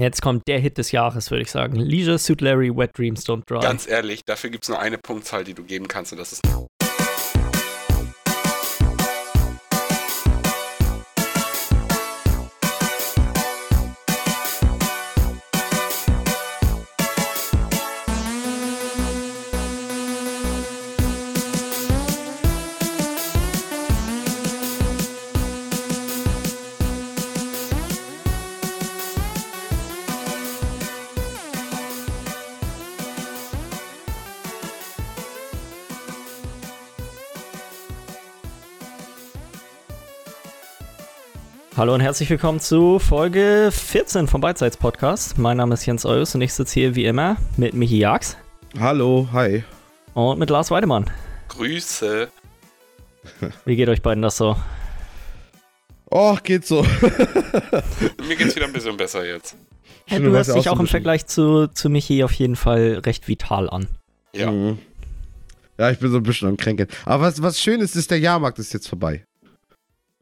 Jetzt kommt der Hit des Jahres, würde ich sagen. Leisure Suit Larry, Wet Dreams Don't Dry. Ganz ehrlich, dafür gibt es nur eine Punktzahl, die du geben kannst und das ist Hallo und herzlich willkommen zu Folge 14 vom Beidseits Podcast. Mein Name ist Jens Eus und ich sitze hier wie immer mit Michi Jags Hallo, hi. und mit Lars Weidemann. Grüße. Wie geht euch beiden das so? Oh, geht so. Mir geht's wieder ein bisschen besser jetzt. Ja, du hörst dich auch im Vergleich zu, zu Michi auf jeden Fall recht vital an. Ja. Mhm. Ja, ich bin so ein bisschen am Kränkeln. Aber was, was schön ist, ist, der Jahrmarkt ist jetzt vorbei.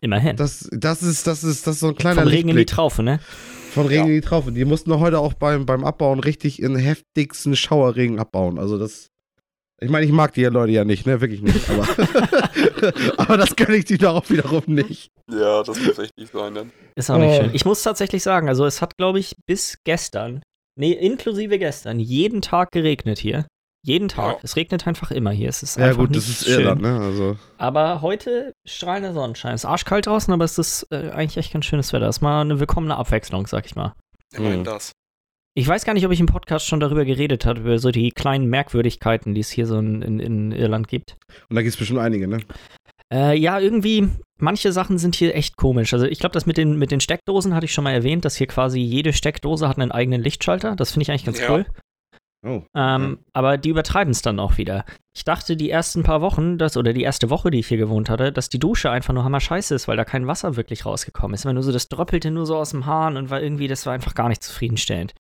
Immerhin. Das, das, ist, das, ist, das ist so ein kleiner Vom Regen in die Lichtblick. Traufe, ne? Von Regen Ja. in die Traufe. Die mussten doch heute auch beim, beim Abbauen richtig in heftigsten Schauerregen abbauen. Also das. Ich meine, ich mag die Leute ja nicht, ne? Wirklich nicht. Aber, aber das gönne ich die doch auch wiederum nicht. Ja, das muss echt nicht sein dann. Ist auch nicht Oh. schön. Ich muss tatsächlich sagen, also es hat, glaube ich, bis gestern, nee, inklusive gestern, jeden Tag geregnet hier. Jeden Tag. Ja. Es regnet einfach immer hier. Es ist Ja, einfach gut, nicht das ist schön. Irland, ne? Also. Aber heute strahlender Sonnenschein. Es ist arschkalt draußen, aber es ist äh, eigentlich echt ganz schönes Wetter. Es ist mal eine willkommene Abwechslung, sag ich mal. Immerhin Mhm. das. Ich weiß gar nicht, ob ich im Podcast schon darüber geredet habe, über so die kleinen Merkwürdigkeiten, die es hier so in, in, in Irland gibt. Und da gibt es bestimmt einige, ne? Äh, ja, irgendwie, manche Sachen sind hier echt komisch. Also ich glaube, das mit den, mit den Steckdosen hatte ich schon mal erwähnt, dass hier quasi jede Steckdose hat einen eigenen Lichtschalter. Das finde ich eigentlich ganz Ja. cool. Oh. Ähm, Aber die übertreiben es dann auch wieder. Ich dachte die ersten paar Wochen, dass, oder die erste Woche, die ich hier gewohnt hatte, dass die Dusche einfach nur hammer scheiße ist, weil da kein Wasser wirklich rausgekommen ist. Immer nur so, das dröppelte nur so aus dem Hahn und war irgendwie, das war einfach gar nicht zufriedenstellend.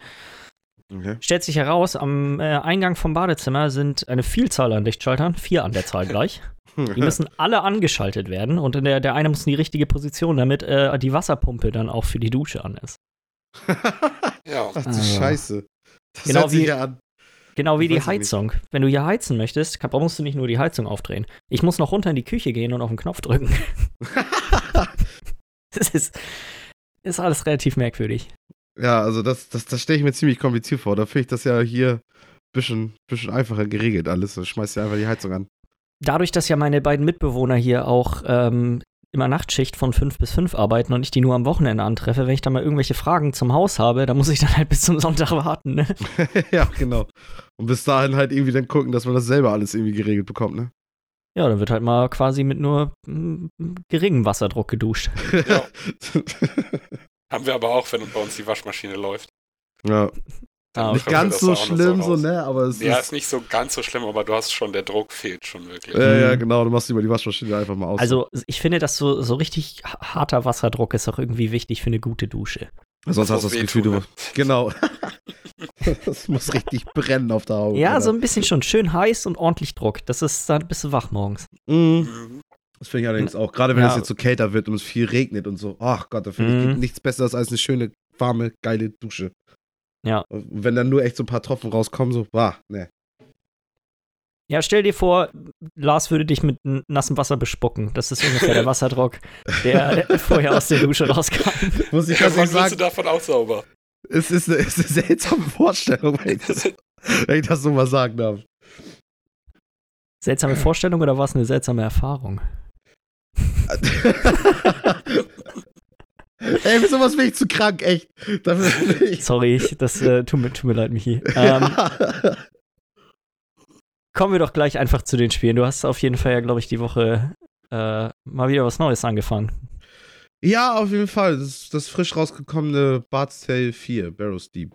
Okay. Stellt sich heraus, am äh, Eingang vom Badezimmer sind eine Vielzahl an Lichtschaltern, vier an der Zahl gleich. Die müssen alle angeschaltet werden und in der, der eine muss in die richtige Position, damit äh, die Wasserpumpe dann auch für die Dusche an ist. Ja. Ach du Ah. Scheiße. Das Genau hört sich wie- ja an. Genau wie die es nicht. Heizung. Wenn du hier heizen möchtest, kann, musst du nicht nur die Heizung aufdrehen. Ich muss noch runter in die Küche gehen und auf den Knopf drücken. das ist, ist alles relativ merkwürdig. Ja, also das, das, das stelle ich mir ziemlich kompliziert vor. Da finde ich das ja hier ein bisschen, bisschen einfacher geregelt alles. Du schmeißt ja einfach die Heizung an. Dadurch, dass ja meine beiden Mitbewohner hier auch ähm, immer Nachtschicht von 5 bis 5 arbeiten und ich die nur am Wochenende antreffe, wenn ich dann mal irgendwelche Fragen zum Haus habe, dann muss ich dann halt bis zum Sonntag warten. Ne? ja, genau. Und bis dahin halt irgendwie dann gucken, dass man das selber alles irgendwie geregelt bekommt, ne? Ja, dann wird halt mal quasi mit nur mm, geringem Wasserdruck geduscht. Ja. Haben wir aber auch, wenn bei uns die Waschmaschine läuft. ja. Ah, Nicht ganz so schlimm, so, ne? Aber es Ja, ist. ist nicht so ganz so schlimm, aber du hast schon, der Druck fehlt schon wirklich. Ja, ja, Mhm. genau. Du machst über die Waschmaschine einfach mal aus. Also, ich finde, dass so, so richtig harter Wasserdruck ist auch irgendwie wichtig für eine gute Dusche. Sonst Das hast du das Gefühl, du. Genau. das muss richtig brennen auf der Haut. Ja, Alter. so ein bisschen schon. Schön heiß und ordentlich Druck. Das ist, dann bist du wach morgens. Mhm. Mhm. Das finde ich allerdings auch. Gerade wenn Ja. es jetzt so kälter wird und es viel regnet und so. Ach Gott, da finde ich Mhm. gibt nichts Besseres als eine schöne, warme, geile Dusche. Ja. Und wenn dann nur echt so ein paar Tropfen rauskommen, so, bah, ne. Ja, stell dir vor, Lars würde dich mit nassem Wasser bespucken. Das ist ungefähr der Wasserdruck, der vorher aus der Dusche rauskam. Muss ich Ja, ehrlich wirst du sagen, davon auch sauber? es ist eine, es ist eine seltsame Vorstellung, wenn ich, das, wenn ich das so mal sagen darf. Seltsame Vorstellung oder war es eine seltsame Erfahrung? Ey, für sowas bin ich zu krank, echt. Ich. Sorry, ich, das äh, tut, mir, tut mir leid, Michi. Ähm, Ja. kommen wir doch gleich einfach zu den Spielen. Du hast auf jeden Fall ja, glaube ich, die Woche äh, mal wieder was Neues angefangen. ja, auf jeden Fall. Das, das frisch rausgekommene Bart's Tale 4, Barrow's Deep.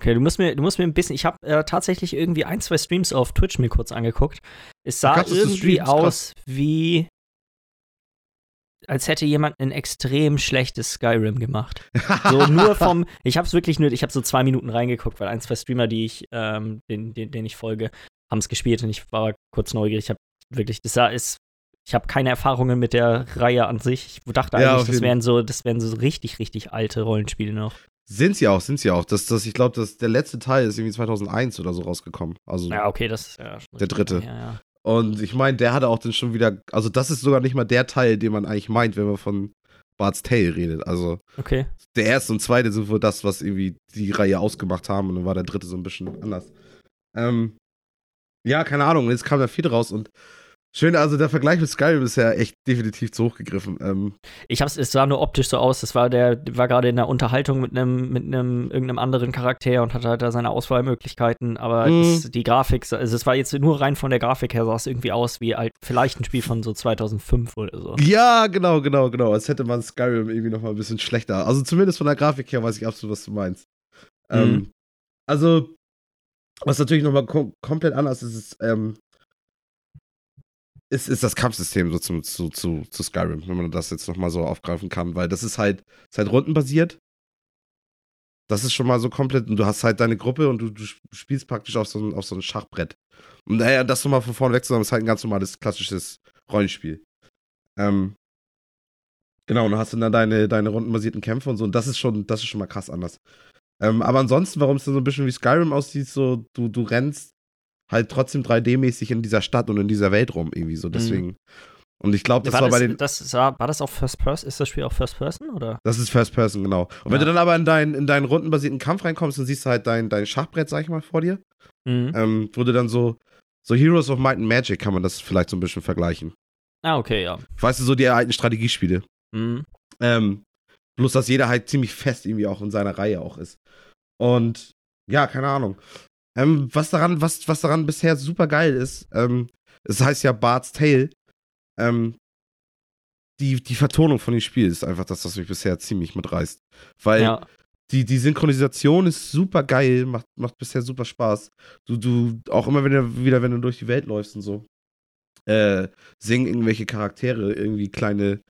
Okay, du musst mir, du musst mir ein bisschen. Ich habe äh, tatsächlich irgendwie ein, zwei Streams auf Twitch mir kurz angeguckt. Es sah irgendwie aus wie. Als hätte jemand ein extrem schlechtes Skyrim gemacht. So nur vom. Ich habe es wirklich nur. Ich habe so zwei Minuten reingeguckt, weil ein, zwei Streamer, die ich, ähm, den, den, den ich folge, haben es gespielt und ich war kurz neugierig. Ich habe wirklich. Das sah ist. Ich habe keine Erfahrungen mit der Reihe an sich. Ich dachte Ja, eigentlich, das wären so, das wären so richtig, richtig alte Rollenspiele noch. Sind sie auch, sind sie auch. Das, das, ich glaube, der letzte Teil ist irgendwie 2001 oder so rausgekommen. Also Ja, okay, das ist ja Der dritte. Ja, ja. Und ich meine, der hatte auch dann schon wieder, also das ist sogar nicht mal der Teil, den man eigentlich meint, wenn man von Bart's Tale redet. Also Okay. der erste und zweite sind wohl das, was irgendwie die Reihe ausgemacht haben und dann war der dritte so ein bisschen anders. Ähm, ja, keine Ahnung, jetzt kam der vierte raus und schön, also der Vergleich mit Skyrim ist ja echt definitiv zu hoch gegriffen. Ähm, Ich hab's, es sah nur optisch so aus. Das war der, war gerade in der Unterhaltung mit einem, mit einem, irgendeinem anderen Charakter und hatte halt da seine Auswahlmöglichkeiten. Aber Mhm. es, die Grafik, also es war jetzt nur rein von der Grafik her, sah es irgendwie aus wie halt vielleicht ein Spiel von so 2005 oder so. ja, genau, genau, genau. Als hätte man Skyrim irgendwie nochmal ein bisschen schlechter. Also zumindest von der Grafik her weiß ich absolut, was du meinst. Ähm, Mhm. also, was natürlich nochmal kom komplett anders ist, ist, ähm, ist, ist das Kampfsystem so zu, zu, zu, zu Skyrim, wenn man das jetzt nochmal so aufgreifen kann, weil das ist halt, ist halt rundenbasiert. Das ist schon mal so komplett, und du hast halt deine Gruppe und du, du spielst praktisch auf so ein, auf so ein Schachbrett. Und naja, das nochmal von vorne wegzunehmen, ist halt ein ganz normales, klassisches Rollenspiel. Ähm, genau, und du hast dann deine, deine rundenbasierten Kämpfe und so, und das ist schon, das ist schon mal krass anders. Ähm, aber ansonsten, warum es dann so ein bisschen wie Skyrim aussieht, so, du, du rennst halt trotzdem 3D-mäßig in dieser Stadt und in dieser Welt rum, irgendwie so, deswegen. Und ich glaube, das war, war, bei das, den. das war, war das auch First Person? Ist das Spiel auch First Person oder? Das ist First Person, genau. Und wenn Ja. du dann aber in, dein, in deinen rundenbasierten Kampf reinkommst, dann siehst du halt dein, dein Schachbrett, sag ich mal, vor dir. Mhm. Ähm, wo du dann so, so Heroes of Might and Magic kann man das vielleicht so ein bisschen vergleichen. Ah, okay, ja. Weißt du, so die alten Strategiespiele. Mhm. Ähm, bloß, dass jeder halt ziemlich fest irgendwie auch in seiner Reihe auch ist. Und ja, keine Ahnung. Ähm, was daran, was, was daran bisher super geil ist, ähm, es heißt ja Bart's Tale, ähm, die, die Vertonung von dem Spiel ist einfach das, was mich bisher ziemlich mitreißt. Weil Ja. die, die Synchronisation ist super geil, macht, macht bisher super Spaß. Du, du, auch immer wenn du wieder, wenn du durch die Welt läufst und so, äh, singen irgendwelche Charaktere irgendwie kleine,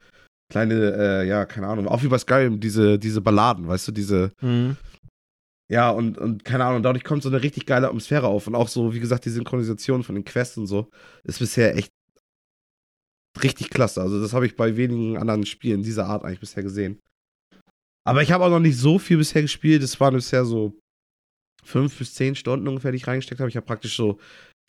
kleine, äh, ja, keine Ahnung, auch wie bei Skyrim, diese, diese Balladen, weißt du, diese, Mhm. Ja, und, und keine Ahnung, dadurch kommt so eine richtig geile Atmosphäre auf. Und auch so, wie gesagt, die Synchronisation von den Quests und so ist bisher echt richtig klasse. Also, das habe ich bei wenigen anderen Spielen dieser Art eigentlich bisher gesehen. Aber ich habe auch noch nicht so viel bisher gespielt. Es waren bisher so fünf bis zehn Stunden ungefähr, die ich reingesteckt habe. Ich habe praktisch so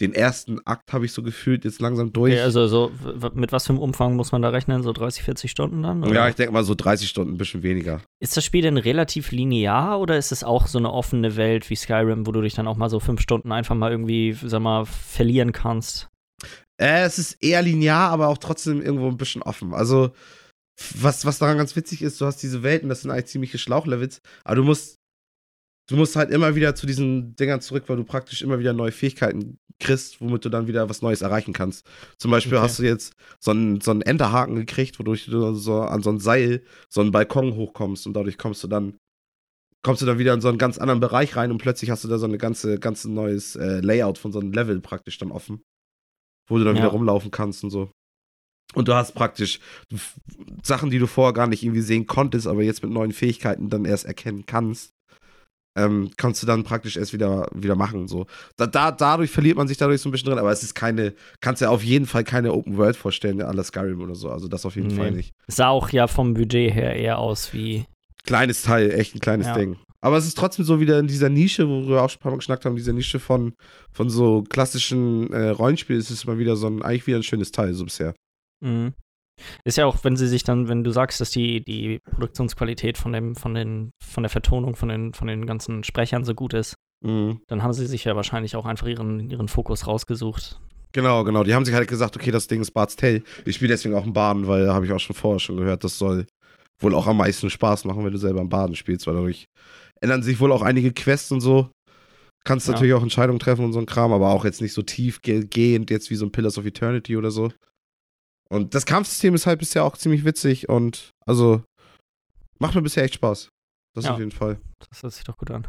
den ersten Akt habe ich so gefühlt jetzt langsam durch. Okay, also so, mit was für einem Umfang muss man da rechnen? So 30, 40 Stunden dann? Oder? ja, ich denke mal so 30 Stunden, ein bisschen weniger. Ist das Spiel denn relativ linear oder ist es auch so eine offene Welt wie Skyrim, wo du dich dann auch mal so fünf Stunden einfach mal irgendwie, sag mal, verlieren kannst? Äh, es ist eher linear, aber auch trotzdem irgendwo ein bisschen offen. Also, was, was daran ganz witzig ist, du hast diese Welten, das sind eigentlich ziemliche Schlauchlevels, aber du musst, du musst halt immer wieder zu diesen Dingern zurück, weil du praktisch immer wieder neue Fähigkeiten kriegst, womit du dann wieder was Neues erreichen kannst. Zum Beispiel Okay. hast du jetzt so einen, so einen Enterhaken gekriegt, wodurch du so an so ein Seil, so einen Balkon hochkommst und dadurch kommst du dann kommst du dann wieder in so einen ganz anderen Bereich rein und plötzlich hast du da so eine ganze, ganze neues äh, Layout von so einem Level praktisch dann offen wo du dann Ja. wieder rumlaufen kannst und so. Und du hast praktisch Sachen, die du vorher gar nicht irgendwie sehen konntest, aber jetzt mit neuen Fähigkeiten dann erst erkennen kannst, ähm, kannst du dann praktisch erst wieder, wieder machen. So. Da, da, dadurch verliert man sich dadurch so ein bisschen drin, aber es ist keine, kannst ja auf jeden Fall keine Open World vorstellen, à la Skyrim oder so. Also das auf jeden Nee. Fall nicht. Sah auch ja vom Budget her eher aus wie. Kleines Teil, echt ein kleines Ja. Ding. Aber es ist trotzdem so wieder in dieser Nische, wo wir auch schon ein paar Mal geschnackt haben, dieser Nische von, von so klassischen äh, Rollenspielen, ist es mal wieder so ein, eigentlich wieder ein schönes Teil, so bisher. Mhm. Ist ja auch, wenn sie sich dann, wenn du sagst, dass die, die Produktionsqualität von dem, von den, von der Vertonung von den, von den ganzen Sprechern so gut ist, Mhm. dann haben sie sich ja wahrscheinlich auch einfach ihren, ihren Fokus rausgesucht. Genau, genau. Die haben sich halt gesagt, okay, das Ding ist Bart's Tale. Ich spiele deswegen auch im Baden, weil habe ich auch schon vorher schon gehört, das soll wohl auch am meisten Spaß machen, wenn du selber im Baden spielst, weil dadurch ändern sich wohl auch einige Quests und so. Kannst Ja. natürlich auch Entscheidungen treffen und so ein Kram, aber auch jetzt nicht so tiefgehend jetzt wie so ein Pillars of Eternity oder so. Und das Kampfsystem ist halt bisher auch ziemlich witzig und also macht mir bisher echt Spaß. Das Ja. auf jeden Fall. Das hört sich doch gut an.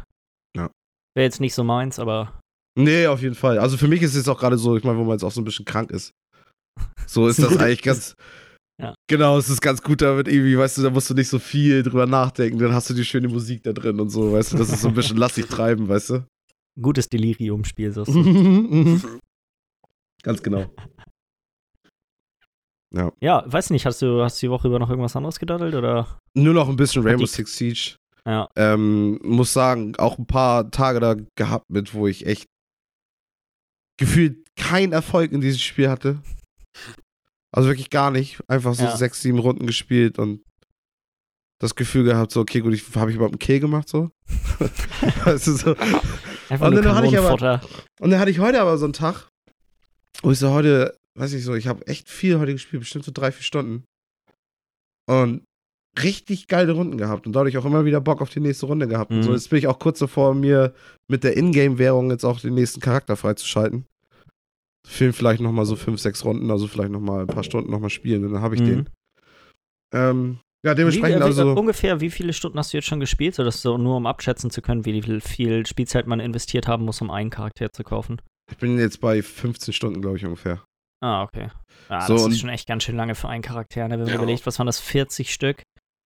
Ja. Wäre jetzt nicht so meins, aber Nee, auf jeden Fall. Also für mich ist es auch gerade so, ich meine, wo man jetzt auch so ein bisschen krank ist. So ist Das eigentlich ganz. Ja. Genau, es ist ganz gut damit irgendwie, weißt du, da musst du nicht so viel drüber nachdenken, dann hast du die schöne Musik da drin und so, weißt du, das ist so ein bisschen lass dich treiben, weißt du? gutes Delirium-Spiel. So. ganz genau. ja, weiß nicht, hast du, hast du die Woche über noch irgendwas anderes gedaddelt oder? Nur noch ein bisschen Rainbow Six Siege. Ja. Ähm, muss sagen, auch ein paar Tage da gehabt mit, wo ich echt gefühlt keinen Erfolg in diesem Spiel hatte. Also wirklich gar nicht. Einfach so Ja. sechs, sieben Runden gespielt und das Gefühl gehabt, so, okay, gut, ich, habe ich überhaupt einen Kill gemacht, so? weißt du, so. Einfach Und dann hatte ich aber-. Und dann hatte ich heute aber so einen Tag, wo ich so heute, weiß ich so, ich habe echt viel heute gespielt, bestimmt so drei, vier Stunden. Und richtig geile Runden gehabt und dadurch auch immer wieder Bock auf die nächste Runde gehabt. Und so, Mhm. jetzt bin ich auch kurz davor, mir mit der Ingame-Währung jetzt auch den nächsten Charakter freizuschalten. Film vielleicht nochmal so fünf, sechs Runden, also vielleicht nochmal ein paar Stunden nochmal spielen und dann habe ich Mhm. den. Ähm, ja, dementsprechend äh, wie, also. ungefähr, wie viele Stunden hast du jetzt schon gespielt, sodass so nur um abschätzen zu können, wie viel Spielzeit man investiert haben muss, um einen Charakter zu kaufen? Ich bin jetzt bei 15 Stunden, glaube ich, ungefähr. Ah, okay. Ja, So, das und- ist schon echt ganz schön lange für einen Charakter. Ne? Wenn man Ja. überlegt, was waren das, 40 Stück?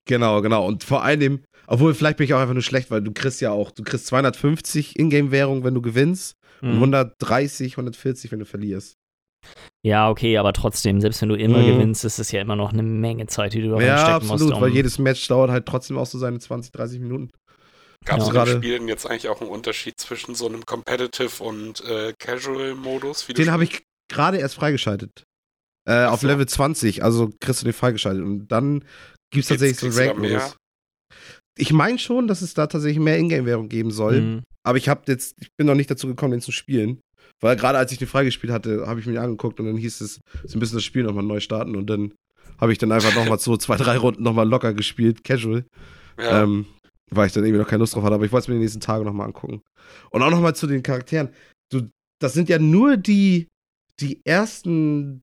Genau, genau. Und vor allem, obwohl vielleicht bin ich auch einfach nur schlecht, weil du kriegst ja auch, du kriegst 250 Ingame-Währung, wenn du gewinnst und Mhm. 130, 140, wenn du verlierst. Ja, okay, aber trotzdem, selbst wenn du immer Mhm. gewinnst, ist es ja immer noch eine Menge Zeit, die du da Ja, reinstecken absolut, musst. Um, weil jedes Match dauert halt trotzdem auch so seine 20, 30 Minuten. Gab es Ja. in Gerade- Spielen jetzt eigentlich auch einen Unterschied zwischen so einem Competitive und äh, Casual-Modus? Den habe ich gerade erst freigeschaltet. Äh, auf so. Level 20, also kriegst du den freigeschaltet. Und dann gibt es Gibt's- tatsächlich so Rank-Modus. Ich meine schon, dass es da tatsächlich mehr Ingame-Währung geben soll. Mhm. Aber ich habe jetzt, ich bin noch nicht dazu gekommen, den zu spielen. Weil gerade als ich den freigespielt hatte, habe ich mir den angeguckt und dann hieß es, sie müssen das Spiel nochmal neu starten und dann habe ich dann einfach nochmal so zwei, drei Runden nochmal locker gespielt, casual. Ja, Ähm, weil ich dann irgendwie noch keine Lust drauf hatte, aber ich wollte es mir die nächsten Tage nochmal angucken. Und auch nochmal zu den Charakteren. Du, das sind ja nur die, die ersten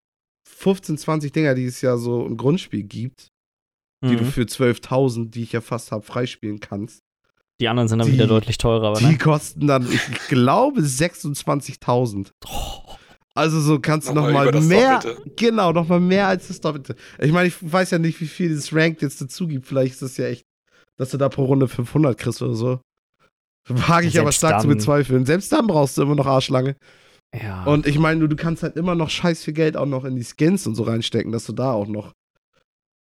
15, 20 Dinger, die es ja so im Grundspiel gibt, die du Mhm. für 12.000, die ich ja fast habe, freispielen kannst. Die anderen sind dann die- wieder deutlich teurer, aber Die ne? kosten dann, ich glaube, 26.000. Oh, Also so kannst du Nochmal über das mehr, Doppelte. genau, nochmal mehr als das Doppelte. Ich meine, ich weiß ja nicht, wie viel dieses Ranked jetzt dazu gibt. Vielleicht ist das ja echt, dass du da pro Runde 500 kriegst oder so. Wage ich aber stark zu dann- bezweifeln. Selbst dann brauchst du immer noch Arschlange. Ja. Und ich meine, du, du kannst halt immer noch scheiß viel Geld auch noch in die Skins und so reinstecken, dass du da auch noch.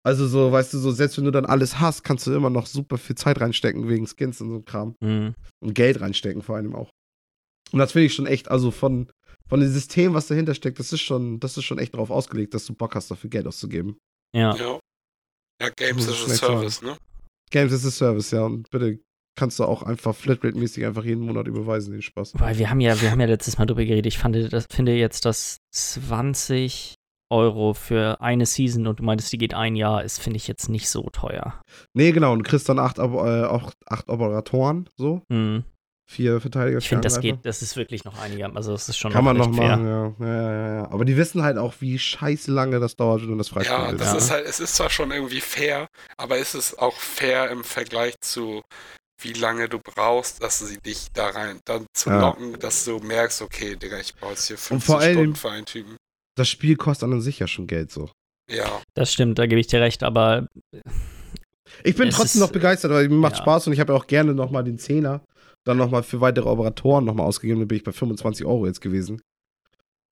Also so, weißt du, so, selbst wenn du dann alles hast, kannst du immer noch super viel Zeit reinstecken wegen Skins und so Kram. Mhm. Und Geld reinstecken vor allem auch. Und das finde ich schon echt, also von, von dem System, was dahinter steckt, das ist schon, das ist schon echt darauf ausgelegt, dass du Bock hast, dafür Geld auszugeben. Ja. ja. Ja, Games is a Service, ne? Games is a Service, ja. Und bitte kannst du auch einfach Flatrate-mäßig einfach jeden Monat überweisen, den Spaß. Weil wir haben ja, wir haben ja letztes Mal drüber geredet. Ich fand, das, finde jetzt, dass 20 Euro für eine Season und du meintest, die geht ein Jahr, ist, finde ich jetzt nicht so teuer. Nee, genau, und du kriegst dann acht, äh, auch acht Operatoren, so. Mhm. Vier Verteidiger. Ich finde, das geht, das ist wirklich noch einiger. Also, das ist schon Kann man noch fair. machen, ja. Ja, ja, ja, ja. Aber die wissen halt auch, wie scheiße lange das dauert, wenn du das Ja, freispielen das Ja. ist halt, es ist zwar schon irgendwie fair, aber ist es auch fair im Vergleich zu wie lange du brauchst, dass sie dich da rein dann zu Ja. locken, dass du merkst, okay, Digga, ich brauche jetzt hier 50 vor allem- Stunden für einen Typen. Das Spiel kostet an und sich ja schon Geld so. Ja, Das stimmt, da gebe ich dir recht, aber Ich bin trotzdem ist- noch begeistert, weil mir macht ja. Spaß und ich habe ja auch gerne nochmal den Zehner dann nochmal für weitere Operatoren nochmal ausgegeben. Dann bin ich bei 25 Euro jetzt gewesen.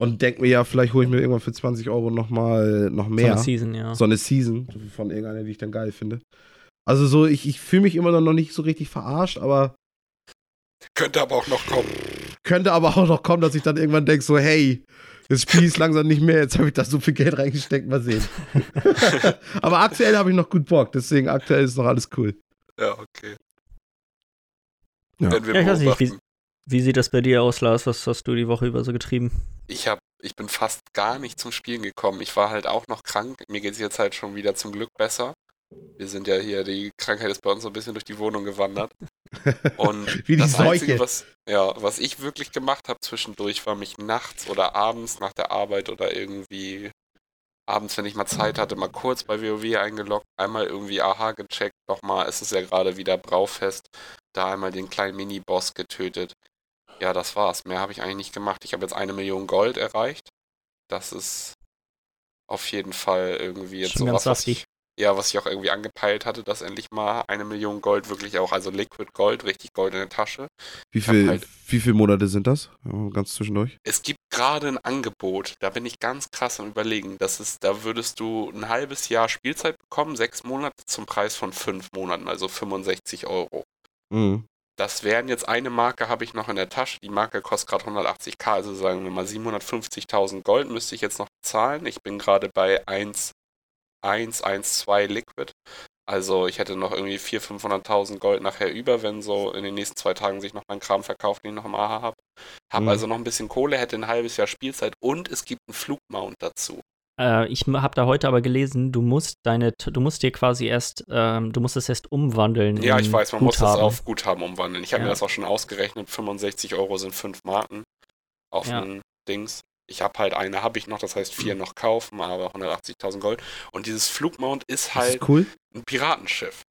Und denk mir ja, vielleicht hole ich mir irgendwann für 20 Euro nochmal noch so mehr. eine Season, ja. so eine Season von irgendeiner, die ich dann geil finde. Also so, ich, ich fühle mich immer noch nicht so richtig verarscht, aber könnte aber auch noch kommen. könnte aber auch noch kommen, dass ich dann irgendwann denke, so, hey, das Spiel ist langsam nicht mehr, jetzt habe ich da so viel Geld reingesteckt, mal sehen. aber aktuell habe ich noch gut Bock, deswegen aktuell ist noch alles cool. Ja, okay. Ja. Wenn wir Ja, ich weiß nicht, beobachten. Wie sieht das bei dir aus, Lars? Was hast du die Woche über so getrieben? ich hab, ich bin fast gar nicht zum Spielen gekommen. Ich war halt auch noch krank. Mir geht es jetzt halt schon wieder zum Glück besser. Wir sind ja hier, die Krankheit ist bei uns so ein bisschen durch die Wohnung gewandert. Und Wie die das Seuche. Einzige, was, ja, was ich wirklich gemacht habe zwischendurch, war mich nachts oder abends nach der Arbeit oder irgendwie abends, wenn ich mal Zeit hatte, mal kurz bei WoW eingeloggt, einmal irgendwie AHA gecheckt, nochmal, es ist ja gerade wieder Braufest, da einmal den kleinen Mini-Boss getötet. Ja, das war's. Mehr habe ich eigentlich nicht gemacht. Ich habe jetzt eine Million Gold erreicht. Das ist auf jeden Fall irgendwie jetzt Schon ganz sowas, was saftig. ich, ja, was ich auch irgendwie angepeilt hatte, dass endlich mal eine Million Gold wirklich auch, also Liquid Gold, richtig Gold in der Tasche. Wie viel, halt- wie viele Monate sind das? Ganz zwischendurch. Es gibt gerade ein Angebot, da bin ich ganz krass am überlegen. Das ist, da würdest du ein halbes Jahr Spielzeit bekommen, sechs Monate zum Preis von fünf Monaten, also 65 Euro. Mhm. Das wären jetzt eine Marke, habe ich noch in der Tasche. Die Marke kostet gerade 180k, also sagen wir mal 750.000 Gold müsste ich jetzt noch zahlen. Ich bin gerade bei 1, 1, 1, 2 Liquid. Also ich hätte noch irgendwie 400.000, 500.000 Gold nachher über, wenn so in den nächsten zwei Tagen sich noch mein Kram verkauft, den ich noch im AHA habe. Habe Mhm. also noch ein bisschen Kohle, hätte ein halbes Jahr Spielzeit und es gibt einen Flugmount dazu. Äh, ich habe da heute aber gelesen, du musst deine, du musst dir quasi erst, ähm, du musst es erst umwandeln. Ja, ich weiß, man muss das Guthaben. auf Guthaben umwandeln. Ich habe Ja. mir das auch schon ausgerechnet. 65 Euro sind 5 Marken auf Ja. ein Dings. Ich habe halt eine, habe ich noch, das heißt vier noch kaufen, aber 180.000 Gold. Und dieses Flugmount ist halt ist cool. ein Piratenschiff.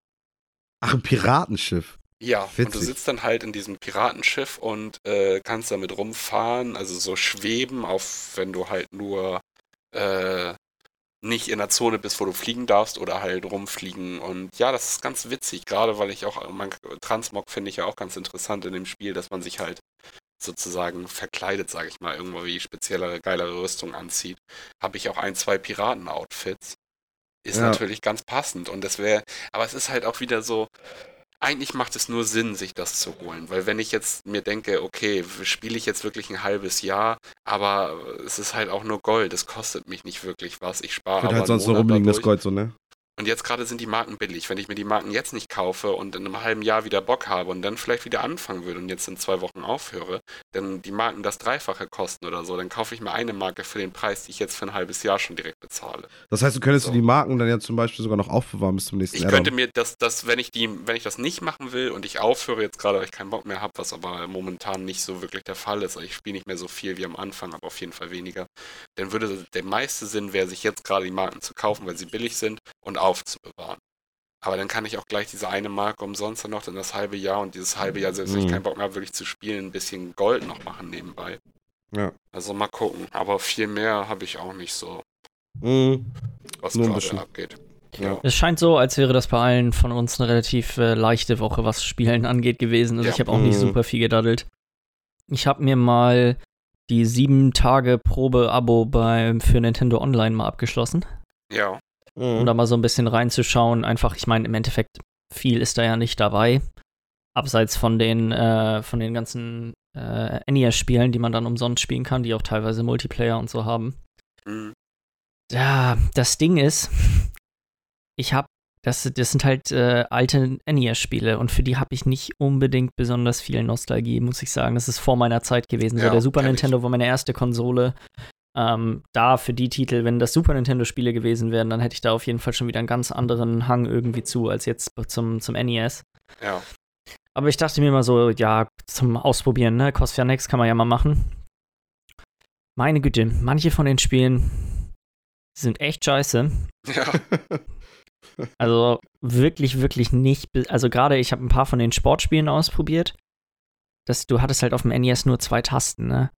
Ach, ein Piratenschiff. Ja, und du Witzig. sitzt dann halt in diesem Piratenschiff und äh, kannst damit rumfahren, also so schweben, auf wenn du halt nur äh, nicht in der Zone bist, wo du fliegen darfst oder halt rumfliegen. Und ja, das ist ganz witzig, gerade weil ich auch, man, Transmog finde ich ja auch ganz interessant in dem Spiel, dass man sich halt sozusagen verkleidet, sage ich mal, irgendwo wie speziellere, geilere Rüstung anzieht. Habe ich auch ein, zwei Piraten-Outfits. Ist Ja. natürlich ganz passend und das wäre, aber es ist halt auch wieder so, eigentlich macht es nur Sinn, sich das zu holen, weil wenn ich jetzt mir denke, okay, spiele ich jetzt wirklich ein halbes Jahr, aber es ist halt auch nur Gold, es kostet mich nicht wirklich was, ich spare Wird aber halt sonst Monat rumliegen, das. Gold so, ne? Und jetzt gerade sind die Marken billig. Wenn ich mir die Marken jetzt nicht kaufe und in einem halben Jahr wieder Bock habe und dann vielleicht wieder anfangen würde und jetzt in zwei Wochen aufhöre, dann die Marken das Dreifache kosten oder so, dann kaufe ich mir eine Marke für den Preis, die ich jetzt für ein halbes Jahr schon direkt bezahle. Das heißt, du könntest So. du die Marken dann ja zum Beispiel sogar noch aufbewahren bis zum nächsten Ich Add-on. könnte mir das, das, wenn ich die, wenn ich das nicht machen will und ich aufhöre jetzt gerade, weil ich keinen Bock mehr habe, was aber momentan nicht so wirklich der Fall ist, also ich spiele nicht mehr so viel wie am Anfang, aber auf jeden Fall weniger, dann würde der meiste Sinn wäre, sich jetzt gerade die Marken zu kaufen, weil sie billig sind und aufzubewahren. Aber dann kann ich auch gleich diese eine Marke umsonst dann noch in das halbe Jahr und dieses halbe Jahr, selbst wenn ich Mhm. keinen Bock mehr habe, wirklich zu spielen, ein bisschen Gold noch machen nebenbei. Ja. Also mal gucken. Aber viel mehr habe ich auch nicht so, Mhm. was Nur gerade abgeht. Ja. Es scheint so, als wäre das bei allen von uns eine relativ äh, leichte Woche, was Spielen angeht, gewesen. Also Ja. ich habe auch nicht Mhm. super viel gedaddelt. Ich habe mir mal die sieben Tage Probe-Abo beim für Nintendo Online mal abgeschlossen, Ja. Um Mhm. da mal so ein bisschen reinzuschauen. Einfach, ich meine, im Endeffekt viel ist da ja nicht dabei. Abseits von den, äh, von den ganzen äh, NES-Spielen, die man dann umsonst spielen kann, die auch teilweise Multiplayer und so haben. Mhm. Ja, das Ding ist, ich habe, das, das sind halt äh, alte NES-Spiele und für die habe ich nicht unbedingt besonders viel Nostalgie, muss ich sagen. Das ist vor meiner Zeit gewesen. so Ja, der Super ich. Nintendo war meine erste Konsole. Ähm, da für die Titel, wenn das Super Nintendo-Spiele gewesen wären, dann hätte ich da auf jeden Fall schon wieder einen ganz anderen Hang irgendwie zu als jetzt zum, zum NES. Ja. Aber ich dachte mir mal so, ja, zum Ausprobieren, ne? Kostet ja nichts, kann man ja mal machen. Meine Güte, manche von den Spielen sind echt scheiße. Ja. Also wirklich, wirklich nicht. Also gerade, ich habe ein paar von den Sportspielen ausprobiert. Das, du hattest halt auf dem NES nur zwei Tasten, ne?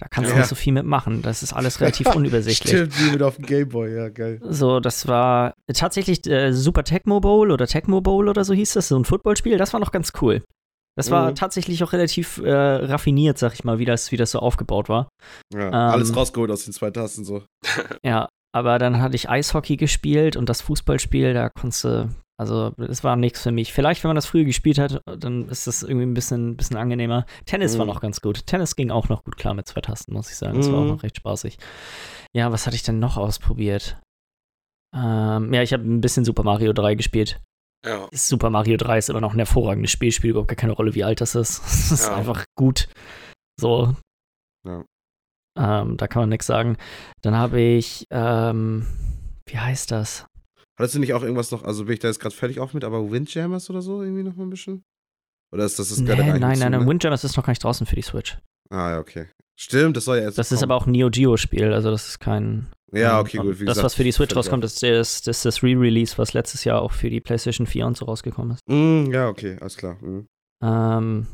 Da kannst du Ja. nicht so viel mitmachen. Das ist alles relativ unübersichtlich. Stimmt, wie mit auf dem Gameboy, ja, geil. So, das war tatsächlich äh, Super Tecmo Bowl oder Tecmo Bowl oder so hieß das, so ein Footballspiel. Das war noch ganz cool. Das war Mhm. tatsächlich auch relativ äh, raffiniert, sag ich mal, wie das, wie das so aufgebaut war. Ja, Ähm, alles rausgeholt aus den zwei Tasten so. Ja, aber dann hatte ich Eishockey gespielt und das Fußballspiel, da konntest du, also es war nichts für mich. Vielleicht, wenn man das früher gespielt hat, dann ist das irgendwie ein bisschen, bisschen angenehmer. Tennis war Mhm. noch ganz gut. Tennis ging auch noch gut klar mit zwei Tasten, muss ich sagen. Das war auch Mhm. noch recht spaßig. Ja, was hatte ich denn noch ausprobiert? Ähm, ja, ich habe ein bisschen Super Mario 3 gespielt. Ja. Super Mario 3 ist immer noch ein hervorragendes Spiel, spielt überhaupt gar keine Rolle, wie alt das ist. Es ist Ja. einfach gut. So. Ja. Ähm, da kann man nichts sagen. Dann habe ich, ähm, wie heißt das? Hattest du nicht auch irgendwas noch, also bin ich da jetzt gerade fertig auf mit, aber Windjammers oder so irgendwie noch mal ein bisschen? Oder ist das das Nee, gar nein, nein, nein, ne? Windjammers ist noch gar nicht draußen für die Switch. Ah, ja, okay. Stimmt, das soll ja erst Das ist kommen. aber auch ein Neo Geo-Spiel, also das ist kein. Ja, ähm, okay, gut. Wie das, gesagt, was für die Switch rauskommt, ist das, das, das Re-Release, was letztes Jahr auch für die PlayStation 4 und so rausgekommen ist. Mm, ja, okay, alles klar. Mm. Ähm,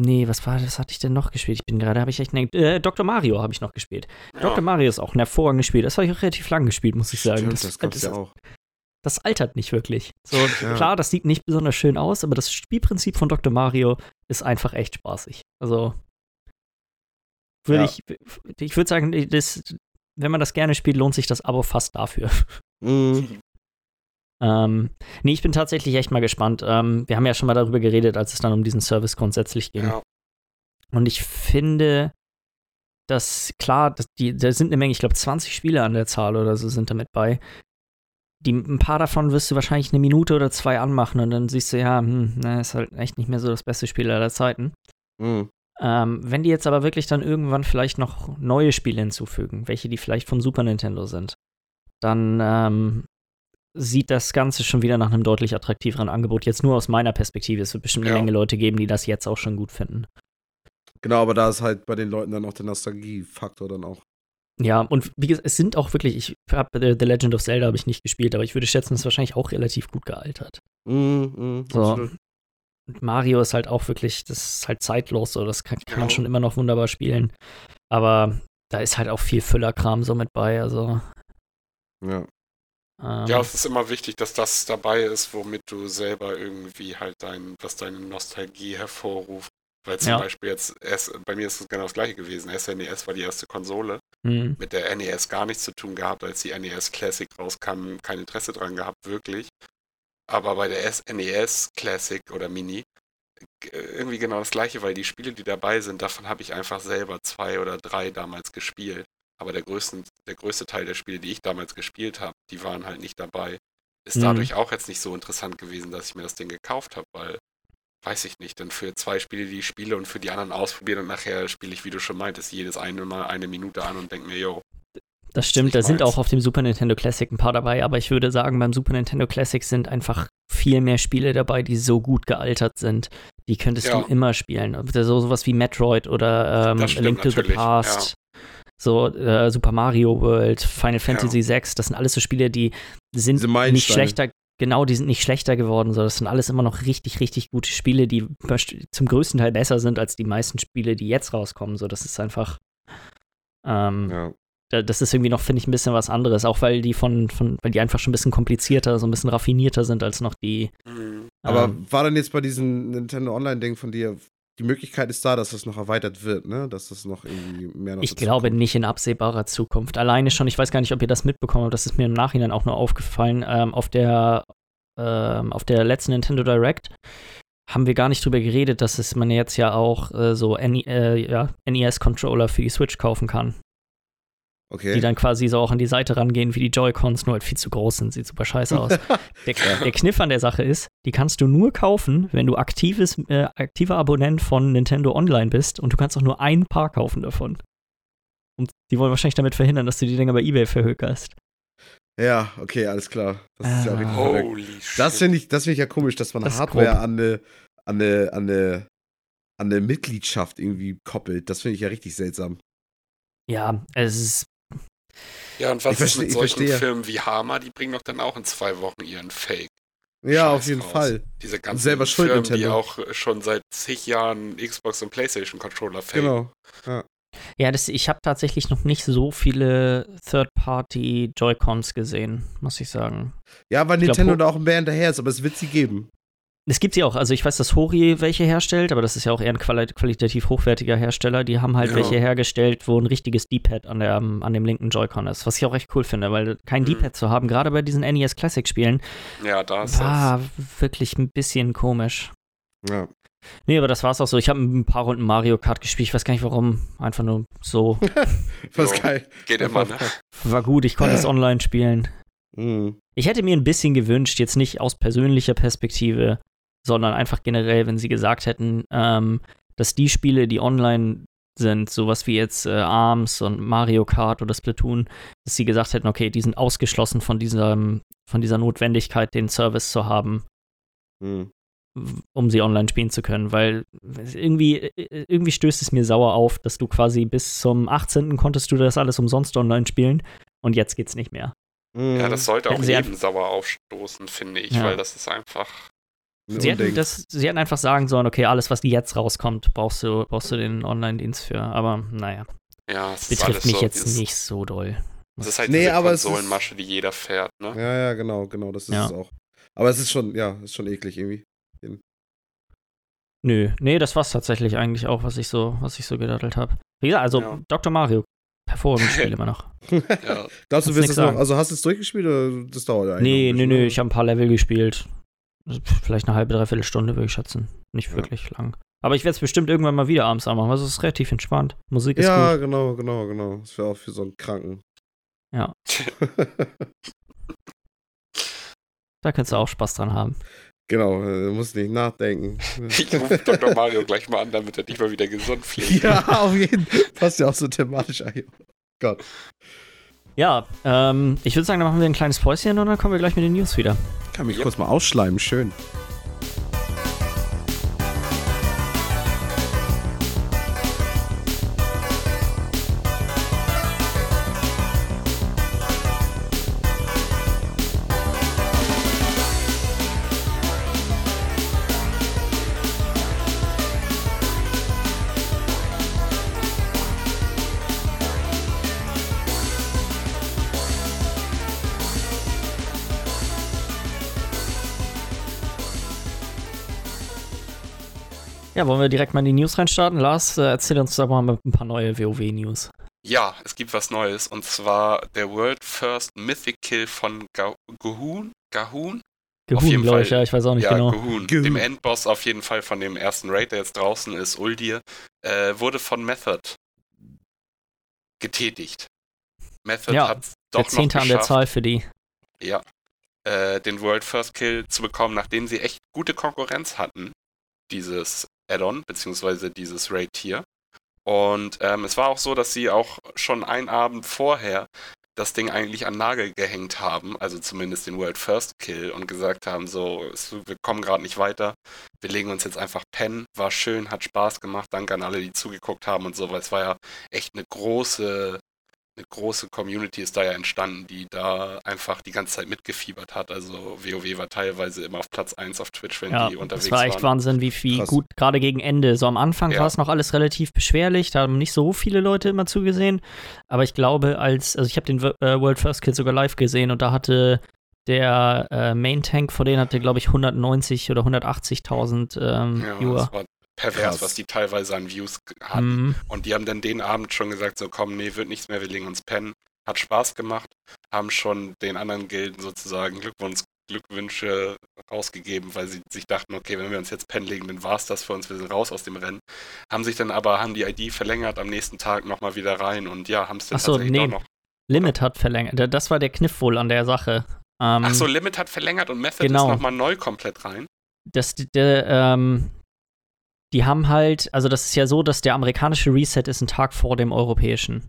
nee, was war, was hatte ich denn noch gespielt? Ich bin gerade, habe ich echt, ne, äh, Dr. Mario habe ich noch gespielt. Dr. Ja. Mario ist auch ein hervorragendes Spiel. Das habe ich auch relativ lang gespielt, muss ich sagen. Stimmt, das, gab's ja auch. Das altert nicht wirklich. So, Ja. klar, das sieht nicht besonders schön aus, aber das Spielprinzip von Dr. Mario ist einfach echt spaßig. Also würde Ja. ich, ich würde sagen, das, wenn man das gerne spielt, lohnt sich das Abo fast dafür. Mm. Ähm, nee, ich bin tatsächlich echt mal gespannt. Ähm, wir haben ja schon mal darüber geredet, als es dann um diesen Service grundsätzlich ging. Ja. Und ich finde, dass klar, dass die, da sind eine Menge, ich glaube 20 Spiele an der Zahl oder so sind damit bei. Die, ein paar davon wirst du wahrscheinlich eine Minute oder zwei anmachen und dann siehst du, ja, hm, na, ist halt echt nicht mehr so das beste Spiel aller Zeiten. Mhm. Ähm, wenn die jetzt aber wirklich dann irgendwann vielleicht noch neue Spiele hinzufügen, welche die vielleicht von Super Nintendo sind, dann ähm, sieht das Ganze schon wieder nach einem deutlich attraktiveren Angebot. Jetzt nur aus meiner Perspektive. Es wird bestimmt eine Ja. Menge Leute geben, die das jetzt auch schon gut finden. Genau, aber da ist halt bei den Leuten dann auch der Nostalgie-Faktor dann auch. Ja, und wie gesagt, es sind auch wirklich, ich habe The, The Legend of Zelda habe ich nicht gespielt, aber ich würde schätzen, es ist wahrscheinlich auch relativ gut gealtert. Mhm, mhm, So. absolut. Und Mario ist halt auch wirklich, das ist halt zeitlos, so das kann, kann man Ja. schon immer noch wunderbar spielen. Aber da ist halt auch viel Füllerkram so mit bei, also. Ja. Ähm, Ja, es ist immer wichtig, dass das dabei ist, womit du selber irgendwie halt dein, was deine Nostalgie hervorruft. Weil zum Ja. Beispiel jetzt, S, bei mir ist es genau das gleiche gewesen. SNES war die erste Konsole. hm, Mit der NES gar nichts zu tun gehabt, als die NES Classic rauskam, kein Interesse dran gehabt, wirklich. Aber bei der SNES Classic oder Mini irgendwie genau das gleiche, weil die Spiele, die dabei sind, davon habe ich einfach selber zwei oder drei damals gespielt. Aber der, größten, der größte Teil der Spiele, die ich damals gespielt habe, die waren halt nicht dabei. Ist Mhm. dadurch auch jetzt nicht so interessant gewesen, dass ich mir das Ding gekauft habe, weil, weiß ich nicht, dann für zwei Spiele, die ich spiele und für die anderen ausprobieren und nachher spiele ich, wie du schon meintest, jedes eine Mal eine Minute an und denke mir, yo, das stimmt, da sind meins. auch auf dem Super Nintendo Classic ein paar dabei, aber ich würde sagen, beim Super Nintendo Classic sind einfach viel mehr Spiele dabei, die so gut gealtert sind. Die könntest Ja. du immer spielen. So sowas wie Metroid oder ähm, stimmt Link to the Past. So äh, Super Mario World, Final Fantasy VI, das sind alles so Spiele, die sind nicht schlechter, genau, die sind nicht schlechter geworden, sondern das sind alles immer noch richtig, richtig gute Spiele, die zum größten Teil besser sind als die meisten Spiele, die jetzt rauskommen. So, das ist einfach, ähm, ja. da- das ist irgendwie noch, finde ich, ein bisschen was anderes, auch weil die von, von, weil die einfach schon ein bisschen komplizierter, so ein bisschen raffinierter sind als noch die. mhm. Aber ähm, war denn jetzt bei diesem Nintendo Online-Ding von dir, die Möglichkeit ist da, dass das noch erweitert wird, ne? Dass das noch irgendwie mehr noch Ich glaube kommt. nicht in absehbarer Zukunft. Alleine schon, ich weiß gar nicht, ob ihr das mitbekommen habt, das ist mir im Nachhinein auch nur aufgefallen. Ähm, auf, der, ähm, auf der letzten Nintendo Direct haben wir gar nicht drüber geredet, dass es man jetzt ja auch äh, so NE äh, ja, NES-Controller für die Switch kaufen kann. Die Okay. dann quasi so auch an die Seite rangehen wie die Joy-Cons, nur halt viel zu groß sind, sieht super scheiße aus. Der, der Kniff an der Sache ist, die kannst du nur kaufen, wenn du aktives, äh, aktiver Abonnent von Nintendo Online bist und du kannst auch nur ein Paar kaufen davon. Und die wollen wahrscheinlich damit verhindern, dass du die Dinger bei Ebay verhökerst. Ja, okay, alles klar. Das ist ja Ah. richtig verrückt. Holy shit. Das finde ich, das finde ich ja komisch, dass man Das Hardware an eine, an eine, an eine, an eine Mitgliedschaft irgendwie koppelt. Das finde ich ja richtig seltsam. Ja, es ist. Ja, und was Ich ist mit solchen. Filmen wie Hammer? Die bringen doch dann auch in zwei Wochen ihren Fake. Ja, auf Scheiß jeden raus. Fall. Diese ganzen selber schuld, Firmen, die Nintendo. auch schon seit zig Jahren Xbox und Playstation Controller fake. Genau. Ja, das, ich habe tatsächlich noch nicht so viele Third-Party Joy-Cons gesehen, muss ich sagen. Ja, weil Ich glaub, Nintendo Ho- da auch mehr hinterher ist, aber es wird sie geben. Es gibt sie auch. Also ich weiß, dass Hori welche herstellt, aber das ist ja auch eher ein quali qualitativ hochwertiger Hersteller. Die haben halt Ja. welche hergestellt, wo ein richtiges D-Pad an, der, an dem linken Joy-Con ist. Was ich auch echt cool finde, weil kein Mhm. D-Pad zu haben, gerade bei diesen NES Classic-Spielen, Ja, war wirklich ein bisschen komisch. Ja. Nee, aber das war's auch so. Ich habe ein paar Runden Mario Kart gespielt. Ich weiß gar nicht warum. Einfach nur so. Was Jo. geil. das. Geht immer, ne? War gut, ich konnte es online spielen. Mhm. Ich hätte mir ein bisschen gewünscht, jetzt nicht aus persönlicher Perspektive, sondern einfach generell, wenn sie gesagt hätten, ähm, dass die Spiele, die online sind, sowas wie jetzt äh, ARMS und Mario Kart oder Splatoon, dass sie gesagt hätten, okay, die sind ausgeschlossen von diesem, von dieser Notwendigkeit, den Service zu haben, w- um sie online spielen zu können, weil irgendwie, äh, irgendwie stößt es mir sauer auf, dass du quasi bis zum 18. konntest du das alles umsonst online spielen und jetzt geht's nicht mehr. Mhm. Ja, das sollte auch Hätten jedem sauer aufstoßen, finde ich, Ja. weil das ist einfach. Sie hätten, das, sie hätten einfach sagen sollen, okay, alles, was jetzt rauskommt, brauchst du, brauchst du den Online-Dienst für. Aber naja, Ja, es ist betrifft alles mich so, jetzt dieses, nicht so doll. Das ist halt Nee, diese aber Konsolenmasche, die jeder fährt, ne? Ja, ja, genau, genau, das ist Ja. es auch. Aber es ist schon, ja, ist schon eklig irgendwie. Nö, nee, das war's tatsächlich eigentlich auch, was ich so, was ich so gedattelt habe. Wie gesagt, also Ja. Dr. Mario hervorragendes Spiel immer noch. Ja. Glaubst du, wirst es noch, also hast du es durchgespielt oder das dauert eigentlich? Nee, nee, bisschen, ich habe ein paar Level gespielt. Vielleicht eine halbe, dreiviertel Stunde, würde ich schätzen. Nicht Ja. wirklich lang. Aber ich werde es bestimmt irgendwann mal wieder abends anmachen, also es ist relativ entspannt. Musik ist Ja, gut. genau, genau, genau. Das wäre auch für so einen Kranken. Ja. Da kannst du auch Spaß dran haben. genau, äh, muss nicht nachdenken. Ich rufe Dr. Mario gleich mal an, damit er dich mal wieder gesund pflegt. ja, auf jeden Fall. Passt ja auch so thematisch ein. Gott. Ja, ähm, ich würde sagen, dann machen wir ein kleines Päuschen und dann kommen wir gleich mit den News wieder. Kann mich Yep. kurz mal ausschleimen, schön. Ja, wollen wir direkt mal in die News reinstarten? Lars, äh, erzähl uns doch mal ein paar neue WoW-News. Ja, es gibt was Neues und zwar der World First Mythic Kill von Ga Gahun. Gahun? Auf Gehun, jeden glaube ich, Fall. ja, ich weiß auch nicht ja, genau. Gahun. Gahun. Dem Endboss auf jeden Fall von dem ersten Raid, der jetzt draußen ist, Uldir, äh, wurde von Method getätigt. Method Ja, hat Der doch noch Zehnte an der Zahl für die. ja, äh, den World First Kill zu bekommen, nachdem sie echt gute Konkurrenz hatten, dieses Add-on, beziehungsweise dieses Raid hier. Und ähm, es war auch so, dass sie auch schon einen Abend vorher das Ding eigentlich an Nagel gehängt haben, also zumindest den World First Kill und gesagt haben, so, wir kommen gerade nicht weiter, wir legen uns jetzt einfach pennen, war schön, hat Spaß gemacht, danke an alle, die zugeguckt haben und so, weil es war ja echt eine große, eine große Community ist da ja entstanden, die da einfach die ganze Zeit mitgefiebert hat. Also WoW war teilweise immer auf Platz 1 auf Twitch, wenn Ja, die unterwegs das war echt waren. Wahnsinn, wie viel Krass. gut, gerade gegen Ende. So am Anfang Ja. war es noch alles relativ beschwerlich, da haben nicht so viele Leute immer zugesehen. Aber ich glaube, als, also ich habe den äh, World First Kill sogar live gesehen und da hatte der äh, Main Tank vor denen hatte, glaube ich, 190 oder 180.000 ähm, Ja, Viewer. das war pervers, Krass. was die teilweise an Views hatten. Mhm. Und die haben dann den Abend schon gesagt, so komm, nee, wird nichts mehr, wir legen uns pennen. Hat Spaß gemacht, haben schon den anderen Gilden sozusagen Glückwunsch, Glückwünsche rausgegeben, weil sie sich dachten, okay, wenn wir uns jetzt pennen legen, dann war's das für uns, wir sind raus aus dem Rennen. Haben sich dann aber, haben die ID verlängert, am nächsten Tag nochmal wieder rein und ja, haben es dann Ach so, tatsächlich nee. noch. Limit hat verlängert. Da- Das war der Kniff wohl an der Sache. Ähm, Ach so, Limit hat verlängert und Method Genau. ist nochmal neu komplett rein. das, der, ähm, die haben halt, also das ist ja so, dass der amerikanische Reset ist ein Tag vor dem europäischen.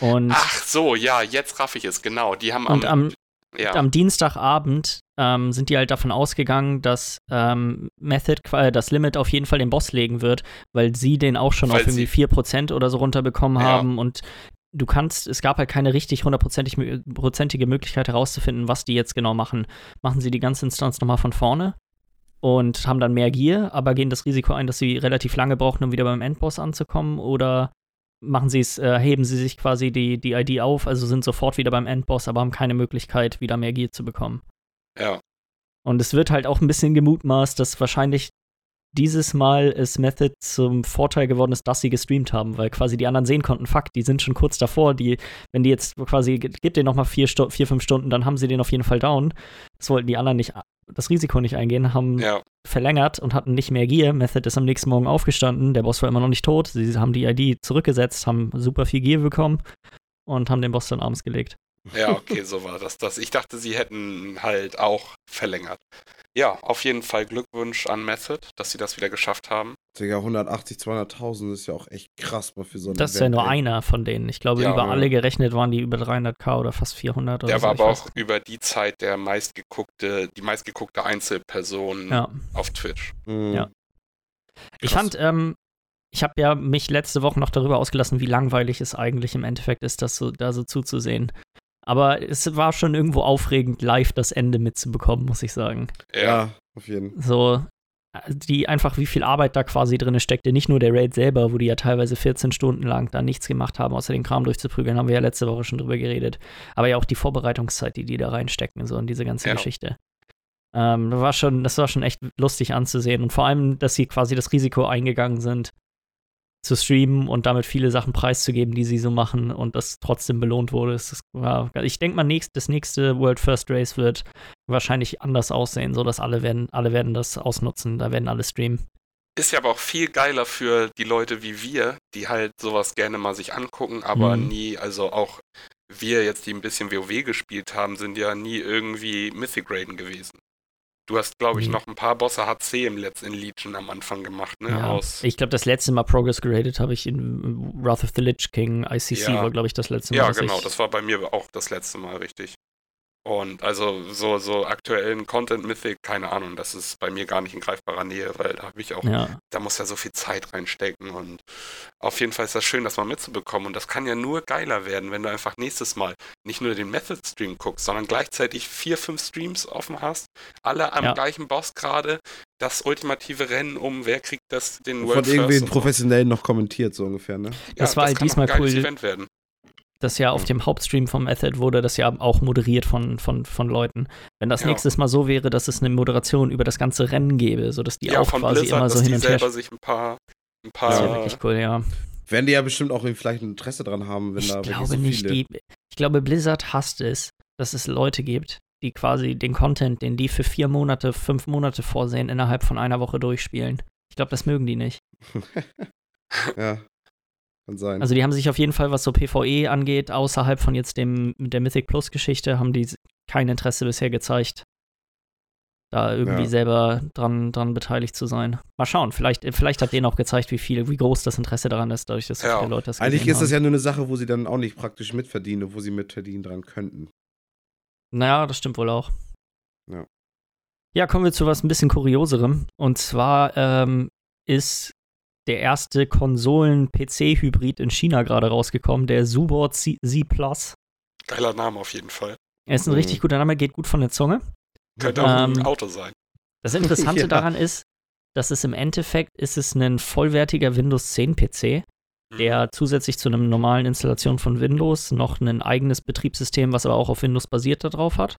Und Ach so, ja, jetzt raff ich es, genau. Die haben Und am, ja, am Dienstagabend ähm, sind die halt davon ausgegangen, dass ähm, Method, äh, das Limit auf jeden Fall den Boss legen wird, weil sie den auch schon Weil auf irgendwie sie- 4% oder so runterbekommen Ja. haben und du kannst, es gab halt keine richtig hundertprozentig mö- prozentige Möglichkeit herauszufinden, was die jetzt genau machen. Machen sie die ganze Instanz nochmal von vorne und haben dann mehr Gier, aber gehen das Risiko ein, dass sie relativ lange brauchen, um wieder beim Endboss anzukommen oder machen sie es, äh, heben sie sich quasi die, die ID auf, also sind sofort wieder beim Endboss, aber haben keine Möglichkeit, wieder mehr Gier zu bekommen. ja, Und es wird halt auch ein bisschen gemutmaßt, dass wahrscheinlich dieses Mal es Method zum Vorteil geworden ist, dass sie gestreamt haben, weil quasi die anderen sehen konnten, fuck, die sind schon kurz davor, die, wenn die jetzt quasi, gib denen nochmal vier, vier, fünf Stunden, dann haben sie den auf jeden Fall down. Das wollten die anderen nicht, das Risiko nicht eingehen, haben ja, verlängert und hatten nicht mehr Gear. Method ist am nächsten Morgen aufgestanden, der Boss war immer noch nicht tot, sie haben die ID zurückgesetzt, haben super viel Gear bekommen und haben den Boss dann abends gelegt. ja, okay, so war das. das. Ich dachte, sie hätten halt auch verlängert. Ja, auf jeden Fall Glückwunsch an Method, dass sie das wieder geschafft haben. Digga, 180, 200.000 ist ja auch echt krass mal für so ein Das ist ja nur ey. einer von denen. Ich glaube, Ja, über ja. alle gerechnet waren die über 300k oder fast 400 oder Der so. war ich aber weiß auch über die Zeit der meistgeguckte, die meistgeguckte Einzelperson nicht. Ja. auf Twitch. Mhm. Ja. Ich Krass. fand, ähm, ich habe ja mich letzte Woche noch darüber ausgelassen, wie langweilig es eigentlich im Endeffekt ist, das so, da so zuzusehen. Aber es war schon irgendwo aufregend, live das Ende mitzubekommen, muss ich sagen. Ja, auf jeden. So, äh, die einfach, wie viel Arbeit da quasi drin steckte. Nicht nur der Raid selber, wo die ja teilweise 14 Stunden lang da nichts gemacht haben, außer den Kram durchzuprügeln, haben wir ja letzte Woche schon drüber geredet. Aber ja auch die Vorbereitungszeit, die die da reinstecken, so in diese ganze Ja. Geschichte. Ähm, war schon, das war schon echt lustig anzusehen. Und vor allem, dass sie quasi das Risiko eingegangen sind, zu streamen und damit viele Sachen preiszugeben, die sie so machen und das trotzdem belohnt wurde. Das war, ich denke mal, nächst, das nächste World First Race wird wahrscheinlich anders aussehen, so dass alle werden, alle werden das ausnutzen, da werden alle streamen. Ist ja aber auch viel geiler für die Leute wie wir, die halt sowas gerne mal sich angucken, aber mhm. nie, also auch wir jetzt, die ein bisschen WoW gespielt haben, sind ja nie irgendwie Mythic Raiden gewesen. Du hast, glaube ich, mhm. noch ein paar Bosse HC im letzten Legion am Anfang gemacht, ne? Ja. Aus ich glaube, das letzte Mal Progress geradet habe ich in Wrath of the Lich King, ICC ja. war, glaube ich, das letzte Mal. Ja, genau, das war bei mir auch das letzte Mal, richtig. Und also so, so aktuellen Content Mythic, keine Ahnung, das ist bei mir gar nicht in greifbarer Nähe, weil da habe ich auch, ja. da muss ja so viel Zeit reinstecken und auf jeden Fall ist das schön, das mal mitzubekommen und das kann ja nur geiler werden, wenn du einfach nächstes Mal nicht nur den Method Stream guckst, sondern gleichzeitig vier, fünf Streams offen hast, alle am ja. gleichen Boss gerade, das ultimative Rennen um, wer kriegt das den World Von irgendwen professionellen so. noch kommentiert, so ungefähr, ne? Ja, das war das halt diesmal cool. Event werden das ja auf dem Hauptstream vom Method wurde das ja auch moderiert von, von, von Leuten. Wenn das ja. nächstes Mal so wäre, dass es eine Moderation über das ganze Rennen gäbe, sodass die ja, auch quasi Blizzard, immer so hin und her. selber sich ein paar, ein paar das wäre wirklich cool, ja. Werden die ja bestimmt auch vielleicht ein Interesse dran haben, wenn ich da glaube so nicht, die, ich glaube, Blizzard hasst es, dass es Leute gibt, die quasi den Content, den die für vier Monate, fünf Monate vorsehen, innerhalb von einer Woche durchspielen. Ich glaube, das mögen die nicht. ja. Kann sein. Also die haben sich auf jeden Fall, was so PvE angeht, außerhalb von jetzt dem der Mythic Plus Geschichte, haben die kein Interesse bisher gezeigt, da irgendwie ja. selber dran, dran beteiligt zu sein. Mal schauen, vielleicht, vielleicht hat denen auch gezeigt, wie viel, wie groß das Interesse daran ist, dadurch, dass so ja. viele Leute das Eigentlich ist das ja nur eine Sache, wo sie dann auch nicht praktisch mitverdienen, obwohl sie mitverdienen dran könnten. Naja, das stimmt wohl auch. Ja. Ja, kommen wir zu was ein bisschen kurioserem. Und zwar ähm, ist der erste Konsolen-PC-Hybrid in China gerade rausgekommen, der Subord Z, Z Plus. Geiler Name auf jeden Fall. Er ist ein mhm. richtig guter Name, geht gut von der Zunge. Könnte auch ähm, ein Auto sein. Das Interessante ja. daran ist, dass es im Endeffekt ist es ein vollwertiger Windows 10 PC, der mhm. zusätzlich zu einer normalen Installation von Windows noch ein eigenes Betriebssystem, was aber auch auf Windows basiert, darauf hat.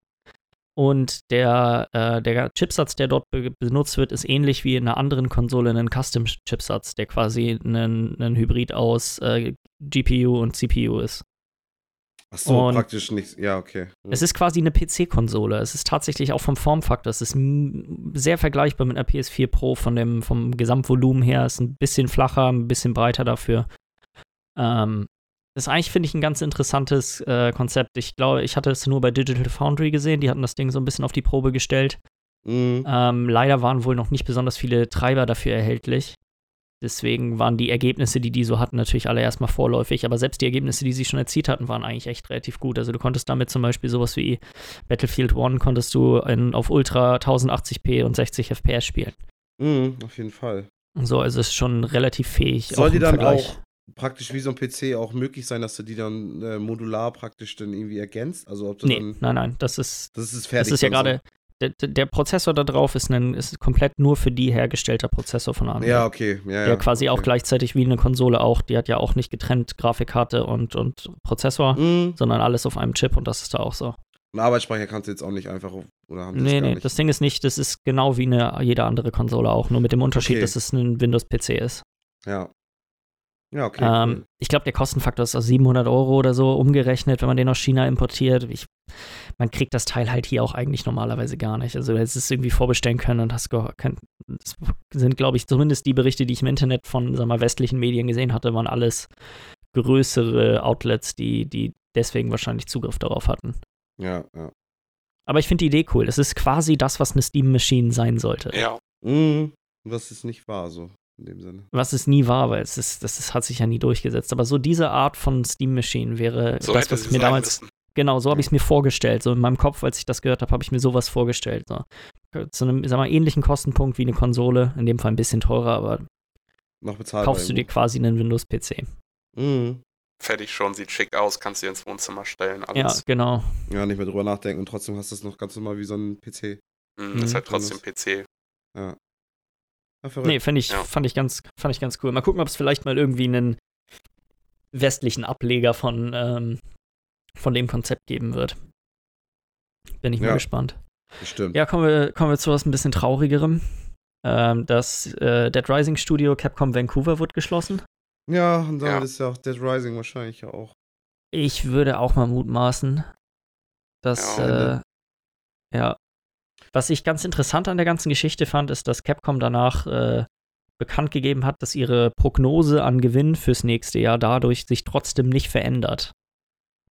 Und der, äh, der Chipsatz, der dort be benutzt wird, ist ähnlich wie in einer anderen Konsole ein Custom-Chipsatz, der quasi ein, Hybrid aus äh, GPU und CPU ist. Ach so, und praktisch nicht. Ja, okay. Ja. Es ist quasi eine PC-Konsole. Es ist tatsächlich auch vom Formfaktor. Es ist sehr vergleichbar mit einer PS4 Pro von dem, vom Gesamtvolumen her. Es ist ein bisschen flacher, ein bisschen breiter dafür. Ähm, das ist eigentlich, finde ich, ein ganz interessantes äh, Konzept. Ich glaube, ich hatte es nur bei Digital Foundry gesehen. Die hatten das Ding so ein bisschen auf die Probe gestellt. Mhm. Ähm, leider waren wohl noch nicht besonders viele Treiber dafür erhältlich. Deswegen waren die Ergebnisse, die die so hatten, natürlich alle erstmal vorläufig. Aber selbst die Ergebnisse, die sie schon erzielt hatten, waren eigentlich echt relativ gut. Also du konntest damit zum Beispiel sowas wie Battlefield One konntest du in, auf Ultra 1080p und 60 FPS spielen. Mhm, auf jeden Fall. So, also es ist schon relativ fähig. Soll die dann Vergleich. auch praktisch wie so ein PC auch möglich sein, dass du die dann äh, modular praktisch dann irgendwie ergänzt? Also ob du nee, dann, nein, nein, das ist das ist fertig. Das ist ja gerade der, der, Prozessor da drauf ist, ein, ist komplett nur für die hergestellter Prozessor von AMD. Ja, okay. Ja, der ja, quasi okay. auch gleichzeitig wie eine Konsole auch, die hat ja auch nicht getrennt Grafikkarte und, und Prozessor, mhm. sondern alles auf einem Chip und das ist da auch so. Einen Arbeitsspeicher kannst du jetzt auch nicht einfach oder haben Nee, nee, nicht? das Ding ist nicht, das ist genau wie eine jede andere Konsole auch, nur mit dem Unterschied, okay. dass es ein Windows-PC ist. Ja. Ja, okay. Ähm. Ich glaube, der Kostenfaktor ist aus 700 Euro oder so umgerechnet, wenn man den aus China importiert. Ich, man kriegt das Teil halt hier auch eigentlich normalerweise gar nicht. Also, du hättest es irgendwie vorbestellen können und hast können, das sind, glaube ich, zumindest die Berichte, die ich im Internet von, sag mal, westlichen Medien gesehen hatte, waren alles größere Outlets, die, die deswegen wahrscheinlich Zugriff darauf hatten. Ja, ja. Aber ich finde die Idee cool. Es ist quasi das, was eine Steam Machine sein sollte. Ja. Mhm. Was es nicht war, so in dem Sinne. Was es nie war, weil es ist, das ist, hat sich ja nie durchgesetzt. Aber so diese Art von Steam Machine wäre so das, was ich mir damals. Müssen. Genau, so habe ich es mir vorgestellt. So in meinem Kopf, als ich das gehört habe, habe ich mir sowas vorgestellt. So. Zu einem, sag mal, ähnlichen Kostenpunkt wie eine Konsole. In dem Fall ein bisschen teurer, aber noch bezahlbar. Kaufst du dir quasi einen Windows-PC. Mhm. Fertig schon, sieht schick aus, kannst du dir ins Wohnzimmer stellen. Alles. Ja, genau. Ja, nicht mehr drüber nachdenken und trotzdem hast du es noch ganz normal wie so ein PC. Mhm, mhm. Ist halt trotzdem PC. Ja. Ja, nee, fand ich, ja. fand, ich ganz, fand ich ganz cool. Mal gucken, ob es vielleicht mal irgendwie einen westlichen Ableger von, ähm, von dem Konzept geben wird. Bin ich mal gespannt. Bestimmt. Ja, kommen wir, kommen wir zu was ein bisschen traurigerem. Ähm, das äh, Dead Rising Studio Capcom Vancouver wird geschlossen. Ja, und damit Ja. ist ja auch Dead Rising wahrscheinlich ja auch. Ich würde auch mal mutmaßen, dass, Ja. äh, ja. Was ich ganz interessant an der ganzen Geschichte fand, ist, dass Capcom danach äh, bekannt gegeben hat, dass ihre Prognose an Gewinn fürs nächste Jahr dadurch sich trotzdem nicht verändert.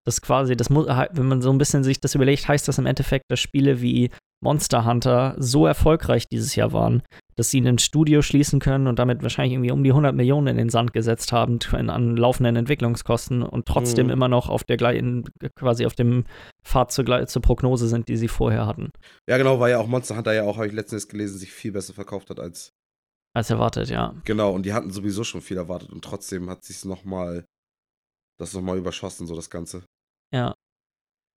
Das quasi, das muss, wenn man so ein bisschen sich das überlegt, heißt das im Endeffekt, dass Spiele wie Monster Hunter so erfolgreich dieses Jahr waren, dass sie ein Studio schließen können und damit wahrscheinlich irgendwie um die 100 Millionen in den Sand gesetzt haben an laufenden Entwicklungskosten und trotzdem Mhm. immer noch auf der gleichen, quasi auf dem Pfad zur, zur Prognose sind, die sie vorher hatten, Ja, genau, weil ja auch Monster Hunter ja auch, habe ich letztens gelesen, sich viel besser verkauft hat als. als erwartet, ja. Genau, und die hatten sowieso schon viel erwartet und trotzdem hat sich's nochmal. Das nochmal überschossen, so das Ganze. Ja.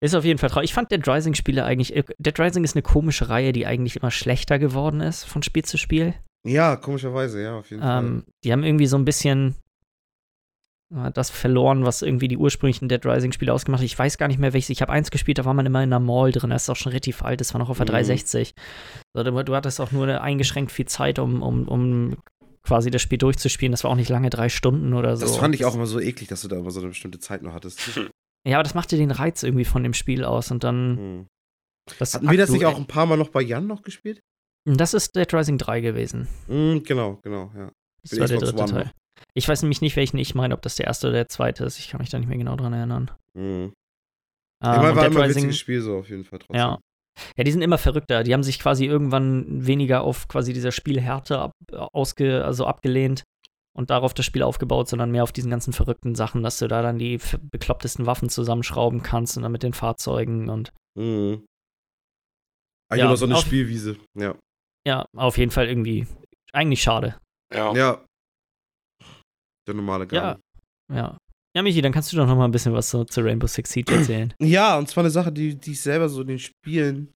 Ist auf jeden Fall traurig. Ich fand Dead Rising-Spiele eigentlich. äh, Dead Rising ist eine komische Reihe, die eigentlich immer schlechter geworden ist von Spiel zu Spiel. Ja, komischerweise, ja, auf jeden Ähm, die haben irgendwie so ein bisschen äh, das verloren, was irgendwie die ursprünglichen Dead Rising-Spiele ausgemacht hat. Ich weiß gar nicht mehr, welches. Ich habe eins gespielt, da war man immer in einer Mall drin. Das ist auch schon relativ alt, das war noch auf der Mhm. 360. So, du, du hattest auch nur eingeschränkt viel Zeit, um, um, um quasi das Spiel durchzuspielen. Das war auch nicht lange, drei Stunden oder so. Das fand ich auch immer so eklig, dass du da immer so eine bestimmte Zeit nur hattest. Ja, aber das machte den Reiz irgendwie von dem Spiel aus. Und dann. Hm. Das Hatten wir das nicht auch ein paar Mal noch bei Jan noch gespielt? Das ist Dead Rising 3 gewesen. Hm, genau, genau, ja. Das war der dritte One Teil. Ich weiß nämlich nicht, welchen ich meine, ob das der erste oder der zweite ist. Ich kann mich da nicht mehr genau dran erinnern. Hm. Ähm, und war Dead immer ein Rising, witziges Spiel so auf jeden Fall trotzdem. ja. Ja, die sind immer verrückter. Die haben sich quasi irgendwann weniger auf quasi dieser Spielhärte ab, ausge, also abgelehnt und darauf das Spiel aufgebaut, sondern mehr auf diesen ganzen verrückten Sachen, dass du da dann die beklopptesten Waffen zusammenschrauben kannst und dann mit den Fahrzeugen und Mhm. Eigentlich Ja, nur noch so eine auf- Spielwiese. Ja. ja, auf jeden Fall irgendwie eigentlich schade. Ja. Ja. Der normale Ja. Gang. Ja. Ja, Michi, dann kannst du doch noch mal ein bisschen was so zu Rainbow Six Siege erzählen. Ja, und zwar eine Sache, die, die ich selber so in den Spielen,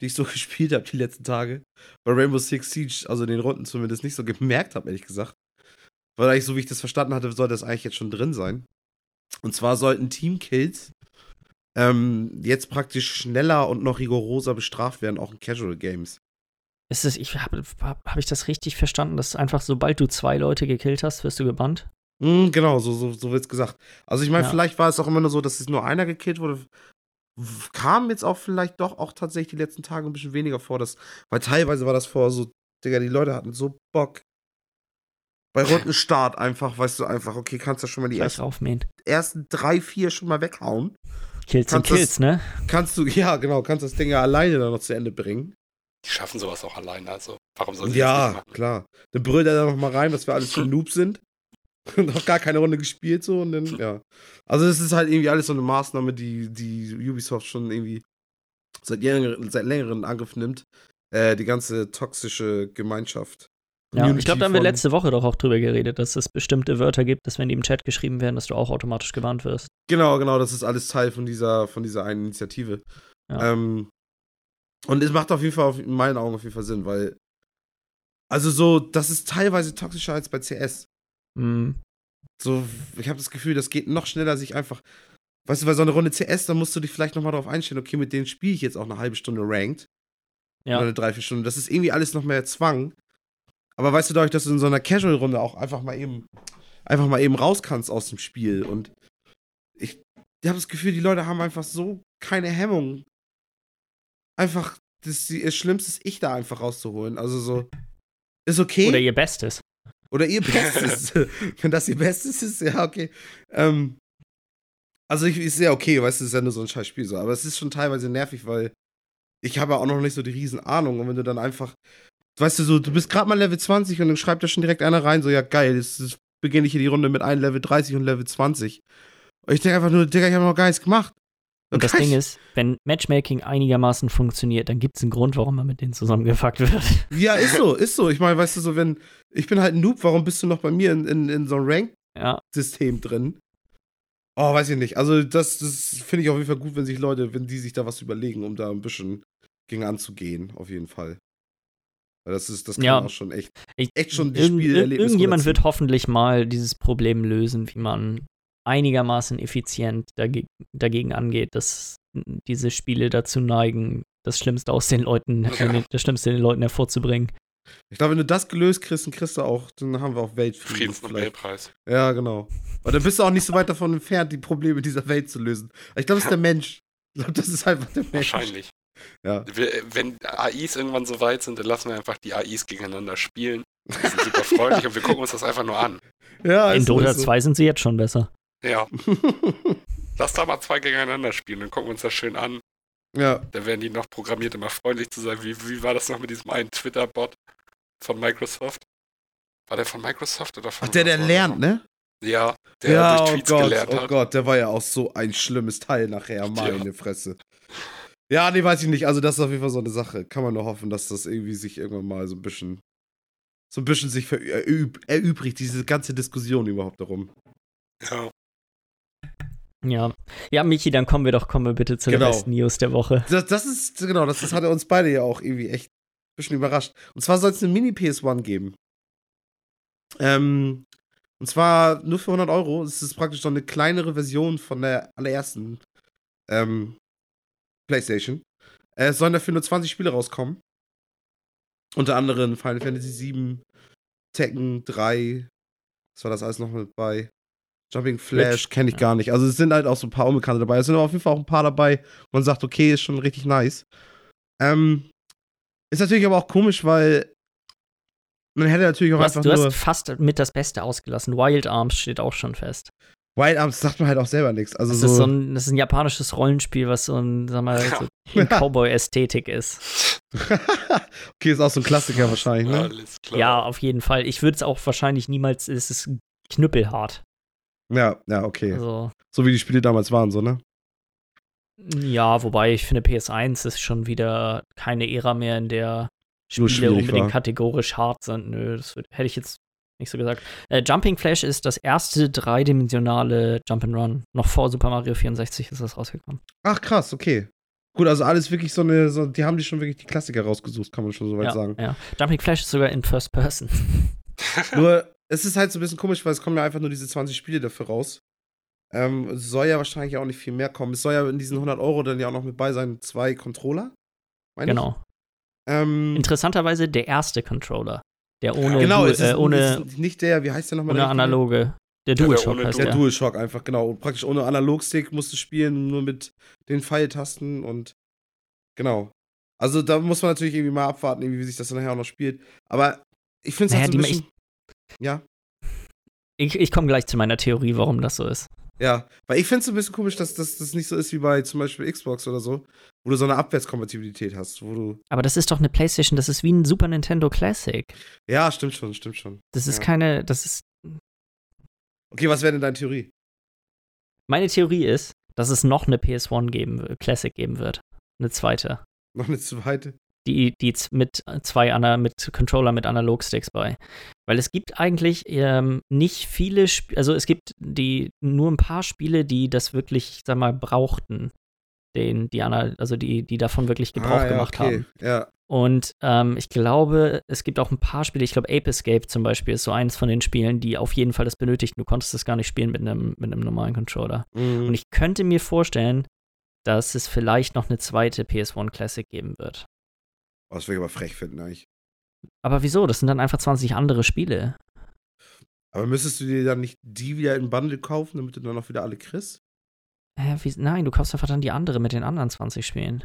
die ich so gespielt habe die letzten Tage, bei Rainbow Six Siege, also in den Runden zumindest nicht so gemerkt habe, ehrlich gesagt. Weil eigentlich, so wie ich das verstanden hatte, sollte das eigentlich jetzt schon drin sein. Und zwar sollten Teamkills ähm, jetzt praktisch schneller und noch rigoroser bestraft werden, auch in Casual Games. Ist es, ich habe hab, ich das richtig verstanden, dass einfach sobald du zwei Leute gekillt hast, wirst du gebannt? Mhm, genau, so, so, so wird's gesagt. Also ich meine, Ja. vielleicht war es auch immer nur so, dass es nur einer gekillt wurde. Kam jetzt auch vielleicht doch auch tatsächlich die letzten Tage ein bisschen weniger vor, dass, weil teilweise war das vor so, Digga, die Leute hatten so Bock. Bei Rundenstart einfach, weißt du, einfach, okay, kannst du schon mal die ersten, ersten drei, vier schon mal weghauen. Kills Kannst das- Kills, ne? Kannst du, ja, genau, kannst das Ding ja alleine dann noch zu Ende bringen. Die schaffen sowas auch alleine, also warum sollen sie das Ja, nicht machen? klar. Dann brüllt er da noch mal rein, dass wir alles für Noobs sind. Und noch gar keine Runde gespielt so und dann, ja. Also es ist halt irgendwie alles so eine Maßnahme, die, die Ubisoft schon irgendwie seit, längeren, seit längeren in Angriff nimmt. Äh, die ganze toxische Gemeinschaft. Ja, ich glaube, da haben wir letzte Woche doch auch drüber geredet, dass es bestimmte Wörter gibt, dass wenn die im Chat geschrieben werden, dass du auch automatisch gebannt wirst. Genau, genau, das ist alles Teil von dieser, von dieser einen Initiative. Ja. Ähm, und es macht auf jeden Fall, auf, in meinen Augen auf jeden Fall Sinn, weil, also so, das ist teilweise toxischer als bei CS. Hm, So, ich habe das Gefühl, das geht noch schneller, sich einfach. Weißt du, bei so einer Runde CS, da musst du dich vielleicht nochmal darauf einstellen, okay, mit denen spiele ich jetzt auch eine halbe Stunde ranked. ja. Oder eine Dreiviertelstunde. Das ist irgendwie alles noch mehr Zwang. Aber weißt du, dadurch, dass du in so einer Casual-Runde auch einfach mal eben, einfach mal eben raus kannst aus dem Spiel. Und ich, ich habe das Gefühl, die Leute haben einfach so keine Hemmung. Einfach, das, das Schlimmste ist, ich da einfach rauszuholen. Also so, ist okay. Oder ihr Bestes. Oder ihr Bestes. Wenn das ihr Bestes ist, ja, okay. Ähm, also ich ist ja okay, weißt du, es ist ja nur so ein scheiß Spiel so. Aber es ist schon teilweise nervig, weil ich habe ja auch noch nicht so die riesen Ahnung. Und wenn du dann einfach, weißt du, so, du bist gerade mal Level 20 und dann schreibt da schon direkt einer rein, so, ja geil, jetzt, beginne ich hier die Runde mit einem Level 30 und Level 20. Und ich denke einfach nur, Digga, ich habe noch gar nichts gemacht. Und das Okay. Ding ist, wenn Matchmaking einigermaßen funktioniert, dann gibt es einen Grund, warum man mit denen zusammengefuckt wird. Ja, ist so, ist so. Ich meine, weißt du, so, wenn, ich bin halt ein Noob, warum bist du noch bei mir in, in, in so einem Rank Ja, drin. Oh, weiß ich nicht. Also, das, das finde ich auf jeden Fall gut, wenn sich Leute, wenn die sich da was überlegen, um da ein bisschen gegen anzugehen, auf jeden Fall. Weil das ist, das kann Ja. auch schon echt, echt schon die irgend, Spielerlebnisse irgendjemand wird hoffentlich mal dieses Problem lösen, wie man einigermaßen effizient dagegen, dagegen angeht, dass diese Spiele dazu neigen, das Schlimmste aus den Leuten, Ja. das Schlimmste in den Leuten hervorzubringen. Ich glaube, wenn du das gelöst kriegst, dann kriegst du auch, dann haben wir auch Weltfrieden. vielleicht. Friedensnobelpreis. Ja, genau. Und dann bist du auch nicht so weit davon entfernt, die Probleme dieser Welt zu lösen. Ich glaube, das ist der Mensch. Ich glaube, das ist einfach der Mensch. Wahrscheinlich. Ja. Wenn AIs irgendwann so weit sind, dann lassen wir einfach die AIs gegeneinander spielen. Die sind super freundlich und wir gucken uns das einfach nur an. Ja, In Dota ist so. 2 sind sie jetzt schon besser. Ja, lass da mal zwei gegeneinander spielen, dann gucken wir uns das schön an. ja. Dann werden die noch programmiert, immer freundlich zu sein. Wie, wie war das noch mit diesem einen Twitter-Bot von Microsoft? War der von Microsoft oder von Ach, der, der lernt, ne? Ja, der ja, durch oh Tweets Gott, gelernt oh hat. Gott, der war ja auch so ein schlimmes Teil nachher, Ja. meine Fresse. Ja, nee, weiß ich nicht. Also, das ist auf jeden Fall so eine Sache. Kann man nur hoffen, dass das irgendwie sich irgendwann mal so ein bisschen, so ein bisschen sich erüb, erübrigt, diese ganze Diskussion überhaupt darum. Ja. Ja. Ja, Michi, dann kommen wir doch, kommen wir bitte zu Genau. der besten News der Woche. Das, das ist, genau, das, das hat uns beide ja auch irgendwie echt ein bisschen überrascht. Und zwar soll es eine Mini-PS1 geben. Ähm, und zwar nur für 100 Euro. Es ist praktisch so eine kleinere Version von der allerersten ähm, PlayStation. Äh, es sollen dafür nur 20 Spiele rauskommen. Unter anderem Final Fantasy VII, Tekken 3. Was war das alles noch mit bei? Jumping Flash kenne ich ja. gar nicht. Also es sind halt auch so ein paar Unbekannte dabei. Es sind aber auf jeden Fall auch ein paar dabei, wo man sagt, okay, ist schon richtig nice. Ähm, ist natürlich aber auch komisch, weil man hätte natürlich auch Du hast, einfach du nur. hast fast mit das Beste ausgelassen. Wild Arms steht auch schon fest. Wild Arms sagt man halt auch selber nichts. Also Das, so, ist so ein, das ist ein japanisches Rollenspiel, was so ein, sag mal, so in Cowboy-Ästhetik ist. okay, ist auch so ein Klassiker wahrscheinlich, ne? Alles klar. Ja, auf jeden Fall. Ich würde es auch wahrscheinlich niemals, es ist knüppelhart. Ja, ja, okay. Also, So wie die Spiele damals waren, so, ne? ja, wobei ich finde, PS1 ist schon wieder keine Ära mehr, in der Spiele unbedingt war. kategorisch hart sind. Nö, das hätte ich jetzt nicht so gesagt. Äh, Jumping Flash ist das erste dreidimensionale Jump'n'Run. Noch vor Super Mario 64 ist das rausgekommen. Ach, krass, okay. Gut, also alles wirklich so eine, so, die haben die schon wirklich die Klassiker rausgesucht, kann man schon so weit Ja, sagen. ja. Jumping Flash ist sogar in First Person. Nur, es ist halt so ein bisschen komisch, weil es kommen ja einfach nur diese 20 Spiele dafür raus. Ähm, es soll ja wahrscheinlich auch nicht viel mehr kommen. Es soll ja in diesen 100 Euro dann ja auch noch mit bei sein, zwei Controller. meine ich. genau. Ähm, Interessanterweise der erste Controller. Der ohne, genau, Du- es ist, äh, ohne, es ist nicht der, wie heißt der nochmal? ohne der analoge. Der DualShock ohne heißt Der der. DualShock einfach, genau. Und praktisch ohne Analogstick musst du spielen, nur mit den Pfeiltasten und genau. Also da muss man natürlich irgendwie mal abwarten, irgendwie, wie sich das dann nachher auch noch spielt. Aber ich finde es Naja, halt so ein bisschen. Ja, Ich, ich komme gleich zu meiner Theorie, warum das so ist. Ja. Weil ich finde es ein bisschen komisch, dass das nicht so ist wie bei zum Beispiel Xbox oder so, wo du so eine Abwärtskompatibilität hast, wo du. Aber das ist doch eine PlayStation, das ist wie ein Super Nintendo Classic. Ja, stimmt schon, stimmt schon. Das ist Ja. keine, das ist. Okay, was wäre denn deine Theorie? Meine Theorie ist, dass es noch eine PS1 geben, w- Classic geben wird. Eine zweite. Noch eine zweite? Die, die mit zwei Ana mit Controller mit Analogsticks bei. Weil es gibt eigentlich ähm, nicht viele Sp also es gibt die nur ein paar Spiele, die das wirklich, sag mal, brauchten. Den, die Ana also die, die davon wirklich Gebrauch Ah, ja, gemacht okay. haben. Ja, Und ähm, ich glaube, es gibt auch ein paar Spiele, ich glaube, Ape Escape zum Beispiel ist so eins von den Spielen, die auf jeden Fall das benötigten. Du konntest das gar nicht spielen mit einem, mit einem normalen Controller. Mhm. Und ich könnte mir vorstellen, dass es vielleicht noch eine zweite PS1 Classic geben wird. Oh, das würde ich aber frech finden, eigentlich. Aber wieso? Das sind dann einfach 20 andere Spiele. Aber müsstest du dir dann nicht die wieder in Bundle kaufen, damit du dann auch wieder alle kriegst? Hä, wie, nein, du kaufst einfach dann die andere mit den anderen 20 Spielen.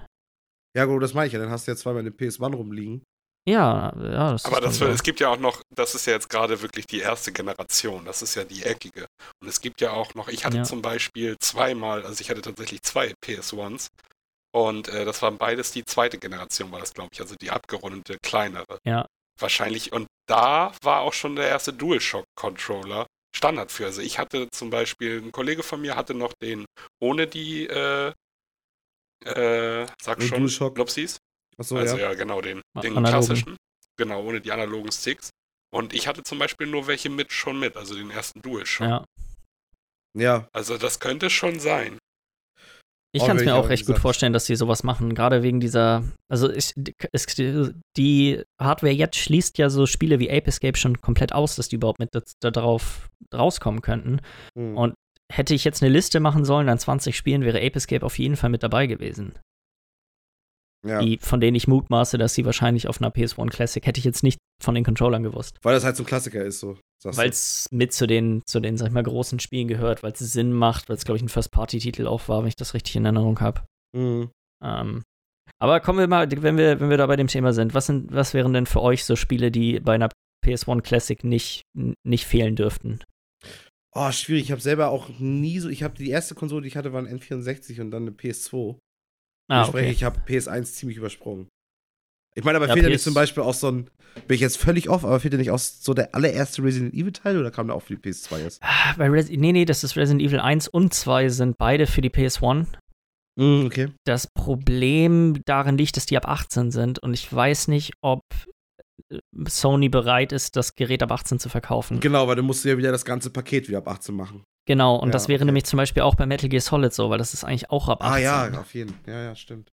Ja, gut, das meine ich ja. Dann hast du ja zweimal eine PS1 rumliegen. Ja, ja, das Aber ist das, es gibt ja auch noch, das ist ja jetzt gerade wirklich die erste Generation, das ist ja die eckige. Und es gibt ja auch noch, ich hatte Ja. zum Beispiel zweimal, also ich hatte tatsächlich zwei PS1s und äh, das waren beides die zweite Generation, war das glaube ich, also die abgerundete, kleinere. Ja. Wahrscheinlich, und da war auch schon der erste DualShock-Controller Standard für. Also ich hatte zum Beispiel, ein Kollege von mir hatte noch den ohne die, äh, äh, sag Den schon, DualShock? Glopsies. Achso, Also ja. ja, genau, den, den Analogen. klassischen. Genau, ohne die analogen Sticks. Und ich hatte zum Beispiel nur welche mit schon mit, also den ersten DualShock. Ja. Ja, Also das könnte schon sein. Ich kann es mir auch aber, wie echt gut vorstellen, dass sie sowas machen, gerade wegen dieser, also ich, es, die Hardware jetzt schließt ja so Spiele wie Ape Escape schon komplett aus, dass die überhaupt mit da, da drauf rauskommen könnten. Hm. Und hätte ich jetzt eine Liste machen sollen an 20 Spielen, wäre Ape Escape auf jeden Fall mit dabei gewesen. Ja. die, von denen ich mutmaße, dass sie wahrscheinlich auf einer PS1 Classic hätte ich jetzt nicht von den Controllern gewusst. Weil das halt so ein Klassiker ist, so. Weil es mit zu den, zu den, sag ich mal, großen Spielen gehört, weil es Sinn macht, weil es, glaube ich, ein First-Party-Titel auch war, wenn ich das richtig in Erinnerung habe. Mhm. Ähm, aber kommen wir mal, wenn wir, wenn wir da bei dem Thema sind, was, sind, was wären denn für euch so Spiele, die bei einer PS1 Classic nicht, nicht fehlen dürften? Oh, schwierig. Ich habe selber auch nie so. Ich habe die erste Konsole, die ich hatte, war ein N64 und dann eine PS2. Ah, okay. ich habe PS1 ziemlich übersprungen. Ich meine, aber Ja, fehlt ja nicht zum Beispiel auch so ein. Bin ich jetzt völlig off, aber fehlt ja nicht auch so der allererste Resident Evil Teil oder kam der auch für die PS2 jetzt? Ah, Bei Res nee, nee, das ist Resident Evil 1 und 2 sind beide für die PS1. Mhm, okay. Das Problem darin liegt, dass die ab 18 sind und ich weiß nicht, ob äh, Sony bereit ist, das Gerät ab 18 zu verkaufen. Genau, weil du musst ja wieder das ganze Paket wieder ab 18 machen. Genau, und Ja, das wäre okay. nämlich zum Beispiel auch bei Metal Gear Solid so, weil das ist eigentlich auch ab 18. Ah ja, auf jeden Fall. Ja, ja, stimmt.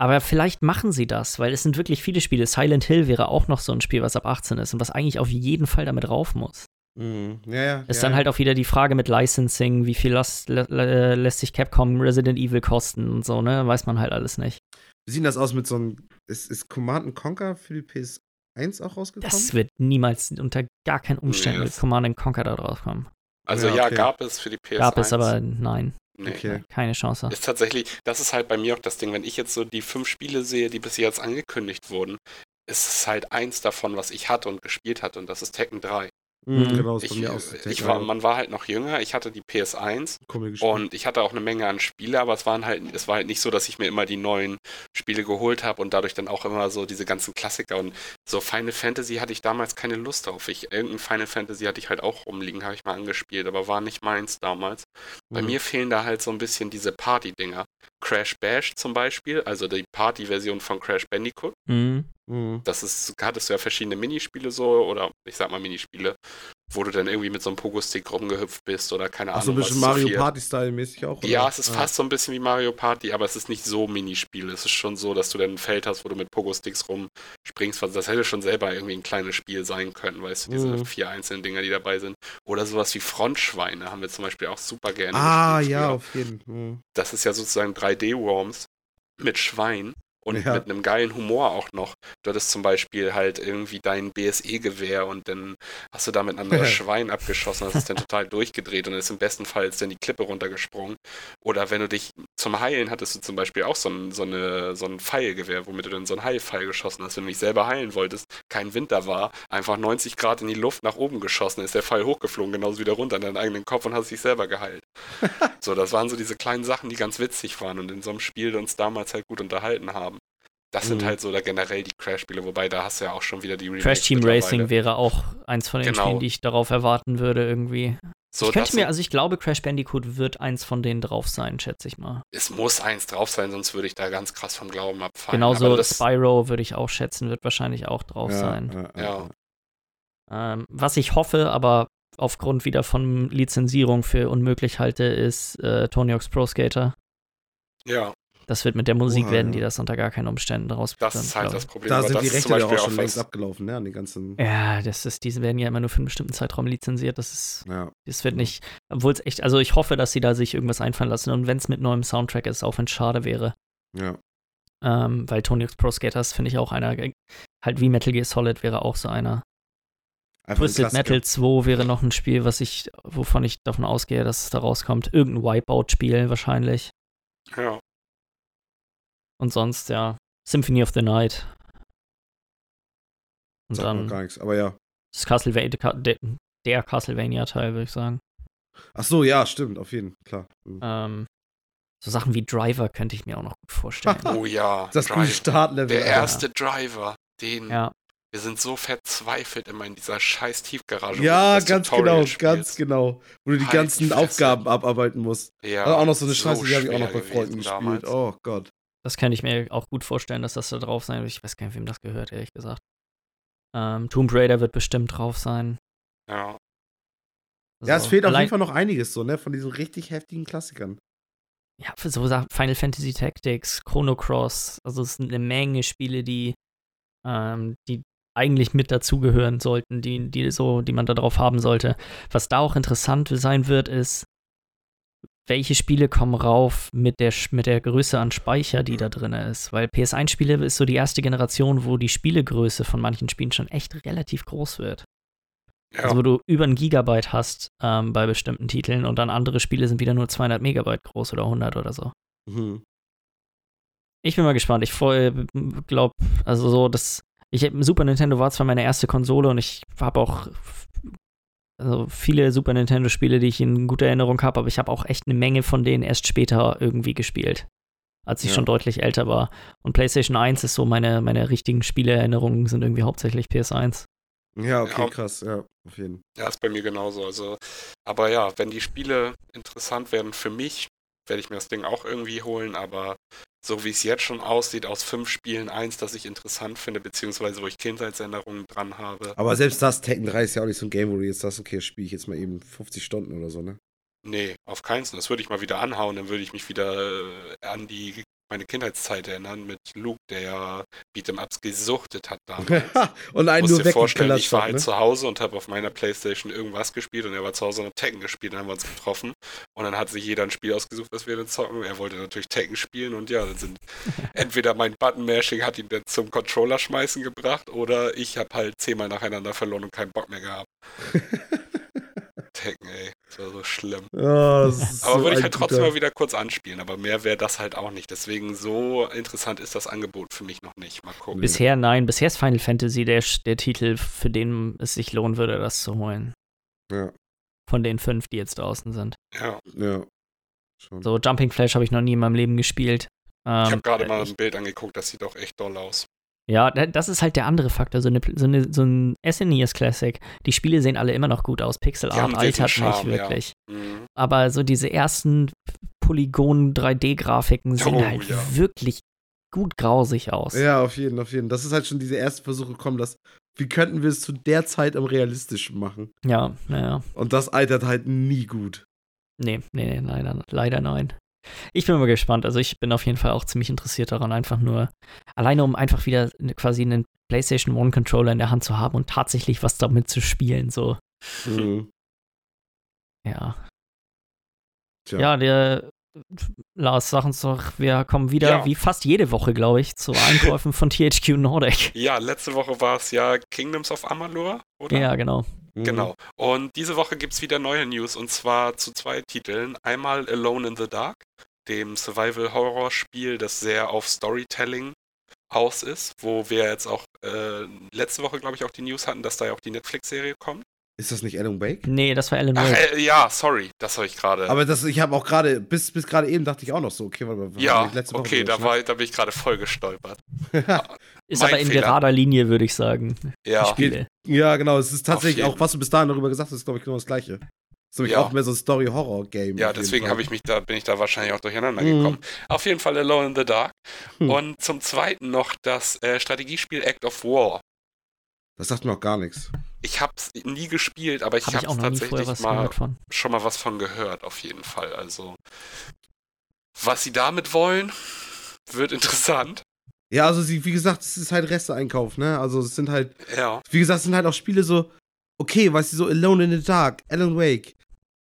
Aber vielleicht machen sie das, weil es sind wirklich viele Spiele. Silent Hill wäre auch noch so ein Spiel, was ab 18 ist und was eigentlich auf jeden Fall damit rauf muss. Mhm. Ja, ja. Ist ja, dann ja. halt auch wieder die Frage mit Licensing, wie viel las, lä, lä, lässt sich Capcom Resident Evil kosten und so, ne? Weiß man halt alles nicht. Wie sieht das aus mit so einem. Ist, ist Command Conquer für die PS1 auch rausgekommen? Das wird niemals unter gar keinen Umständen mit Command Conquer da drauf kommen. Also Ja, ja, okay. gab es für die PS1. Gab es aber nein, Nee. Okay. keine Chance. Ist tatsächlich, das ist halt bei mir auch das Ding, wenn ich jetzt so die fünf Spiele sehe, die bis jetzt angekündigt wurden, ist es halt eins davon, was ich hatte und gespielt hatte und das ist Tekken 3. Mhm, Mhm. genau, Ich, ich war, man war halt noch jünger, ich hatte die PS1 Komisch gespielt. und ich hatte auch eine Menge an Spiele, aber es waren halt, es war halt nicht so, dass ich mir immer die neuen Spiele geholt habe und dadurch dann auch immer so diese ganzen Klassiker und so Final Fantasy hatte ich damals keine Lust drauf. Ich, irgendein Final Fantasy hatte ich halt auch rumliegen, habe ich mal angespielt, aber war nicht meins damals. Bei Mhm. mir fehlen da halt so ein bisschen diese Party-Dinger. Crash Bash zum Beispiel, also die Party-Version von Crash Bandicoot. Mhm. Mhm. Das ist, hattest du ja verschiedene Minispiele so, oder ich sag mal Minispiele, wo du dann irgendwie mit so einem Pogo-Stick rumgehüpft bist oder keine Ach so Ahnung. ein bisschen was, Mario viel. Party-Style mäßig auch? Oder? Ja, es ist Ah. fast so ein bisschen wie Mario Party, aber es ist nicht so Minispiel. Es ist schon so, dass du dann ein Feld hast, wo du mit Pogo-Sticks rumspringst. Also das hätte schon selber irgendwie ein kleines Spiel sein können, weißt du, diese Mhm. vier einzelnen Dinger, die dabei sind. Oder sowas wie Frontschweine haben wir zum Beispiel auch super gerne Ah, ja, auf jeden Fall. Mhm. Das ist ja sozusagen 3D-Worms mit Schwein und Ja. mit einem geilen Humor auch noch. Du hattest zum Beispiel halt irgendwie dein BSE-Gewehr und dann hast du damit ein anderes Schwein abgeschossen, das ist dann total durchgedreht und ist im besten Fall ist dann die Klippe runtergesprungen. Oder wenn du dich zum Heilen hattest du zum Beispiel auch so ein, so eine, so ein Pfeilgewehr, womit du dann so einen Heilpfeil geschossen hast. Wenn du dich selber heilen wolltest, kein Wind da war, einfach 90 Grad in die Luft nach oben geschossen, ist der Pfeil hochgeflogen, genauso wieder runter in deinen eigenen Kopf und hast dich selber geheilt. so, das waren so diese kleinen Sachen, die ganz witzig waren und in so einem Spiel uns damals halt gut unterhalten haben. Das sind Mhm. halt so da generell die Crash-Spiele, wobei da hast du ja auch schon wieder die Remakes Crash Team. Racing wäre auch eins von den Genau. Spielen, die ich darauf erwarten würde, irgendwie. So, ich könnte mir, also ich glaube, Crash Bandicoot wird eins von denen drauf sein, schätze ich mal. es muss eins drauf sein, sonst würde ich da ganz krass vom Glauben abfallen. Aber Genauso das, Spyro würde ich auch schätzen, wird wahrscheinlich auch drauf ja, sein. Ja. Ähm, was ich hoffe, aber aufgrund wieder von Lizenzierung für unmöglich halte, ist äh, Tony Hawk's Pro Skater. ja, Das wird mit der Musik Oha, werden, ja. die das unter gar keinen Umständen das rausbringen. ist halt glaub das. Problem. Da sind das die Rechte ja auch schon längst abgelaufen, ne? An den ganzen. Ja, das ist, diese werden ja immer nur für einen bestimmten Zeitraum lizenziert. Das ist, Ja. das wird nicht, obwohl es echt, also ich hoffe, dass sie da sich irgendwas einfallen lassen und wenn es mit neuem Soundtrack ist, auch wenn es schade wäre. Ja. Ähm, weil Tony Hawk's Pro Skaters finde ich auch einer, halt wie Metal Gear Solid wäre auch so einer. Einfach ein Twisted Klassiker. Metal 2 wäre noch ein Spiel, was ich, wovon ich davon ausgehe, dass es da rauskommt. Irgendein Wipeout-Spiel wahrscheinlich. Ja, Und sonst, ja, Symphony of the Night. Und Sagt dann gar nichts. Aber ja. das Castlevania, der, der Castlevania-Teil, würde ich sagen. Ach so, ja, stimmt, auf jeden Fall. Klar. Mhm. Ähm, so Sachen wie Driver könnte ich mir auch noch gut vorstellen. oh ja. Das gute. Startlevel. Der erste Driver, den ja, wir sind so verzweifelt immer in dieser scheiß Tiefgarage. Ja, ganz Tutorial genau, spielst. ganz genau. Wo du die Halt ganzen. Aufgaben abarbeiten musst. Ja, Also auch noch so eine so Scheiße, die habe ich auch noch bei Freunden gespielt. damals. Oh Gott. Das könnte ich mir auch gut vorstellen, dass das da drauf sein wird. Ich weiß gar nicht, wem das gehört, ehrlich gesagt. Ähm, Tomb Raider wird bestimmt drauf sein. Ja, Ja, es fehlt auf jeden Fall noch einiges so, ne? Von diesen richtig heftigen Klassikern. ja, für so Sachen, Final Fantasy Tactics, Chrono Cross, also es sind eine Menge Spiele, die, ähm, die eigentlich mit dazugehören sollten, die, die so, die man da drauf haben sollte. Was da auch interessant sein wird, ist, welche Spiele kommen rauf mit der, mit der Größe an Speicher, die da drin ist. Weil PS1-Spiele ist so die erste Generation, wo die Spielegröße von manchen Spielen schon echt relativ groß wird. Ja. Also wo du über ein Gigabyte hast ähm, bei bestimmten Titeln und dann andere Spiele sind wieder nur 200 Megabyte groß oder 100 oder so. Mhm. Ich bin mal gespannt. Ich glaube, also so, das. Ich Super Nintendo war zwar meine erste Konsole und ich habe auch also viele Super Nintendo-Spiele, die ich in guter Erinnerung habe, aber ich habe auch echt eine Menge von denen erst später irgendwie gespielt, als ich Ja. schon deutlich älter war. Und PlayStation 1 ist so meine, meine richtigen Spieleerinnerungen sind irgendwie hauptsächlich PS1. Ja, okay, Ja. krass, ja, auf jeden Ja, ist bei mir genauso. Also, aber ja, wenn die Spiele interessant werden für mich, werde ich mir das Ding auch irgendwie holen. Aber so wie es jetzt schon aussieht, aus fünf Spielen eins, das ich interessant finde, beziehungsweise wo ich Kindheitserinnerungen dran habe. Aber selbst das, Tekken 3 ist ja auch nicht so ein Game, wo du jetzt sagst, okay, spiele ich jetzt mal eben 50 Stunden oder so, ne? Nee, auf keinen Fall. Das würde ich mal wieder anhauen, dann würde ich mich wieder äh, an die meine Kindheitszeit erinnern mit Luke, der ja Beat'em-Ups gesuchtet hat damals. und einen nur dir vorstellen, ich war halt ne? zu Hause und habe auf meiner Playstation irgendwas gespielt und er war zu Hause und hat Tekken gespielt. Dann haben wir uns getroffen und dann hat sich jeder ein Spiel ausgesucht, das wir dann zocken. Er wollte natürlich Tekken spielen und ja, dann sind entweder mein Button-Mashing hat ihn dann zum Controller schmeißen gebracht oder ich habe halt zehnmal nacheinander verloren und keinen Bock mehr gehabt. Tekken, ey, das war so schlimm. Ja, das ist Aber so würde ich halt trotzdem guter- mal wieder kurz anspielen, aber mehr wäre das halt auch nicht. Deswegen so interessant ist das Angebot für mich noch nicht. Mal gucken. Bisher nein, bisher ist Final Fantasy der, der Titel, für den es sich lohnen würde, das zu holen. Ja, Von den fünf, die jetzt draußen sind. Ja, ja. Schon. So, Jumping Flash habe ich noch nie in meinem Leben gespielt. Ähm, ich habe gerade mal ein Bild angeguckt, das sieht auch echt doll aus. Ja, da- das ist halt der andere Faktor. So, eine, so, eine, so ein SNES Classic. Die Spiele sehen alle immer noch gut aus. Pixel Art altert Charme, nicht ja. wirklich. Mhm. Aber so diese ersten Polygon 3D-Grafiken sehen Oh, halt ja. wirklich gut grausig aus. Ja, auf jeden, auf jeden. Das ist halt schon diese erste Versuche gekommen, dass, wie könnten wir es zu der Zeit am realistischen machen? Ja, naja. Und das altert halt nie gut. Nee, nee, nee, leider, leider nein. Ich bin mal gespannt. Also ich bin auf jeden Fall auch ziemlich interessiert daran, einfach nur, alleine um einfach wieder ne- quasi einen PlayStation One Controller in der Hand zu haben und tatsächlich was damit zu spielen. So, Mhm. ja. Tja. Ja, der Lars, sag uns doch, wir kommen wieder, Ja. wie fast jede Woche, glaube ich, zu Einkäufen von THQ Nordic. Ja, letzte Woche war es ja Kingdoms of Amalur, oder? Ja, genau. Mhm. Genau. Und diese Woche gibt es wieder neue News und zwar zu zwei Titeln. Einmal Alone in the Dark, dem Survival-Horror-Spiel, das sehr auf Storytelling aus ist, wo wir jetzt auch äh, letzte Woche, glaube ich, auch die News hatten, dass da ja auch die Netflix-Serie kommt. Ist das nicht Alan Wake? Nee, das war Alan Ach, Wake. äh, ja, sorry, das habe ich gerade. Aber das, ich habe auch gerade, bis, bis gerade eben dachte ich auch noch so, okay, warte mal. was Ja, letzte Woche okay, da, war, da bin ich gerade voll gestolpert. Ist mein aber in Fehler. gerader Linie, würde ich sagen. Ja. Ja, genau, es ist tatsächlich auch, was du bis dahin darüber gesagt hast, ist, glaube ich, genau das Gleiche. Das ist nämlich Ja. auch mehr so ein Story-Horror-Game. ja, deswegen habe ich mich da, bin ich da wahrscheinlich auch durcheinander Mhm. gekommen. Auf jeden Fall Alone in the Dark. Hm. Und zum zweiten noch das äh, Strategiespiel Act of War. Das sagt mir auch gar nichts. Ich habe es nie gespielt, aber ich Habe vorher tatsächlich mal schon mal was von gehört, auf jeden Fall. Also, was sie damit wollen, wird interessant. Ja, also sie, wie gesagt, es ist halt Reste-Einkauf, ne? Also es sind halt, Ja, wie gesagt, es sind halt auch Spiele so, okay, weißt du, so Alone in the Dark, Alan Wake,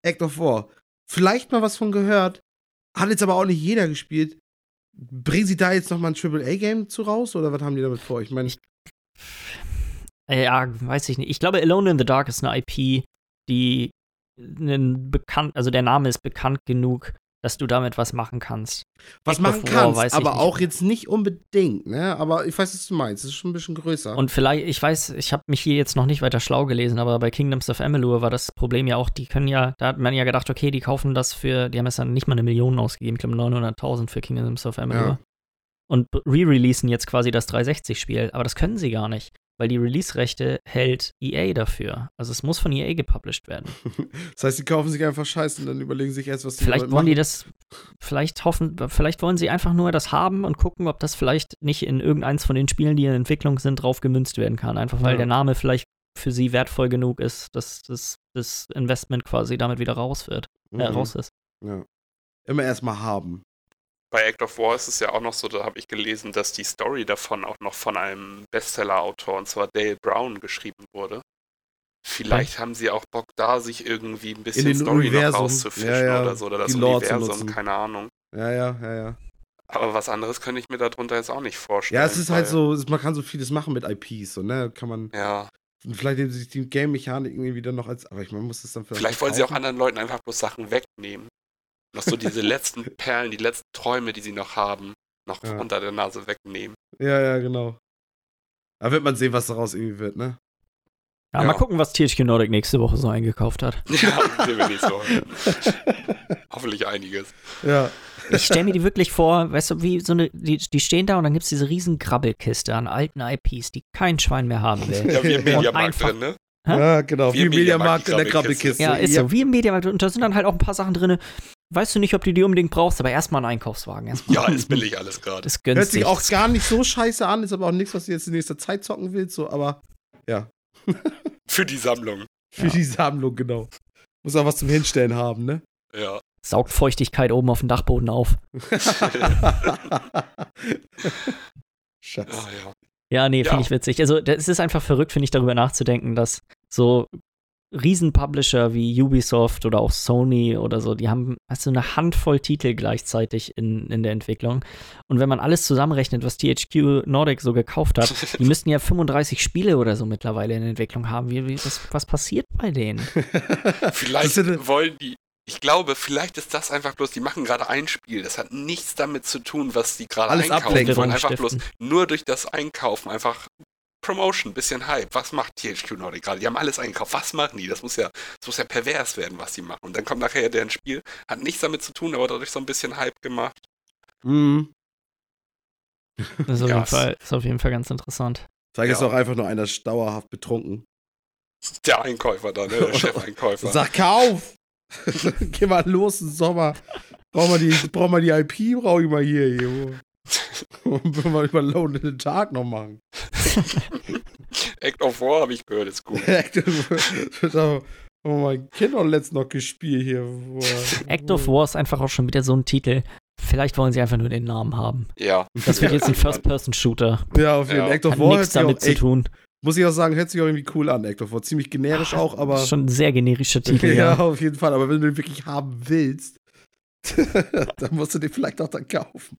Act of War. Vielleicht mal was von gehört, hat jetzt aber auch nicht jeder gespielt. Bringen sie da jetzt nochmal ein AAA-Game zu raus oder was haben die damit vor? Ich meine, Äh, Ja, weiß ich nicht. Ich glaube, Alone in the Dark ist eine IP, die einen bekannt, also der Name ist bekannt genug, dass du damit was machen kannst. was machen kannst, weiß aber auch jetzt nicht unbedingt, ne? Aber ich weiß, was du meinst. Es ist schon ein bisschen größer. Und vielleicht, ich weiß, ich habe mich hier jetzt noch nicht weiter schlau gelesen, aber bei Kingdoms of Amalur war das Problem ja auch, die können ja, da hat man ja gedacht, okay, die kaufen das für, die haben jetzt dann nicht mal eine Million ausgegeben, ich glaube 900.000 für Kingdoms of Amalur. Ja. Und re-releasen jetzt quasi das 360-Spiel, aber das können sie gar nicht, weil die Release-Rechte hält EA dafür. Also es muss von EA gepublished werden. das heißt, sie kaufen sich einfach Scheiße und dann überlegen sich erst, was sie Vielleicht wollen die machen. das, vielleicht hoffen, vielleicht wollen sie einfach nur das haben und gucken, ob das vielleicht nicht in irgendeins von den Spielen, die in Entwicklung sind, drauf gemünzt werden kann. Einfach weil Ja. der Name vielleicht für sie wertvoll genug ist, dass das, das Investment quasi damit wieder raus wird, äh, Mhm. raus ist. Ja. Immer erstmal haben. Bei Act of War ist es ja auch noch so, da habe ich gelesen, dass die Story davon auch noch von einem Bestseller-Autor, und zwar Dale Brown, geschrieben wurde. Vielleicht haben sie auch Bock da, sich irgendwie ein bisschen Story noch Universum. rauszufischen Ja, ja. oder so. Oder das Die Universum, keine Ahnung. Ja, ja, ja, ja. Aber was anderes könnte ich mir darunter jetzt auch nicht vorstellen. Ja, es ist halt so, man kann so vieles machen mit IPs, so, ne? Kann man, Ja, vielleicht nehmen sie sich die Game-Mechaniken irgendwie dann noch als, aber ich meine, man muss es dann vielleicht. vielleicht wollen sie auch anderen Leuten einfach bloß Sachen wegnehmen. Noch so diese letzten Perlen, die letzten Träume, die sie noch haben, noch Ja. unter der Nase wegnehmen. Ja, ja, genau. Da wird man sehen, was daraus irgendwie wird, ne? Ja, Ja. mal gucken, was THQ Nordic nächste Woche so eingekauft hat. Ja, sehen wir nicht so. Hoffentlich einiges. Ja. Ich stelle mir die wirklich vor, weißt du, wie so eine, die, die stehen da und dann gibt es diese riesen Grabbelkiste an alten IPs, die kein Schwein mehr haben will. Ja, wie im Mediamarkt drin, ne? Hä? Ja, genau. Wie Wie im Mediamarkt in der Grabbelkiste. Ja, ist so, wie im Mediamarkt. Und da sind dann halt auch ein paar Sachen drin. Weißt du nicht, ob du die unbedingt brauchst, aber erstmal einen Einkaufswagen. Erstmal. Ja, ist billig alles gerade. ist Hört günstig. sich auch gar nicht so scheiße an, ist aber auch nichts, was du jetzt in nächster Zeit zocken willst, so, aber Für die Sammlung. für Ja. die Sammlung, genau. Muss auch was zum Hinstellen haben, ne? Ja. Saugt Feuchtigkeit oben auf dem Dachboden auf. Scheiße. Ah, ja. Ja, nee, Ja. finde ich witzig. Also, es ist einfach verrückt, finde ich, darüber nachzudenken, dass so Riesen-Publisher wie Ubisoft oder auch Sony oder so, die haben hast du eine Handvoll Titel gleichzeitig in, in der Entwicklung. Und wenn man alles zusammenrechnet, was THQ Nordic so gekauft hat, die müssten ja 35 Spiele oder so mittlerweile in Entwicklung haben. Wie, wie, was, was passiert bei denen? Vielleicht wollen die. Ich glaube, vielleicht ist das einfach bloß, die machen gerade ein Spiel. Das hat nichts damit zu tun, was die gerade Alles einkaufen. Die wollen einfach bloß nur durch das Einkaufen einfach Promotion, bisschen Hype. Was macht THQ Nordic gerade? Die haben alles eingekauft. Was machen die? Das muss ja, das muss ja pervers werden, was die machen. Und dann kommt nachher deren Spiel, hat nichts damit zu tun, aber dadurch so ein bisschen Hype gemacht. Mhm. Das ist auf, Ja, jeden, Fall, ist auf jeden Fall ganz interessant. Vielleicht ist Ja. auch einfach nur einer dauerhaft betrunken. Der Einkäufer da, ne? Der Chefeinkäufer. Sag, kauf! Geh mal los im Sommer. Brauch mal die, brauch mal die IP, brauch ich mal hier. hier. Und wir mal über Lone in the Tag noch machen. Act of War habe ich gehört, ist gut. das haben mein Kind auch letztens noch gespielt hier. Act of War ist einfach auch schon wieder so ein Titel. Vielleicht wollen sie einfach nur den Namen haben. Ja. Das wird jetzt ein First-Person-Shooter. Ja, auf jeden Fall. Ja. Act of Hat War nichts damit auch zu tun. muss ich auch sagen, hört sich auch irgendwie cool an, Act of War. Ziemlich generisch auch, aber. Das ist schon ein sehr generischer Titel, ja, ja. auf jeden Fall. Aber wenn du den wirklich haben willst, dann musst du den vielleicht auch dann kaufen.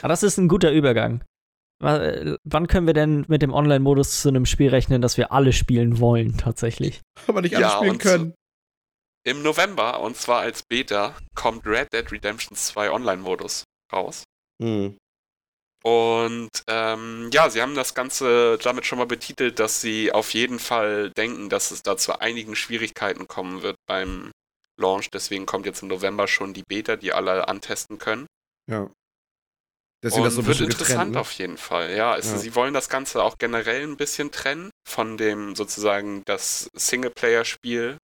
Aber das ist ein guter Übergang. Äh, Wann können wir denn mit dem Online-Modus zu einem Spiel rechnen, das wir alle spielen wollen, tatsächlich? Aber nicht alle Ja, spielen können. Im November, und zwar als Beta, kommt Red Dead Redemption 2 Online-Modus raus. Hm. Und ähm, ja, sie haben das Ganze damit schon mal betitelt, dass sie auf jeden Fall denken, dass es da zu einigen Schwierigkeiten kommen wird beim Launch. Deswegen kommt jetzt im November schon die Beta, die alle antesten können. Ja. Deswegen und das so ein wird interessant. Ne? auf jeden Fall. Ja, es, Ja. sie wollen das Ganze auch generell ein bisschen trennen von dem sozusagen das Singleplayer-Spiel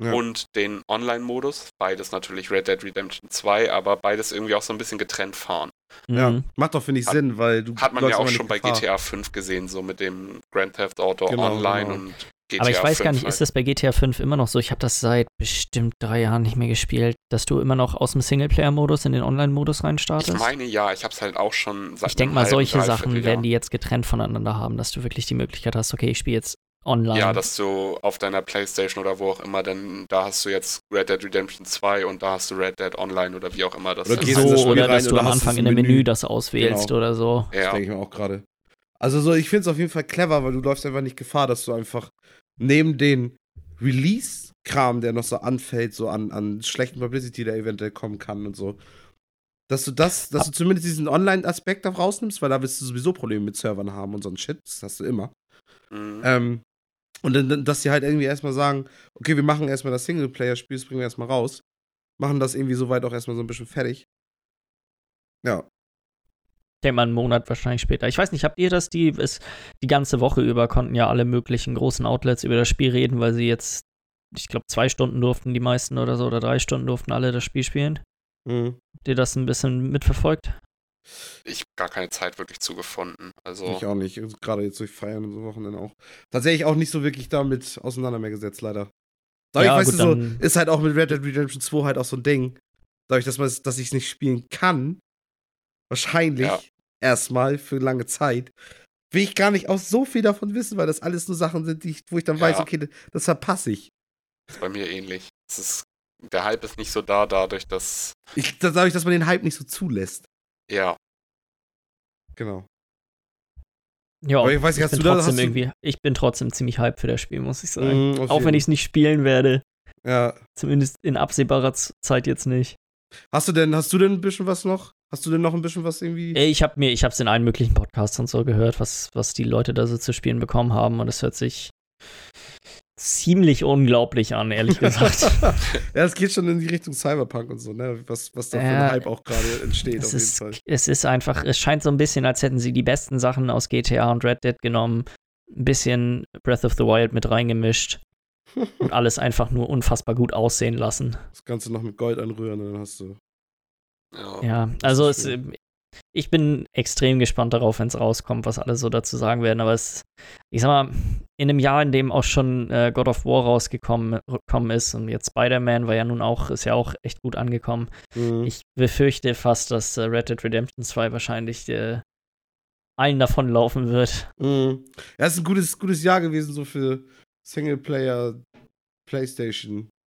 Ja. und den Online-Modus. Beides natürlich Red Dead Redemption 2, aber beides irgendwie auch so ein bisschen getrennt fahren. Ja, Mhm. macht doch, finde ich, Hat- Sinn, weil du. Hat man ja auch schon bei Gefahr. GTA 5 gesehen, so mit dem Grand Theft Auto Genau, Online genau. und GTA Aber ich weiß 5 gar nicht, halt. ist das bei GTA 5 immer noch so? Ich habe das seit bestimmt drei Jahren nicht mehr gespielt, dass du immer noch aus dem Singleplayer-Modus in den Online-Modus reinstartest. Ich meine ja, ich habe es halt auch schon seit Ich denke mal, solche Sachen Jahr. werden die jetzt getrennt voneinander haben, dass du wirklich die Möglichkeit hast, okay, ich spiele jetzt online. Ja, dass du auf deiner Playstation oder wo auch immer, denn da hast du jetzt Red Dead Redemption 2 und da hast du Red Dead Online oder wie auch immer das Oder gehst so, das oder rein dass du oder am Anfang in im dem Menü Menü. das auswählst Genau. oder so. Das Ja, denke ich mir auch gerade. Also so, ich finde es auf jeden Fall clever, weil du läufst einfach nicht Gefahr, dass du einfach neben den Release-Kram, der noch so anfällt, so an, an schlechten Publicity, der eventuell kommen kann und so, dass du das, dass du zumindest diesen Online-Aspekt da rausnimmst, weil da wirst du sowieso Probleme mit Servern haben und so ein Shit, das hast du immer. Mhm. Ähm, und dann, dass sie halt irgendwie erstmal sagen, okay, wir machen erstmal das Singleplayer-Spiel, das bringen wir erstmal raus. Machen das irgendwie soweit auch erstmal so ein bisschen fertig. Ja. Ich denke mal einen Monat wahrscheinlich später. Ich weiß nicht, habt ihr das? Die, ist, die ganze Woche über konnten ja alle möglichen großen Outlets über das Spiel reden, weil sie jetzt, ich glaube, zwei Stunden durften die meisten oder so, oder drei Stunden durften alle das Spiel spielen. Mhm. Habt ihr das ein bisschen mitverfolgt? Ich habe gar keine Zeit wirklich zugefunden. Also Ich auch nicht. Gerade jetzt durch Feiern und so Wochenende auch. Tatsächlich auch nicht so wirklich damit auseinander mehr gesetzt, leider. Dadurch, Ja, weißt gut, du, so, ist halt auch mit Red Dead Redemption 2 halt auch so ein Ding. Dadurch, dass, man, dass ich es nicht spielen kann, wahrscheinlich Ja. erstmal für lange Zeit, will ich gar nicht auch so viel davon wissen, weil das alles nur Sachen sind, die ich, wo ich dann Ja. weiß, okay, das verpasse ich. Ist bei mir ähnlich. Ist, der Hype ist nicht so da, dadurch, dass, ich das dadurch, dass man den Hype nicht so zulässt. ja, Genau. Ja, Aber ich weiß nicht, hast bin du da- trotzdem hast du- irgendwie, ich bin trotzdem ziemlich hyped für das Spiel, muss ich sagen. Mm, Auch wenn ich es nicht spielen werde. Ja. Zumindest in absehbarer Zeit jetzt nicht. Hast du denn, hast du denn ein bisschen was noch? Hast du denn noch ein bisschen was irgendwie? Ich habe mir, ich habe es in allen möglichen Podcasts und so gehört, was, was die Leute da so zu spielen bekommen haben und es hört sich ziemlich unglaublich an, ehrlich gesagt. ja, es geht schon in die Richtung Cyberpunk und so, ne? Was, was da für ein Hype auch gerade entsteht, auf jeden ist, Fall. es ist einfach, es scheint so ein bisschen, als hätten sie die besten Sachen aus GTA und Red Dead genommen, ein bisschen Breath of the Wild mit reingemischt und alles einfach nur unfassbar gut aussehen lassen. Das Ganze noch mit Gold anrühren dann hast du. Ja. Ja, also es, schön. äh, ich bin extrem gespannt darauf, wenn es rauskommt, was alle so dazu sagen werden. Aber es, ich sag mal, in einem Jahr, in dem auch schon äh, God of War rausgekommen gekommen ist und jetzt Spider-Man war ja nun auch, ist ja auch echt gut angekommen. Mhm. Ich befürchte fast, dass äh, Red Dead Redemption 2 wahrscheinlich äh, allen davonlaufen wird. Mhm. Ja, es ist ein gutes, gutes Jahr gewesen, so für Singleplayer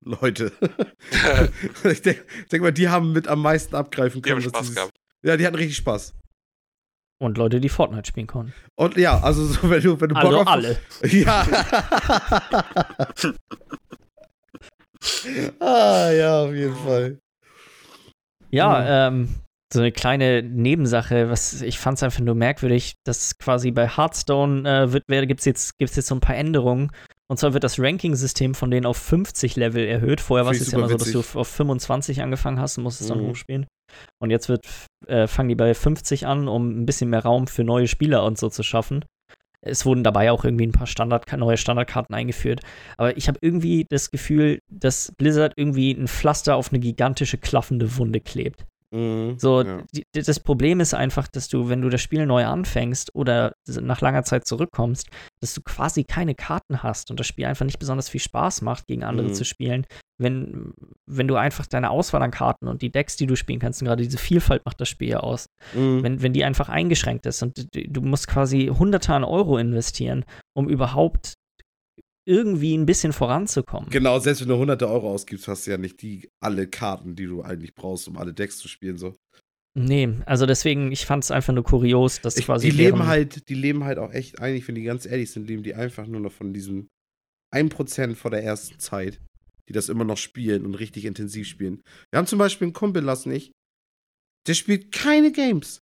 PlayStation-Leute. ich denke denk mal, die haben mit am meisten abgreifen Die können. haben was Spaß dieses- gehabt. Ja, die hatten richtig Spaß. Und Leute, die Fortnite spielen konnten. Und ja, also so, wenn du, wenn du Bock Also auf alle. Ja. ah, ja, auf jeden Fall. Ja, ähm, so eine kleine Nebensache, was ich fand es einfach nur merkwürdig, dass quasi bei Hearthstone äh, wird, gibt es jetzt, gibt's jetzt so ein paar Änderungen. Und zwar wird das Ranking-System von denen auf 50 Level erhöht. Vorher war es jetzt ja immer so, dass du auf 25 angefangen hast und musstest dann Mhm. hochspielen. Und jetzt wird, äh, fangen die bei 50 an, um ein bisschen mehr Raum für neue Spieler und so zu schaffen. Es wurden dabei auch irgendwie ein paar Standard neue Standardkarten eingeführt. Aber ich habe irgendwie das Gefühl, dass Blizzard irgendwie ein Pflaster auf eine gigantische klaffende Wunde klebt. Mhm. So, ja. die, das Problem ist einfach, dass du, wenn du das Spiel neu anfängst oder nach langer Zeit zurückkommst, dass du quasi keine Karten hast und das Spiel einfach nicht besonders viel Spaß macht, gegen andere Mhm. zu spielen, wenn, wenn du einfach deine Auswahl an Karten und die Decks, die du spielen kannst, und gerade diese Vielfalt macht das Spiel ja aus, Mhm. wenn, wenn die einfach eingeschränkt ist und du, du musst quasi Hunderte an Euro investieren, um überhaupt irgendwie ein bisschen voranzukommen. Genau, selbst wenn du hunderte Euro ausgibst, hast du ja nicht die alle Karten, die du eigentlich brauchst, um alle Decks zu spielen. So. Nee, also deswegen, ich fand es einfach nur kurios, dass Ich, quasi die leben halt, die leben halt auch echt, eigentlich, wenn die ganz ehrlich sind, leben die einfach nur noch von diesem 1% vor der ersten Zeit, die das immer noch spielen und richtig intensiv spielen. Wir haben zum Beispiel einen Kumpel, lass nicht, der spielt keine Games.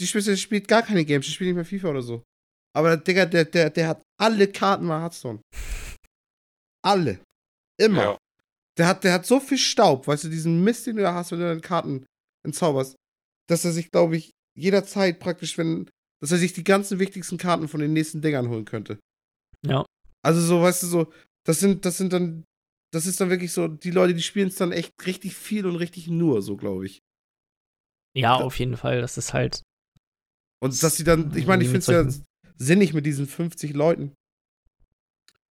Die spielt, der spielt gar keine Games, der spielt nicht mehr FIFA oder so. Aber der Digga, der, der, der hat alle Karten bei Hearthstone. Alle. Immer. Ja. Der hat, der hat so viel Staub, weißt du, diesen Mist, den du da hast, wenn du deine Karten entzauberst, dass er sich, glaube ich, jederzeit praktisch, wenn, dass er sich die ganzen wichtigsten Karten von den nächsten Dingern holen könnte. Ja. Also so, weißt du, so, das sind, das sind dann, das ist dann wirklich so, die Leute, die spielen es dann echt richtig viel und richtig nur, so glaube ich. Ja, auf jeden Fall. Das ist halt. Und dass sie dann, ich meine, ich finde es ja sinnig mit diesen 50 Leuten.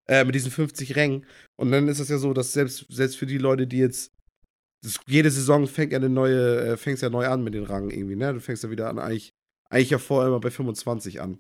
Äh, mit diesen 50 Rängen. Und dann ist es ja so, dass selbst, selbst für die Leute, die jetzt. Das, jede Saison fängt ja eine neue, äh, fängst ja neu an mit den Rangen irgendwie, ne? Du fängst ja wieder an, eigentlich, eigentlich ja vorher immer bei 25 an.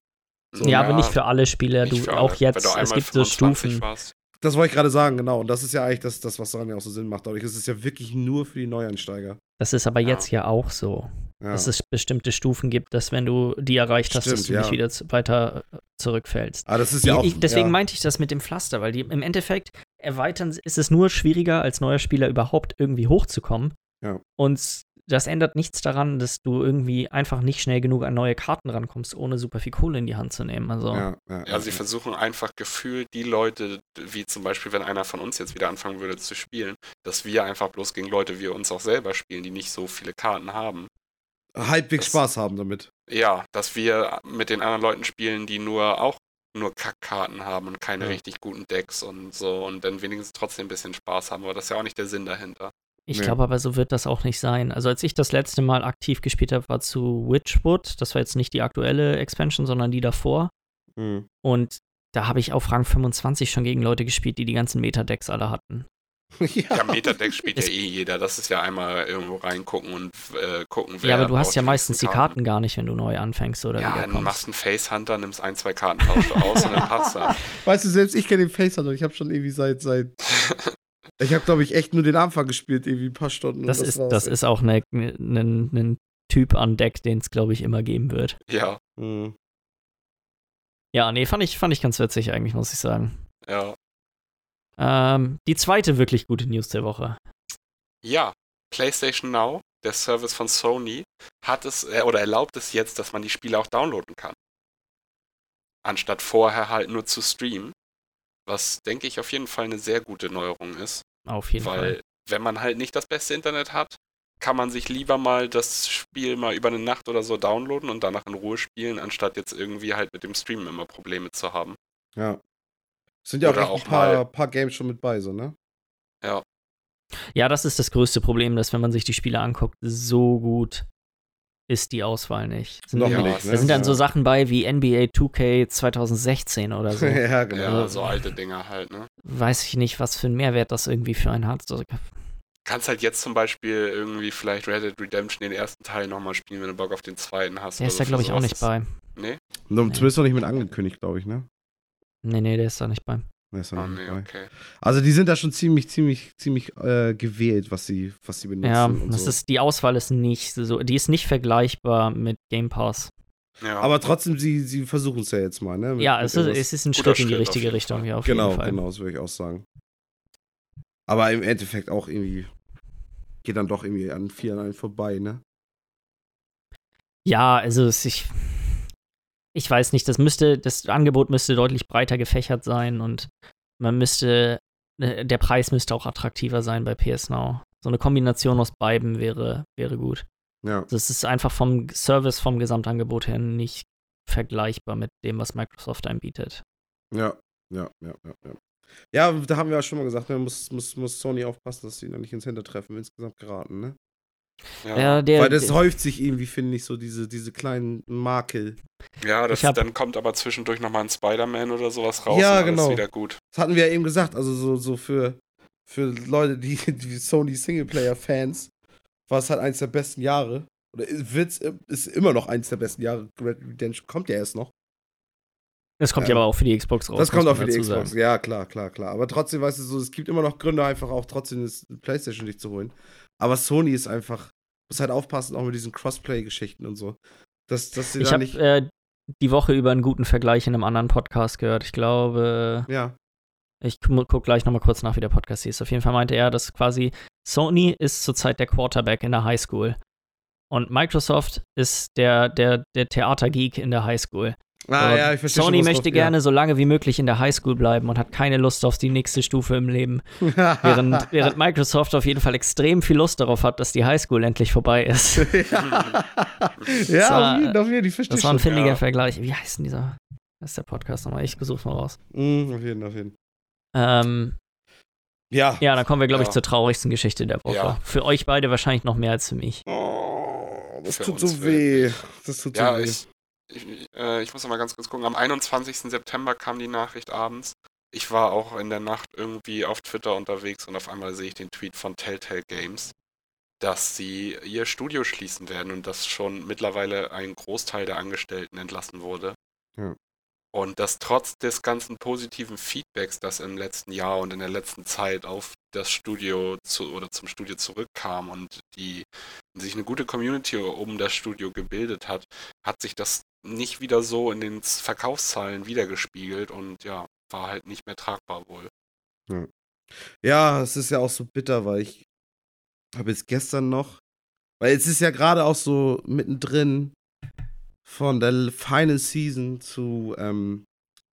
So, ja, aber nicht für alle Spieler. Du, alle. auch jetzt, du es gibt so 25 Stufen. warst. Das wollte ich gerade sagen, genau. Und das ist ja eigentlich das, das, was daran ja auch so Sinn macht. Dadurch ist es ja wirklich nur für die Neueinsteiger. Das ist aber Ja. jetzt ja auch so. Ja. Dass es bestimmte Stufen gibt, dass wenn du die erreicht hast, dass Stimmt, du ja. nicht wieder zu, weiter äh, zurückfällst. aber das ist ja auch. ich, deswegen ja. meinte ich das mit dem Pflaster, weil die im Endeffekt erweitern, ist es nur schwieriger, als neuer Spieler überhaupt irgendwie hochzukommen. Ja. Und das ändert nichts daran, dass du irgendwie einfach nicht schnell genug an neue Karten rankommst, ohne super viel Kohle in die Hand zu nehmen. Also, Ja, ja, Ja, sie versuchen einfach gefühlt die Leute, wie zum Beispiel, wenn einer von uns jetzt wieder anfangen würde zu spielen, dass wir einfach bloß gegen Leute wie uns auch selber spielen, die nicht so viele Karten haben. Halbwegs Das- Spaß haben damit. Ja, dass wir mit den anderen Leuten spielen, die nur auch nur Kackkarten haben und keine Ja. richtig guten Decks und so und dann wenigstens trotzdem ein bisschen Spaß haben, aber das ist ja auch nicht der Sinn dahinter. Ich Nee. glaube aber, so wird das auch nicht sein. Also, als ich das letzte Mal aktiv gespielt habe, war zu Witchwood. Das war jetzt nicht die aktuelle Expansion, sondern die davor. Mhm. Und da habe ich auf Rang 25 schon gegen Leute gespielt, die die ganzen Meta-Decks alle hatten. Ja, Metadeck spielt ja eh jeder. Das ist ja einmal irgendwo reingucken und äh, gucken, wer Ja, aber du hast ja die meistens die nächsten Karten gar nicht, wenn du neu anfängst oder Ja, kommst. machst einen Face-Hunter, nimmst ein, zwei Karten du aus und dann passt das. Weißt du, selbst ich kenne den Face und ich habe schon irgendwie seit, seit. Ich habe, glaube ich, echt nur den Anfang gespielt, irgendwie ein paar Stunden. und Das, ist, war's, das ist auch ein ne, ne, ne Typ an Deck, den es, glaube ich, immer geben wird. Ja, Mhm. Ja, nee, fand ich, fand ich ganz witzig eigentlich, muss ich sagen. ja. Ähm, die zweite wirklich gute News der Woche. Ja, PlayStation Now, der Service von Sony, hat es äh, oder erlaubt es jetzt, dass man die Spiele auch downloaden kann. Anstatt vorher halt nur zu streamen. Was, denke ich, auf jeden Fall eine sehr gute Neuerung ist. Auf jeden weil, Fall. wenn man halt nicht das beste Internet hat, kann man sich lieber mal das Spiel mal über eine Nacht oder so downloaden und danach in Ruhe spielen, anstatt jetzt irgendwie halt mit dem Streamen immer Probleme zu haben. Ja. Sind ja auch, Oder echt auch ein paar, paar Games schon mit bei, so, ne? Ja, das ist das größte Problem, dass wenn man sich die Spiele anguckt, so gut ist die Auswahl nicht. Sind Noch Ja, nicht, es ne? Da sind dann ja. so Sachen bei wie NBA 2K 2016 oder so. ja, genau. Ja, so alte Dinger halt, ne? Weiß ich nicht, was für einen Mehrwert das irgendwie für einen hat. So, kannst halt jetzt zum Beispiel irgendwie vielleicht Red Dead Redemption den ersten Teil nochmal spielen, wenn du Bock auf den zweiten hast. der ist da, glaube ich, auch nicht bei. Nee. Zumindest noch nicht mit angekündigt, glaube ich, ne? Nee, nee, der ist da nicht bei. Der ist Ah, nicht nee, dabei. okay. Also die sind da schon ziemlich, ziemlich, ziemlich äh, gewählt, was sie, was sie benutzen. Ja, und das so. ist, die Auswahl ist nicht so, die ist nicht vergleichbar mit Game Pass. Ja. Aber trotzdem, sie, sie versuchen es ja jetzt mal, ne? Mit- Ja, mit es ist, es ist ein Schritt in die richtige Richtung, ja, auf Genau, jeden Fall. genau, das würde ich auch sagen. Aber im Endeffekt auch irgendwie geht dann doch irgendwie an vielen vorbei, ne? Ja, also es, ich, ich weiß nicht, das müsste, das Angebot müsste deutlich breiter gefächert sein und man müsste, äh, der Preis müsste auch attraktiver sein bei PS Now. So eine Kombination aus beiden wäre, wäre gut. Ja. Das ist einfach vom Service, vom Gesamtangebot her nicht vergleichbar mit dem, was Microsoft anbietet. Ja, ja, ja, ja, ja. Ja, da haben wir ja schon mal gesagt, ne, muss, muss, muss Sony aufpassen, dass sie da nicht ins Hintertreffen insgesamt geraten, ne? Ja. Ja, der, Weil das der, häuft sich irgendwie, finde ich, so diese, diese kleinen Makel. ja das, hab- dann kommt aber zwischendurch nochmal ein Spider-Man oder sowas raus Ja, genau. wieder gut. Das hatten wir ja eben gesagt, also so, so für, für Leute, die, die Sony Singleplayer-Fans, war es halt eins der besten Jahre. Oder wird's, ist immer noch eins der besten Jahre. Red Dead Redemption kommt ja erst noch. das kommt ja ähm, aber auch für die Xbox raus. das kommt auch für die Xbox. sagen. Ja, klar, klar, klar. Aber trotzdem, weißt du, so, es gibt immer noch Gründe, einfach auch trotzdem das PlayStation nicht zu holen. Aber Sony ist einfach, muss halt aufpassen, auch mit diesen Crossplay-Geschichten und so. Dass, dass sie Ich da habe nicht. äh, die Woche über einen guten Vergleich in einem anderen Podcast gehört. Ich glaube, ja, ich gu guck gleich nochmal kurz nach, wie der Podcast hieß. Auf jeden Fall meinte er, dass quasi Sony ist zurzeit der Quarterback in der Highschool. Und Microsoft ist der, der, der Theatergeek in der Highschool. Ah, ja, ich verstehe Sony schon, möchte drauf- gerne so lange wie möglich in der Highschool bleiben und hat keine Lust auf die nächste Stufe im Leben. Ja. Während, während Microsoft auf jeden Fall extrem viel Lust darauf hat, dass die Highschool endlich vorbei ist. ja, Das ja war- auf jeden, auf jeden, ich verstehe Das war ein findiger ja. Vergleich. Wie heißt denn dieser? Das ist der Podcast nochmal. Ich besuch's mal raus. Mm, auf jeden, auf jeden. Ähm, Ja. ja, dann kommen wir, glaube ich, Ja. zur traurigsten Geschichte der Woche. Ja. Für euch beide wahrscheinlich noch mehr als für mich. Oh, das Für tut so weh. Das tut Ja, so weh. ich, ich, äh, ich muss noch mal ganz kurz gucken. Am 21. September kam die Nachricht abends. Ich war auch in der Nacht irgendwie auf Twitter unterwegs und auf einmal sehe ich den Tweet von Telltale Games, dass sie ihr Studio schließen werden und dass schon mittlerweile ein Großteil der Angestellten entlassen wurde. Ja. Und dass trotz des ganzen positiven Feedbacks, das im letzten Jahr und in der letzten Zeit auf das Studio zu, oder zum Studio zurückkam und die sich eine gute Community um das Studio gebildet hat, hat sich das nicht wieder so in den Verkaufszahlen wiedergespiegelt und ja, war halt nicht mehr tragbar wohl. Ja, es ist ja auch so bitter, weil ich habe jetzt gestern noch, weil es ist ja gerade auch so mittendrin von der Final Season zu ähm,